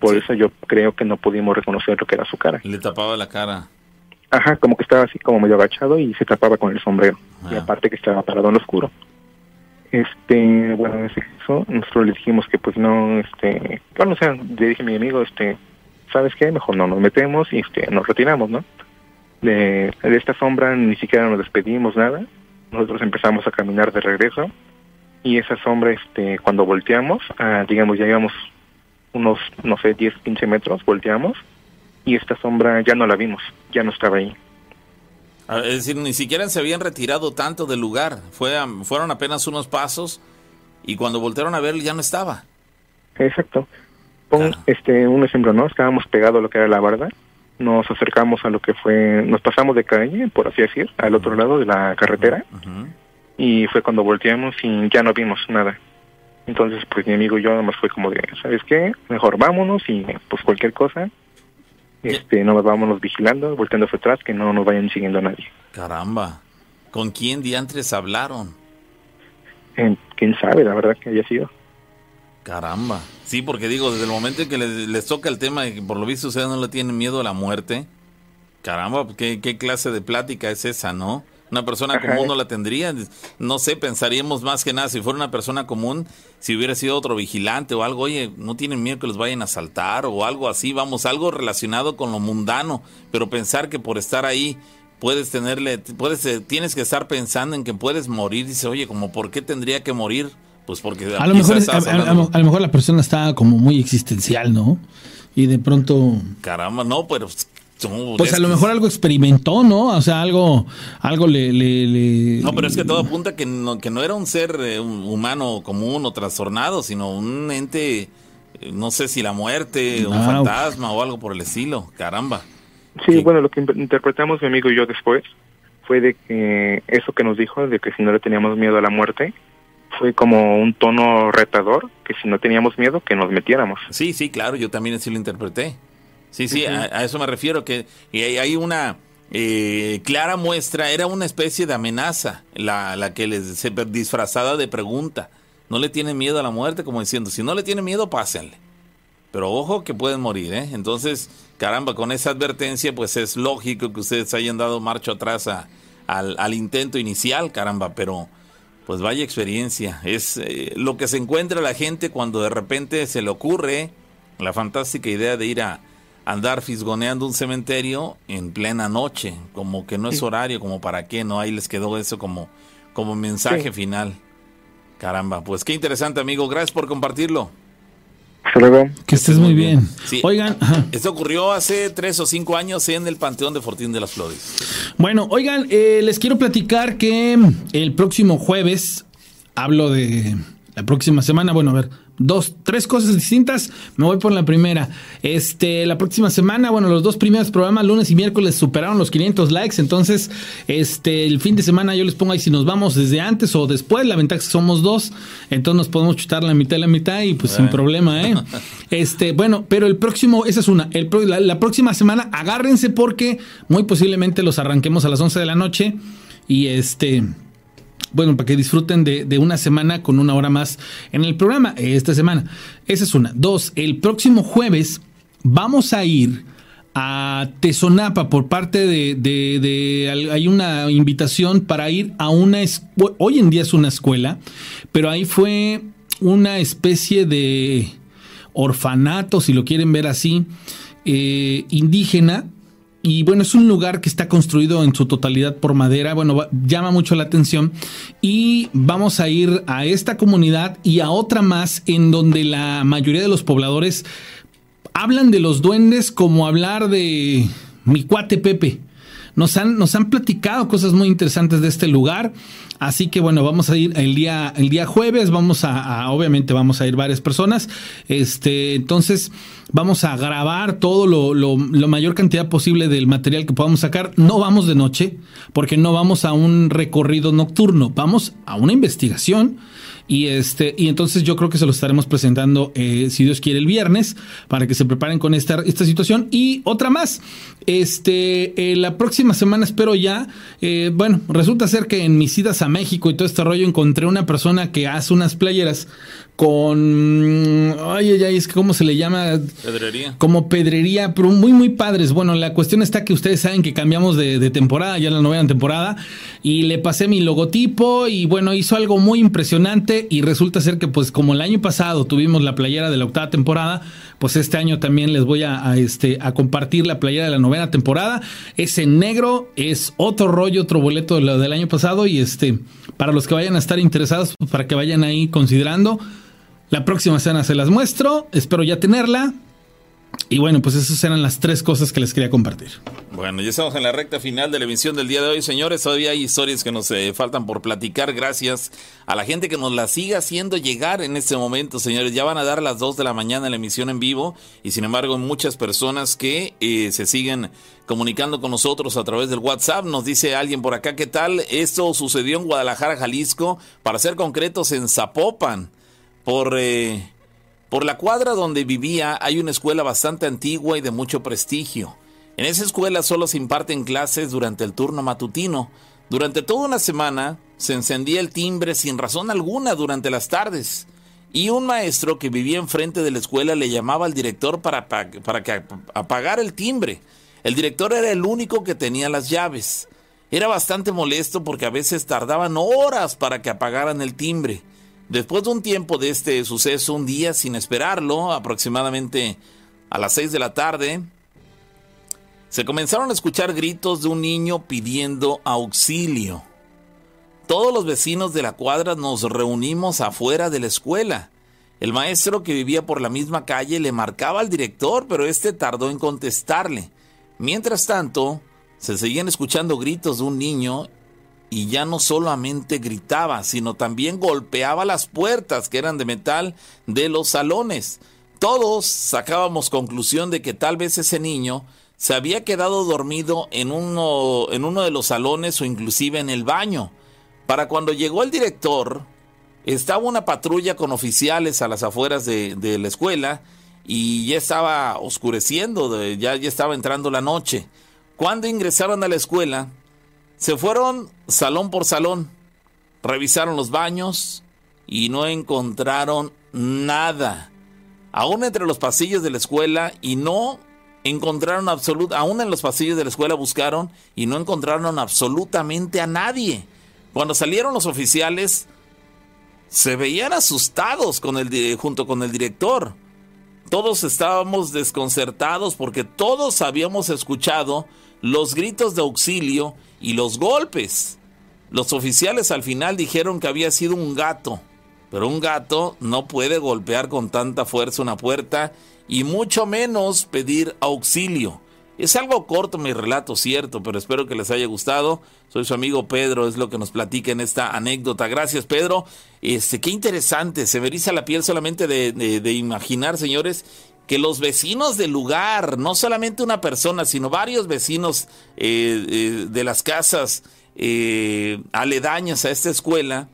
por eso yo creo que no pudimos reconocer lo que era su cara Le tapaba la cara. Ajá, como que estaba así como medio agachado y se tapaba con el sombrero. Y aparte que estaba parado en lo oscuro. Este, bueno, en nosotros le dijimos que pues no, este, bueno, o sea, le dije a mi amigo, este, ¿sabes qué? Mejor no nos metemos y este, nos retiramos, ¿no? De, de esta sombra ni siquiera nos despedimos, nada. nosotros empezamos a caminar de regreso y esa sombra, este, cuando volteamos, ah, digamos, ya íbamos unos, no sé, 10, 15 metros, volteamos y esta sombra ya no la vimos, ya no estaba ahí. Ah, Es decir, ni siquiera se habían retirado tanto del lugar. Fue, fueron apenas unos pasos y cuando voltearon a ver ya no estaba. Exacto. Pon este un ejemplo, ¿no? Estábamos pegados a lo que era la barda, nos acercamos a lo que fue, nos pasamos de calle, por así decir, al otro lado de la carretera, y fue cuando volteamos y ya no vimos nada. Entonces, pues mi amigo y yo nada más fue como de, ¿sabes qué? Mejor vámonos y pues cualquier cosa, este, no vámonos vigilando, volteando hacia atrás, que no nos vayan siguiendo a nadie. Caramba. ¿Con quién diantres hablaron? Eh, ¿Quién sabe, la verdad, que haya sido? Caramba. Sí, porque digo, desde el momento en que les, les toca el tema de que por lo visto ustedes no le tienen miedo a la muerte, caramba, ¿qué, qué clase de plática es esa, no? Una persona Ajá. común no la tendría. No sé, pensaríamos más que nada, si fuera una persona común, si hubiera sido otro vigilante o algo, oye, no tienen miedo que los vayan a asaltar o algo así, vamos, algo relacionado con lo mundano, pero pensar que por estar ahí puedes tenerle, puedes, eh, tienes que estar pensando en que puedes morir, dice, oye, como, ¿por qué tendría que morir? Pues porque A lo, mejor, a lo mejor la persona está como muy existencial, ¿no? Y de pronto, Caramba, no, pero... no, pues es a lo mejor algo experimentó, ¿no? O sea, algo, algo le, le, le- No, pero es que todo apunta que no, que no era un ser eh, un humano común o trastornado, sino un ente, eh, no sé si la muerte, un Ah, fantasma o algo por el estilo. Caramba. Sí, bueno, lo que in- interpretamos mi amigo y yo después fue de que eso que nos dijo, de que si no le teníamos miedo a la muerte, fue como un tono retador, que si no teníamos miedo, que nos metiéramos. Sí, sí, claro, yo también así lo interpreté. Sí, sí, a, a eso me refiero, que y hay, hay una eh, clara muestra, era una especie de amenaza, la, la que les se disfrazada de pregunta. No le tienen miedo a la muerte, como diciendo, si no le tienen miedo, pásenle. Pero ojo que pueden morir, ¿eh? Entonces, caramba, con esa advertencia, pues es lógico que ustedes hayan dado marcha atrás a- al, al intento inicial, caramba, pero pues vaya experiencia. Es eh, lo que se encuentra la gente cuando de repente se le ocurre la fantástica idea de ir a andar fisgoneando un cementerio en plena noche, como que no es horario, como para qué, ¿no? Ahí les quedó eso como, como mensaje Sí. final. Caramba, pues qué interesante, amigo. Gracias por compartirlo. Hasta luego. que estés muy bien. Sí. Oigan, ajá. Esto ocurrió hace tres o cinco años en el Panteón de Fortín de las Flores. Bueno, oigan, eh, les quiero platicar que el próximo jueves, hablo de la próxima semana, bueno, a ver, dos, tres cosas distintas, me voy por la primera. Este, la próxima semana, bueno, los dos primeros programas, lunes y miércoles, superaron los 500 likes, entonces, este, el fin de semana yo les pongo ahí si nos vamos desde antes o después, la ventaja es que somos dos, entonces nos podemos chutar la mitad y la mitad y pues sin Eh. problema, ¿eh? Este, bueno, pero el próximo, esa es una. El, la próxima semana, agárrense porque muy posiblemente los arranquemos a las 11 de la noche. Y este. Bueno, para que disfruten de, de una semana con una hora más en el programa eh, esta semana. Esa es una. Dos, el próximo jueves vamos a ir a Tezonapa por parte de, de- hay una invitación para ir a una hoy en día es una escuela, pero ahí fue una especie de orfanato, si lo quieren ver así, eh, indígena. Y bueno, es un lugar que está construido en su totalidad por madera. Bueno, llama mucho la atención. Y vamos a ir a esta comunidad y a otra más en donde la mayoría de los pobladores hablan de los duendes como hablar de mi cuate Pepe. Nos han, nos han platicado cosas muy interesantes de este lugar. Así que bueno, vamos a ir el día, el día jueves, vamos a, obviamente vamos a ir varias personas. Este, entonces, vamos a grabar todo lo, lo, lo mayor cantidad posible del material que podamos sacar. No vamos de noche, porque no vamos a un recorrido nocturno, vamos a una investigación. Y este, y entonces yo creo que se lo estaremos presentando, eh, si Dios quiere, el viernes, para que se preparen con esta, esta situación. Y otra más. Este, eh, la próxima semana espero ya. eh, bueno, resulta ser que en mis idas a México y todo este rollo encontré una persona que hace unas playeras con. Ay, ay, ay, es que cómo se le llama. Pedrería. como pedrería, pero muy, muy padres. Bueno, la cuestión está que ustedes saben que cambiamos de, de temporada, ya la novena temporada, y le pasé mi logotipo y bueno, hizo algo muy impresionante y resulta ser que pues como el año pasado tuvimos la playera de la octava temporada, pues este año también les voy a, a, este, a compartir la playera de la novena temporada. Es en negro, es otro rollo, otro boleto de lo del año pasado y este, para los que vayan a estar interesados, pues, para que vayan ahí considerando. La próxima semana se las muestro, espero ya tenerla. Y bueno, pues esas eran las tres cosas que les quería compartir. Bueno, ya estamos en la recta final de la emisión del día de hoy, señores. Todavía hay historias que nos eh, faltan por platicar. Gracias a la gente que nos la siga haciendo llegar en este momento, señores. Ya van a dar las 2 de la mañana la emisión en vivo y sin embargo muchas personas que eh, se siguen comunicando con nosotros a través del WhatsApp. Nos dice alguien por acá, ¿qué tal? Esto sucedió en Guadalajara, Jalisco, para ser concretos en Zapopan, por... Eh, por la cuadra donde vivía hay una escuela bastante antigua y de mucho prestigio. En esa escuela solo se imparten clases durante el turno matutino. Durante toda una semana se encendía el timbre sin razón alguna durante las tardes. Y un maestro que vivía enfrente de la escuela le llamaba al director para, para que apagara el timbre. El director era el único que tenía las llaves. Era bastante molesto porque a veces tardaban horas para que apagaran el timbre. Después de un tiempo de este suceso, un día sin esperarlo, aproximadamente a las 6 de la tarde, se comenzaron a escuchar gritos de un niño pidiendo auxilio. Todos los vecinos de la cuadra nos reunimos afuera de la escuela. El maestro que vivía por la misma calle le marcaba al director, pero este tardó en contestarle. Mientras tanto, se seguían escuchando gritos de un niño y ya no solamente gritaba, sino también golpeaba las puertas que eran de metal de los salones. Todos sacábamos conclusión de que tal vez ese niño se había quedado dormido en uno, en uno de los salones o inclusive en el baño. Para cuando llegó el director, estaba una patrulla con oficiales a las afueras de, la escuela y ya estaba oscureciendo, ya, ya estaba entrando la noche. Cuando ingresaron a la escuela, se fueron salón por salón, revisaron los baños y no encontraron nada. Aún entre los pasillos de la escuela y no encontraron absolutamente, aún en los pasillos de la escuela buscaron y no encontraron absolutamente a nadie. Cuando salieron los oficiales, se veían asustados con el, junto con el director. Todos estábamos desconcertados porque todos habíamos escuchado los gritos de auxilio y los golpes. Los oficiales al final dijeron que había sido un gato, pero un gato no puede golpear con tanta fuerza una puerta y mucho menos pedir auxilio. Es algo corto mi relato, cierto, pero espero que les haya gustado. Soy su amigo Pedro, es lo que nos platica en esta anécdota. Gracias, Pedro. Este, qué interesante, se me eriza la piel solamente de imaginar, señores, que los vecinos del lugar, no solamente una persona, sino varios vecinos eh, eh, de las casas eh, aledañas a esta escuela,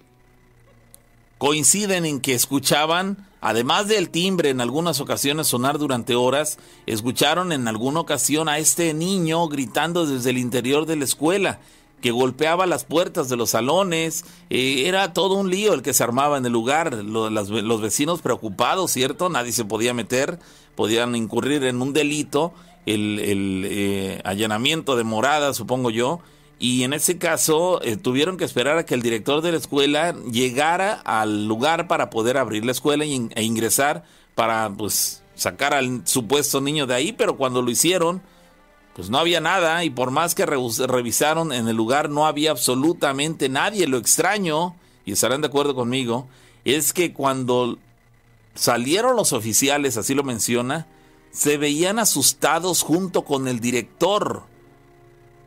coinciden en que escuchaban, además del timbre en algunas ocasiones sonar durante horas, escucharon en alguna ocasión a este niño gritando desde el interior de la escuela que golpeaba las puertas de los salones, eh, era todo un lío el que se armaba en el lugar, los vecinos preocupados, ¿cierto? Nadie se podía meter, podían incurrir en un delito, el, el eh, allanamiento de morada, supongo yo, y en ese caso eh, tuvieron que esperar a que el director de la escuela llegara al lugar para poder abrir la escuela e ingresar para pues sacar al supuesto niño de ahí, pero cuando lo hicieron, pues no había nada y por más que revisaron en el lugar no había absolutamente nadie. Lo extraño, y estarán de acuerdo conmigo, es que cuando salieron los oficiales, así lo menciona, se veían asustados junto con el director.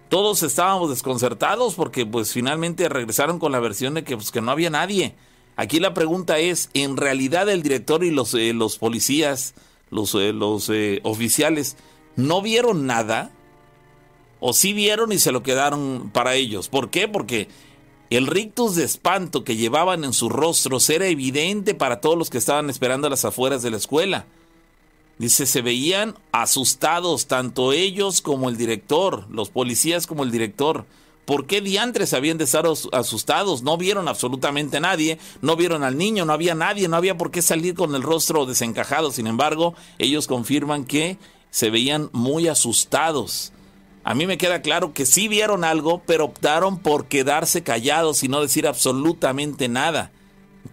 Todos estábamos desconcertados porque pues finalmente regresaron con la versión de que, pues, que no había nadie. Aquí la pregunta es, ¿en realidad el director y los, eh, los policías, los, eh, los eh, oficiales, no vieron nada? o sí vieron y se lo quedaron para ellos. ¿Por qué? Porque el rictus de espanto que llevaban en sus rostros era evidente para todos los que estaban esperando a las afueras de la escuela. Dice, se veían asustados tanto ellos como el director, los policías como el director, ¿Por qué diantres habían de estar asustados? No vieron absolutamente nadie, no vieron al niño, no había nadie, no había por qué salir con el rostro desencajado. Sin embargo, ellos confirman que se veían muy asustados. A mí me queda claro que sí vieron algo, pero optaron por quedarse callados y no decir absolutamente nada.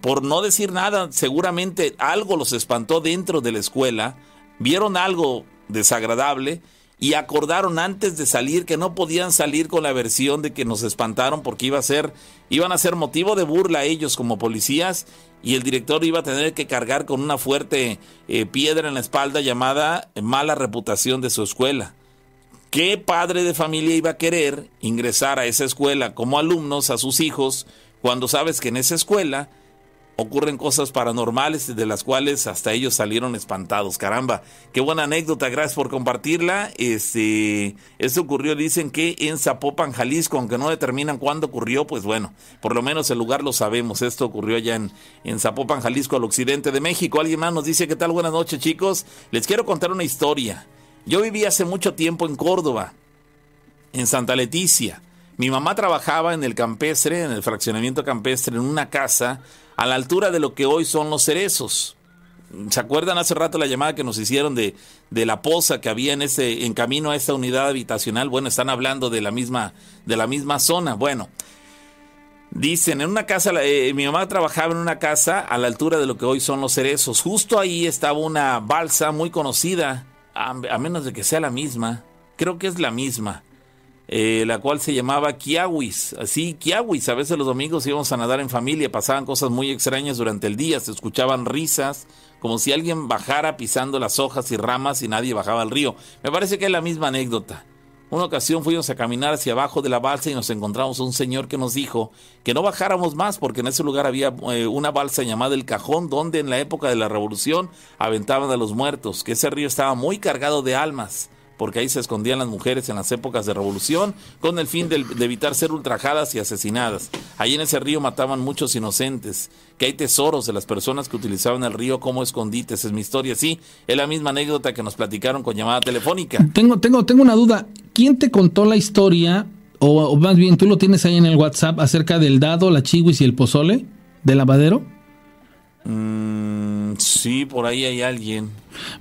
Por no decir nada, seguramente algo los espantó dentro de la escuela, vieron algo desagradable y acordaron antes de salir que no podían salir con la versión de que nos espantaron porque iba a ser, iban a ser motivo de burla ellos como policías y el director iba a tener que cargar con una fuerte eh, piedra en la espalda llamada mala reputación de su escuela. ¿Qué padre de familia iba a querer ingresar a esa escuela como alumnos a sus hijos cuando sabes que en esa escuela ocurren cosas paranormales de las cuales hasta ellos salieron espantados. Caramba, qué buena anécdota, gracias por compartirla. Este, esto ocurrió, dicen que en Zapopan, Jalisco, aunque no determinan cuándo ocurrió, pues bueno, por lo menos el lugar lo sabemos. Esto ocurrió allá en, en Zapopan, Jalisco, al occidente de México. Alguien más nos dice, ¿qué tal? Buenas noches, chicos. Les quiero contar una historia. Yo viví hace mucho tiempo en Córdoba, en Santa Leticia. Mi mamá trabajaba en el campestre, en el fraccionamiento campestre, en una casa a la altura de lo que hoy son los cerezos. ¿Se acuerdan hace rato la llamada que nos hicieron de, de la poza que había en ese en camino a esta unidad habitacional? Bueno, están hablando de la misma de la misma zona. Bueno, dicen en una casa eh, mi mamá trabajaba en una casa a la altura de lo que hoy son los cerezos. Justo ahí estaba una balsa muy conocida, a, a menos de que sea la misma. Creo que es la misma. Eh, la cual se llamaba Kiawis. Así, Kiawis. A veces los domingos íbamos a nadar en familia, pasaban cosas muy extrañas durante el día, se escuchaban risas, como si alguien bajara pisando las hojas y ramas y nadie bajaba al río. Me parece que es la misma anécdota. Una ocasión fuimos a caminar hacia abajo de la balsa y nos encontramos un señor que nos dijo que no bajáramos más porque en ese lugar había eh, una balsa llamada El Cajón donde en la época de la revolución aventaban a los muertos, que ese río estaba muy cargado de almas porque ahí se escondían las mujeres en las épocas de revolución con el fin de, evitar ser ultrajadas y asesinadas. Ahí en ese río mataban muchos inocentes, que hay tesoros de las personas que utilizaban el río como escondites. Es mi historia, sí, es la misma anécdota que nos platicaron con llamada telefónica. Tengo, tengo, tengo una duda. ¿Quién te contó la historia, o, más bien tú lo tienes ahí en el WhatsApp, acerca del dado, la chihuis y el pozole del lavadero? Mm, sí, por ahí hay alguien.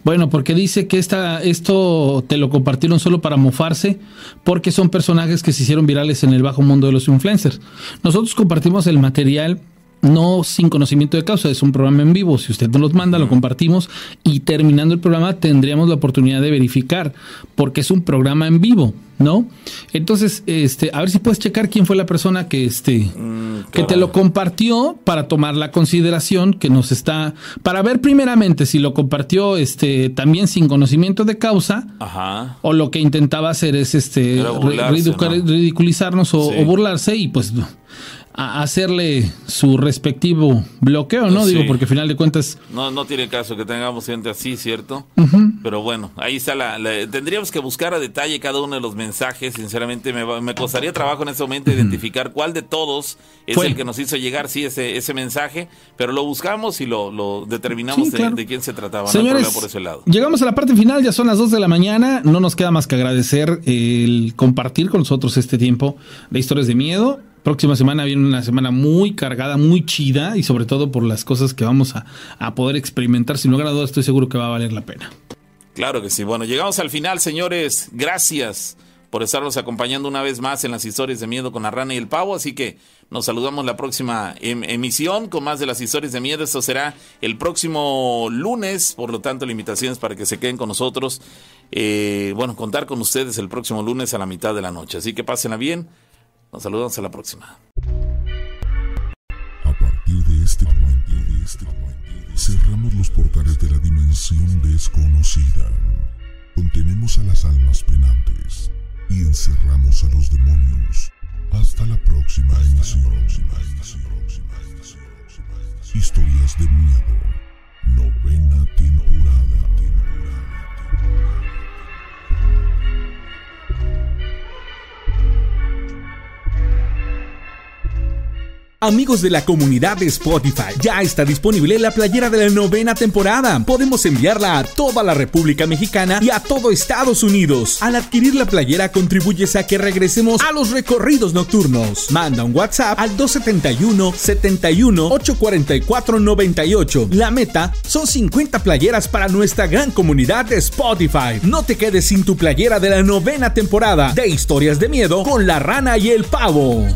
Bueno, porque dice que esta, esto te lo compartieron solo para mofarse, porque son personajes que se hicieron virales en el bajo mundo de los influencers. Nosotros compartimos el material no sin conocimiento de causa, es un programa en vivo. Si usted nos manda, lo compartimos y terminando el programa tendríamos la oportunidad de verificar, porque es un programa en vivo, ¿no? Entonces, este, a ver si puedes checar quién fue la persona que, este, mm, que te lo compartió para tomar la consideración que nos está, para ver primeramente si lo compartió, este, también sin conocimiento de causa, o lo que intentaba hacer es, este, ridiculizarnos o, o burlarse y pues a hacerle su respectivo bloqueo, ¿no? Digo, porque al final de cuentas... No, no tiene caso que tengamos gente así, ¿cierto? Pero bueno, ahí está la, Tendríamos que buscar a detalle cada uno de los mensajes. Sinceramente, me, me costaría trabajo en ese momento identificar cuál de todos es el que nos hizo llegar, sí, ese, ese mensaje. Pero lo buscamos y lo, lo determinamos de, quién se trataba. Señores, por ese lado. llegamos a la parte final, ya son las 2 de la mañana. No nos queda más que agradecer el compartir con nosotros este tiempo de historias de miedo próxima semana viene una semana muy cargada, muy chida y sobre todo por las cosas que vamos a, poder experimentar. Sin lugar a estoy seguro que va a valer la pena. Claro que sí. Bueno, llegamos al final, señores. Gracias por estarnos acompañando una vez más en las historias de miedo con la rana y el pavo. Así que nos saludamos la próxima em, emisión con más de las historias de miedo. Esto será el próximo lunes. Por lo tanto, la invitación es para que se queden con nosotros. Eh, bueno, contar con ustedes el próximo lunes a la mitad de la noche. Así que pásenla bien. Nos saludamos a la próxima. A partir de este momento, de este momento, cerramos los portales de la dimensión desconocida. Contenemos a las almas penantes y encerramos a los demonios. Hasta la próxima emisión. Historias de miedo. Novena temporada. Amigos de la comunidad de Spotify, ya está disponible la playera de la novena temporada. Podemos enviarla a toda la República Mexicana y a todo Estados Unidos. Al adquirir la playera contribuyes a que regresemos a los recorridos nocturnos. Manda un WhatsApp al 271 71 844 98. La meta son 50 playeras para nuestra gran comunidad de Spotify. No te quedes sin tu playera de la novena temporada de Historias de Miedo con la rana y el pavo.